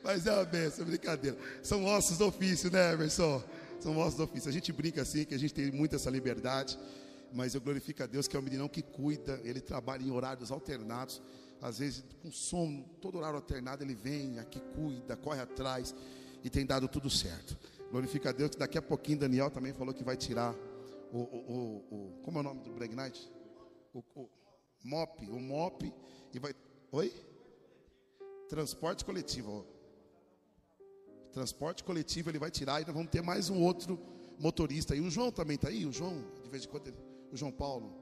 Mas é uma benção, brincadeira. São ossos do ofício, né, Emerson? São ossos do ofício. A gente brinca assim, que a gente tem muita essa liberdade. Mas eu glorifico a Deus que é um meninão que cuida. Ele trabalha em horários alternados. Às vezes, com sono, todo horário alternado, ele vem aqui, cuida, corre atrás. E tem dado tudo certo. Glorifica a Deus que daqui a pouquinho Daniel também falou que vai tirar o. o, o, o como é o nome do Break Night? O, o MOP. O MOP. E vai. Oi? Transporte coletivo. Transporte coletivo ele vai tirar e nós vamos ter mais um outro motorista. E o João também está aí, o João, de vez em quando, ele, o João Paulo,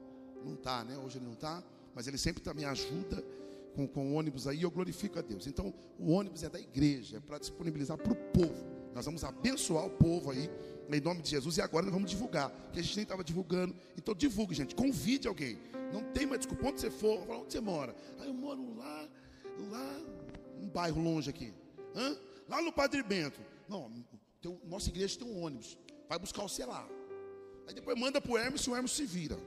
não está, né? Hoje ele não está, mas ele sempre também ajuda com, com o ônibus aí, eu glorifico a Deus. Então, o ônibus é da igreja, é para disponibilizar para o povo. Nós vamos abençoar o povo aí, em nome de Jesus, e agora nós vamos divulgar, que a gente nem estava divulgando. Então, divulgue, gente, convide alguém. Não tem mais desculpa, onde você for, onde você mora? Ah, eu moro lá, lá, um bairro longe aqui. Hã? Lá no Padre Bento. Não, tem, nossa igreja tem um ônibus. Vai buscar você lá. Aí depois manda para o Hermes e o Hermes se vira.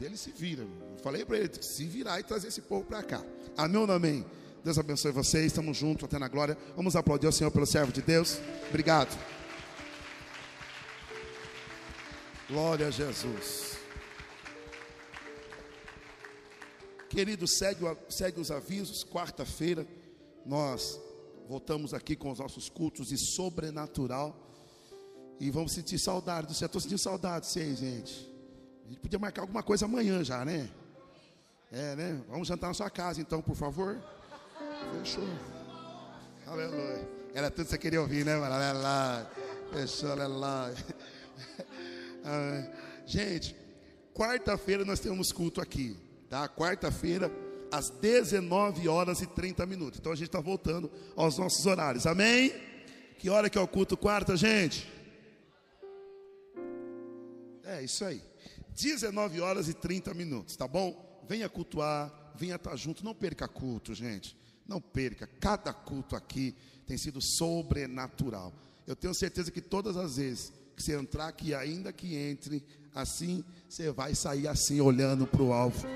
Ele se vira. Eu falei para ele se virar e trazer esse povo para cá. Amém ou não amém? Deus abençoe vocês. Estamos juntos até na glória. Vamos aplaudir ao Senhor pelo servo de Deus. Obrigado. Glória a Jesus. Querido, segue, segue os avisos. Quarta-feira nós voltamos aqui com os nossos cultos de sobrenatural. E vamos sentir saudade céu. Estou sentindo saudade de vocês, gente. A gente podia marcar alguma coisa amanhã já, né? É, né? Vamos jantar na sua casa, então, por favor. Fechou. Aleluia. Era tudo que você queria ouvir, né? Aleluia. Fechou, [laughs] aleluia. Gente, quarta-feira nós temos culto aqui, tá? Quarta-feira, às 19 horas e 30 minutos. Então a gente está voltando aos nossos horários. Amém? Que hora que é o culto quarta, gente? É isso aí. 19 horas e 30 minutos, tá bom? Venha cultuar, venha estar tá junto, não perca culto, gente. Não perca. Cada culto aqui tem sido sobrenatural. Eu tenho certeza que todas as vezes que você entrar aqui, ainda que entre assim, você vai sair assim, olhando para o alvo,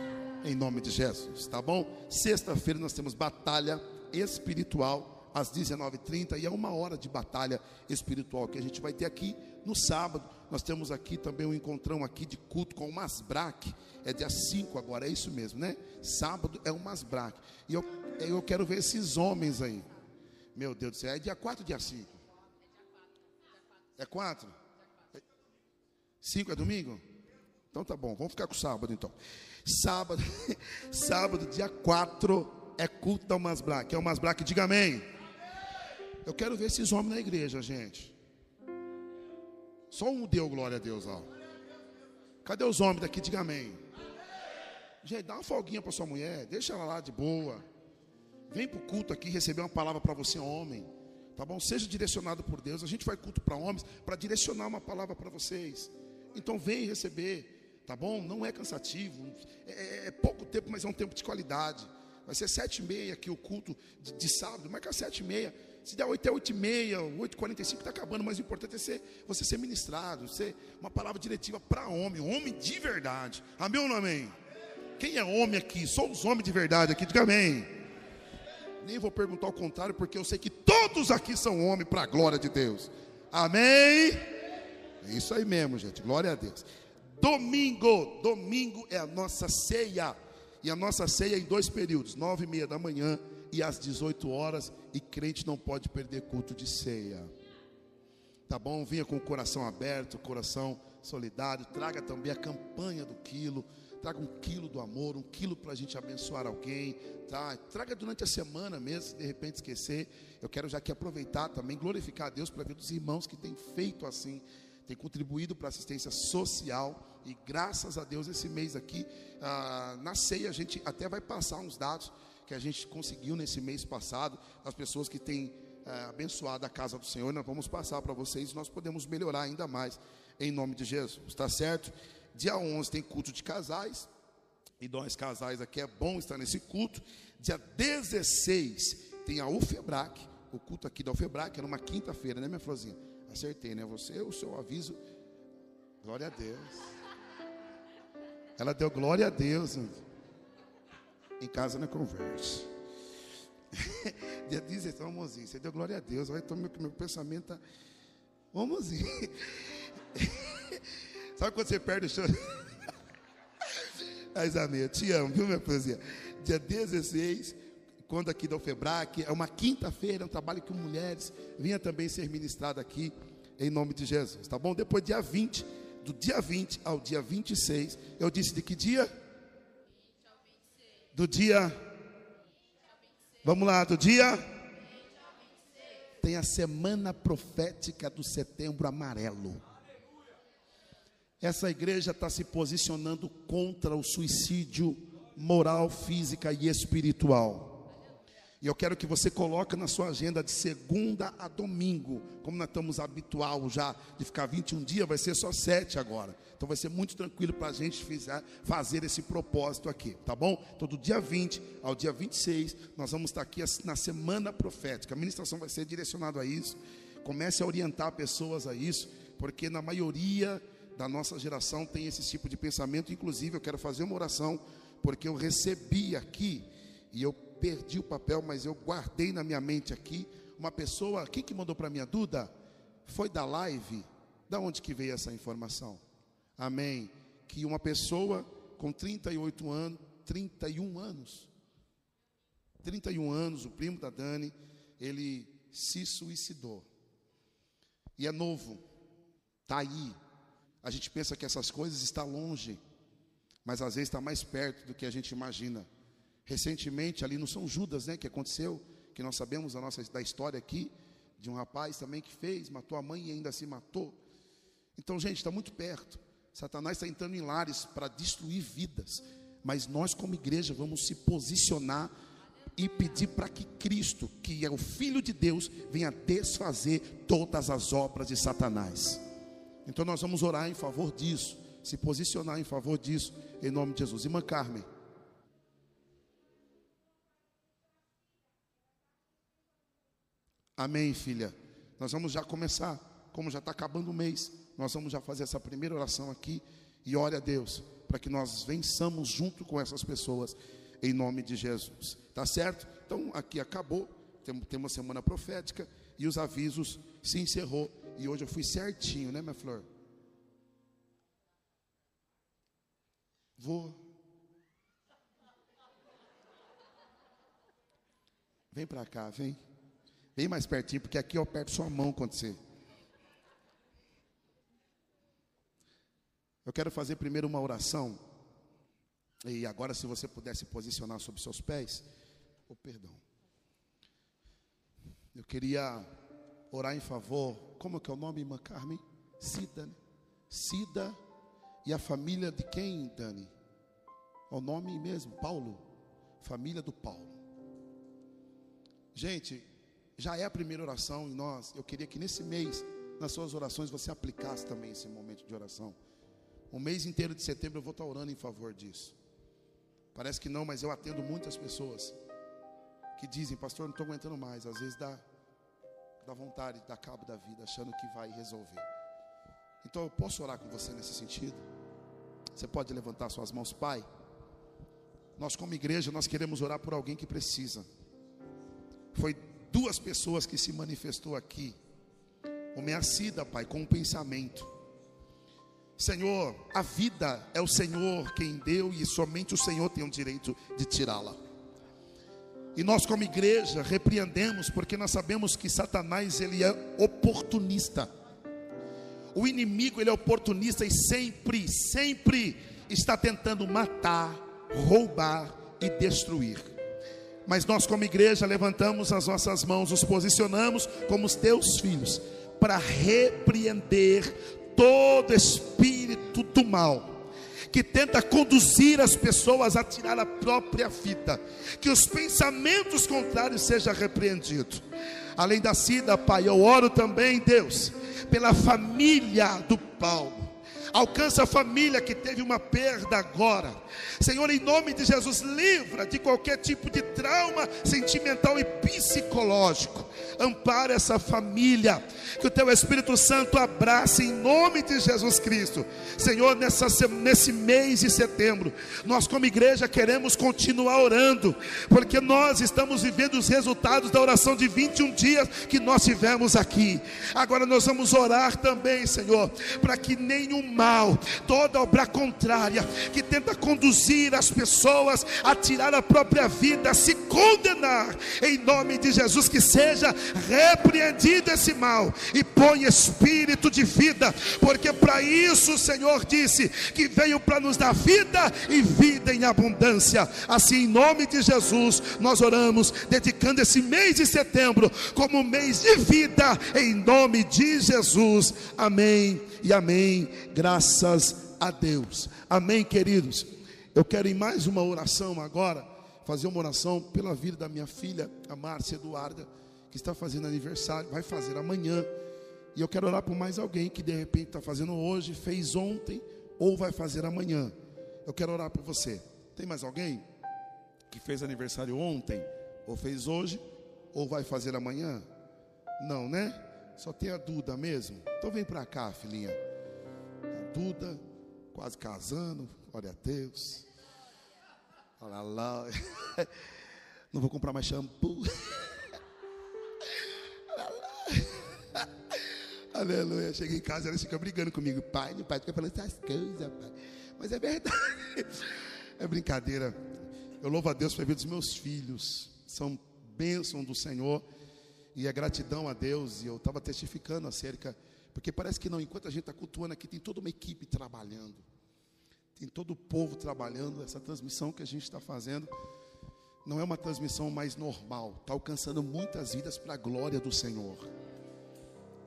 em nome de Jesus, tá bom? Sexta-feira nós temos batalha espiritual às 19h30 e é uma hora de batalha espiritual que a gente vai ter aqui no sábado. Nós temos aqui também um encontrão aqui de culto com o Masbraque. É dia 5 agora, é isso mesmo, né? Sábado é o Masbraque. E eu, eu quero ver esses homens aí. Meu Deus do céu, é dia 4 ou dia 5? É 4? 5 é domingo? Então tá bom, vamos ficar com sábado então. Sábado, [laughs] sábado, dia 4 é culto da Masbraque. É o Masbraque, diga amém. Eu quero ver esses homens na igreja, gente. Só um deu glória a Deus lá. Cadê os homens daqui? Diga amém. Gente, dá uma folguinha para sua mulher, deixa ela lá de boa. Vem para o culto aqui receber uma palavra para você, homem. Tá bom? Seja direcionado por Deus. A gente vai culto para homens para direcionar uma palavra para vocês. Então vem receber, tá bom? Não é cansativo, é, é, é pouco tempo, mas é um tempo de qualidade. Vai ser sete e meia aqui o culto de, de sábado, marca sete e meia. Se der oito é oito e meia, oito e quarenta e cinco está acabando, mas o importante é ser, você ser ministrado, ser uma palavra diretiva para homem, homem de verdade. Amém ou não amém? Quem é homem aqui? Sou os homens de verdade aqui, diga amém. Nem vou perguntar o contrário, porque eu sei que todos aqui são homens para a glória de Deus. Amém? É isso aí mesmo, gente. Glória a Deus. Domingo, domingo é a nossa ceia. E a nossa ceia é em dois períodos, nove e meia da manhã e às 18 horas. E crente não pode perder culto de ceia. Tá bom? Vinha com o coração aberto, coração solidário. Traga também a campanha do quilo. Traga um quilo do amor, um quilo para a gente abençoar alguém. Tá? Traga durante a semana mesmo, se de repente esquecer. Eu quero já aqui aproveitar também, glorificar a Deus para ver dos irmãos que têm feito assim tem contribuído para a assistência social e graças a Deus esse mês aqui, ah, na ceia, a gente até vai passar uns dados que a gente conseguiu nesse mês passado, as pessoas que têm ah, abençoado a casa do Senhor, nós vamos passar para vocês, nós podemos melhorar ainda mais, em nome de Jesus, está certo? Dia 11 tem culto de casais, e nós casais aqui é bom estar nesse culto. Dia 16 tem a UFEBRAC, o culto aqui da UFEBRAC, era uma quinta-feira, né minha florzinha? Acertei, né? Você, o seu aviso. Glória a Deus. Ela deu glória a Deus. Em casa não converse. [laughs] Dia 16, então, mozinho, você deu glória a Deus. Olha, então meu, meu pensamento está. [laughs] Sabe quando você perde o chão? [laughs] Mas, amém, eu te amo, viu, minha poesia? Dia 16, quando aqui da UFEBRAC, é uma quinta-feira, um trabalho com mulheres, vinha também ser ministrado aqui, em nome de Jesus, tá bom? Depois, dia 20, do dia 20 ao dia 26, eu disse de que dia? Do dia. Vamos lá, do dia. Tem a semana profética do setembro amarelo. Essa igreja está se posicionando contra o suicídio moral, física e espiritual. E eu quero que você coloque na sua agenda de segunda a domingo. Como nós estamos habituados já de ficar 21 dias, vai ser só 7 agora. Então vai ser muito tranquilo para a gente fazer esse propósito aqui, tá bom? Então, dia 20 ao dia 26, nós vamos estar aqui na semana profética. A ministração vai ser direcionada a isso. Comece a orientar pessoas a isso, porque na maioria da nossa geração tem esse tipo de pensamento. Inclusive, eu quero fazer uma oração, porque eu recebi aqui e eu perdi o papel, mas eu guardei na minha mente aqui. Uma pessoa, quem que mandou para mim a Duda? Foi da live. Da onde que veio essa informação? Amém. Que uma pessoa com 38 anos, 31 anos. 31 anos, o primo da Dani, ele se suicidou. E é novo, está aí. A gente pensa que essas coisas estão longe, mas às vezes está mais perto do que a gente imagina. Recentemente, ali no São Judas, né, que aconteceu, que nós sabemos a nossa, da história aqui, de um rapaz também que fez, matou a mãe e ainda se matou. Então, gente, está muito perto. Satanás está entrando em lares para destruir vidas. Mas nós, como igreja, vamos se posicionar e pedir para que Cristo, que é o Filho de Deus, venha desfazer todas as obras de Satanás. Então nós vamos orar em favor disso, se posicionar em favor disso, em nome de Jesus. Irmã Carmen. Amém, filha. Nós vamos já começar, como já está acabando o mês, nós vamos já fazer essa primeira oração aqui e ore a Deus para que nós vençamos junto com essas pessoas em nome de Jesus. Tá certo? Então aqui acabou. Tem, tem uma semana profética e os avisos se encerrou. E hoje eu fui certinho, né, minha flor? Vou. Vem para cá, vem. Vem mais pertinho, porque aqui eu aperto sua mão quando você. Eu quero fazer primeiro uma oração e agora, se você pudesse posicionar sobre seus pés, oh, perdão. Eu queria orar em favor, como é que é o nome, irmã Carmen? Cida, né? Cida e a família de quem, Dani? É o nome mesmo, Paulo. Família do Paulo. Gente, já é a primeira oração e nós, eu queria que nesse mês, nas suas orações, você aplicasse também esse momento de oração. O mês inteiro de setembro eu vou estar orando em favor disso. Parece que não, mas eu atendo muitas pessoas que dizem, pastor, não estou aguentando mais. Às vezes dá, dá vontade, dá cabo da vida, achando que vai resolver. Então eu posso orar com você nesse sentido? Você pode levantar suas mãos, Pai. Nós, como igreja, nós queremos orar por alguém que precisa. Foi duas pessoas que se manifestou aqui. O Meacida, Pai, com um pensamento. Senhor, a vida é o Senhor quem deu e somente o Senhor tem o direito de tirá-la. E nós como igreja repreendemos porque nós sabemos que Satanás ele é oportunista. O inimigo ele é oportunista e sempre, sempre está tentando matar, roubar e destruir. Mas nós como igreja levantamos as nossas mãos, nos posicionamos como os teus filhos para repreender todo espírito do mal que tenta conduzir as pessoas a tirar a própria vida, que os pensamentos contrários sejam repreendidos. Além da Cida, Pai, eu oro também, Deus, pela família do Paulo alcança a família que teve uma perda agora. Senhor, em nome de Jesus, livra de qualquer tipo de trauma sentimental e psicológico. Ampara essa família, que o teu Espírito Santo abrace em nome de Jesus Cristo. Senhor, nessa, nesse mês de setembro, nós como igreja queremos continuar orando, porque nós estamos vivendo os resultados da oração de 21 dias que nós tivemos aqui. Agora nós vamos orar também, Senhor, para que nenhum mal, toda obra contrária que tenta conduzir as pessoas a tirar a própria vida, a se condenar, em nome de Jesus, que seja repreendido esse mal e põe espírito de vida, porque para isso o Senhor disse que veio para nos dar vida e vida em abundância. Assim, em nome de Jesus, nós oramos, dedicando esse mês de setembro como mês de vida, em nome de Jesus. Amém e amém. Graças a Deus. Amém, queridos. Eu quero em mais uma oração agora, fazer uma oração pela vida da minha filha, a Márcia Eduarda, que está fazendo aniversário, vai fazer amanhã. E eu quero orar por mais alguém que de repente está fazendo hoje, fez ontem ou vai fazer amanhã. Eu quero orar por você. Tem mais alguém que fez aniversário ontem, ou fez hoje, ou vai fazer amanhã? Não, né? Só tem a Duda mesmo? Então vem para cá, filhinha. A Duda, quase casando, glória a Deus. Olha lá. [laughs] Não vou comprar mais shampoo. [laughs] Aleluia. Cheguei em casa, ela fica brigando comigo. Pai, meu pai fica falando essas coisas, pai. Mas é verdade. [laughs] É brincadeira. Eu louvo a Deus pela vida dos meus filhos. São bênção do Senhor. E a gratidão a Deus. E eu estava testificando acerca. Porque parece que não, enquanto a gente está cultuando aqui, tem toda uma equipe trabalhando. Tem todo o povo trabalhando. Essa transmissão que a gente está fazendo não é uma transmissão mais normal. Está alcançando muitas vidas para a glória do Senhor.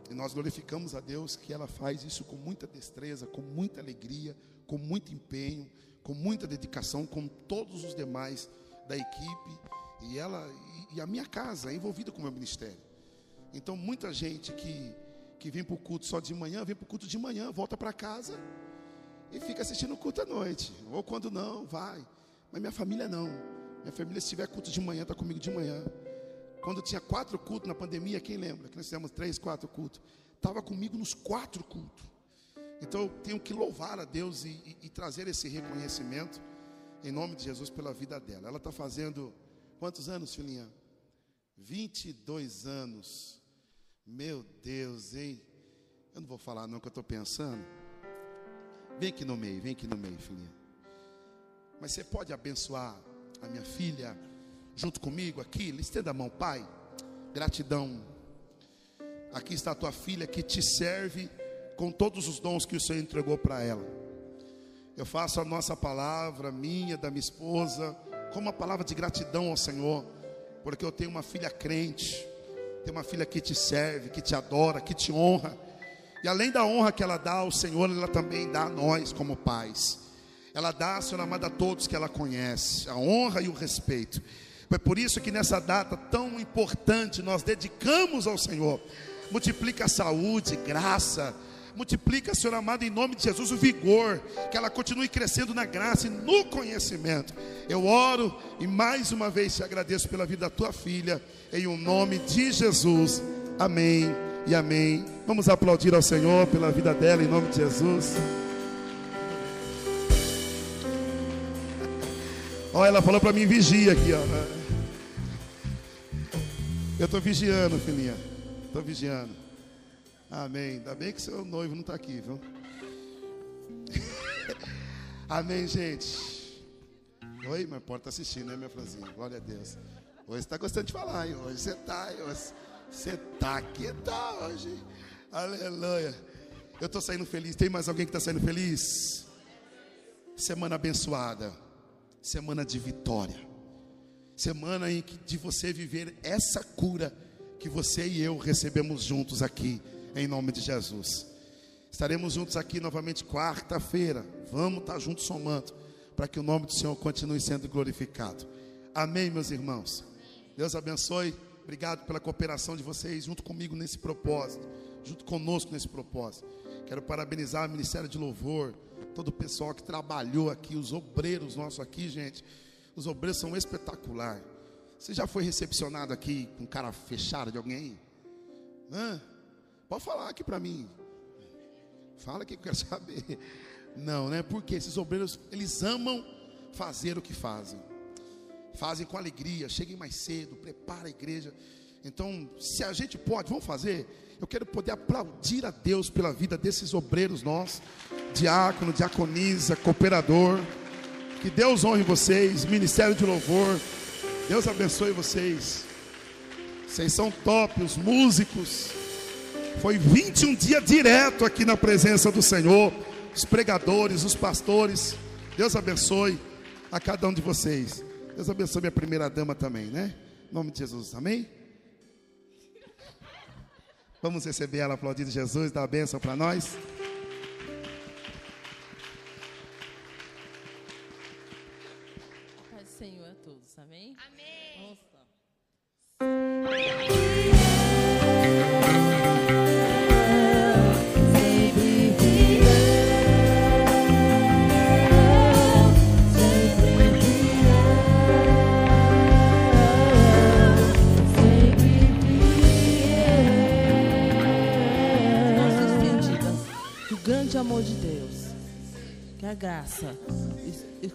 E nós glorificamos a Deus que ela faz isso com muita destreza, com muita alegria, com muito empenho, com muita dedicação, com todos os demais da equipe. E ela e, a minha casa é envolvida com o meu ministério. Então muita gente que, que vem para o culto só de manhã, vem para o culto de manhã, volta para casa e fica assistindo o culto à noite. Ou quando não, vai. Mas minha família não. Minha família, se tiver culto de manhã, está comigo de manhã. Quando tinha quatro cultos na pandemia, quem lembra? Que nós fizemos três, quatro cultos. Estava comigo nos quatro cultos. Então eu tenho que louvar a Deus e, e, e, trazer esse reconhecimento em nome de Jesus pela vida dela. Ela está fazendo quantos anos, filhinha? 22 anos. Meu Deus, hein? Eu não vou falar não que eu estou pensando. Vem aqui no meio, vem aqui no meio, filhinha. Mas você pode abençoar a minha filha? junto comigo aqui, estenda a mão, Pai. Gratidão. Aqui está a tua filha que te serve com todos os dons que o Senhor entregou para ela. Eu faço a nossa palavra, minha, da minha esposa, como uma palavra de gratidão ao Senhor, porque eu tenho uma filha crente, tenho uma filha que te serve, que te adora, que te honra. E além da honra que ela dá ao Senhor, ela também dá a nós como pais. Ela dá, Senhor amado, a todos que ela conhece, a honra e o respeito. É por isso que nessa data tão importante nós dedicamos ao Senhor. Multiplica a saúde, graça, multiplica, Senhor amado, em nome de Jesus, o vigor, que ela continue crescendo na graça e no conhecimento. Eu oro e mais uma vez te agradeço pela vida da tua filha, em o um nome de Jesus. Amém e amém. Vamos aplaudir ao Senhor pela vida dela, em nome de Jesus. [laughs] Olha, ela falou para mim vigia aqui, ó. Eu estou vigiando, filhinha. Estou vigiando. Amém. Ainda bem que seu noivo não está aqui, viu? [laughs] Amém, gente. Oi, mas pode estar tá assistindo, né, minha Franzinha? Glória a Deus. Hoje você está gostando de falar, hein? Hoje você está, você está aqui, tá hoje. Aleluia. Eu estou saindo feliz. Tem mais alguém que está saindo feliz? Semana abençoada. Semana de vitória semana em que de você viver essa cura que você e eu recebemos juntos aqui, em nome de Jesus. Estaremos juntos aqui novamente quarta-feira. Vamos estar juntos somando, para que o nome do Senhor continue sendo glorificado. Amém, meus irmãos. Deus abençoe. Obrigado pela cooperação de vocês junto comigo nesse propósito, junto conosco nesse propósito. Quero parabenizar o Ministério de Louvor, todo o pessoal que trabalhou aqui, os obreiros nossos aqui, gente. Os obreiros são espetacular. Você já foi recepcionado aqui com cara fechada de alguém? Hã? Pode falar aqui para mim. Fala que eu quero [laughs] saber. Não, né? Porque esses obreiros, eles amam fazer o que fazem. Fazem com alegria, cheguem mais cedo, prepara a igreja. Então, se a gente pode, vamos fazer. Eu quero poder aplaudir a Deus pela vida desses obreiros nossos, diácono, diaconisa, cooperador. Que Deus honre vocês, ministério de louvor. Deus abençoe vocês. Vocês são top, os músicos. Foi 21 dias direto aqui na presença do Senhor. Os pregadores, os pastores. Deus abençoe a cada um de vocês. Deus abençoe minha primeira dama também, né? Em nome de Jesus, amém? Vamos receber ela aplaudindo Jesus, dar a bênção para nós. Amor de Deus, que a graça e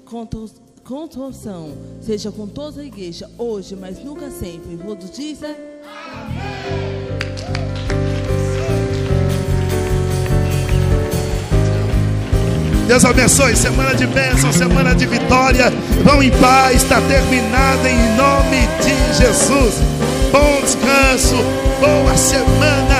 contorção seja com toda a igreja, hoje, mas nunca sempre. Todos dizem. Amém. Deus abençoe. Semana de bênção, semana de vitória. Vão em paz. Está terminada em nome de Jesus. Bom descanso. Boa semana.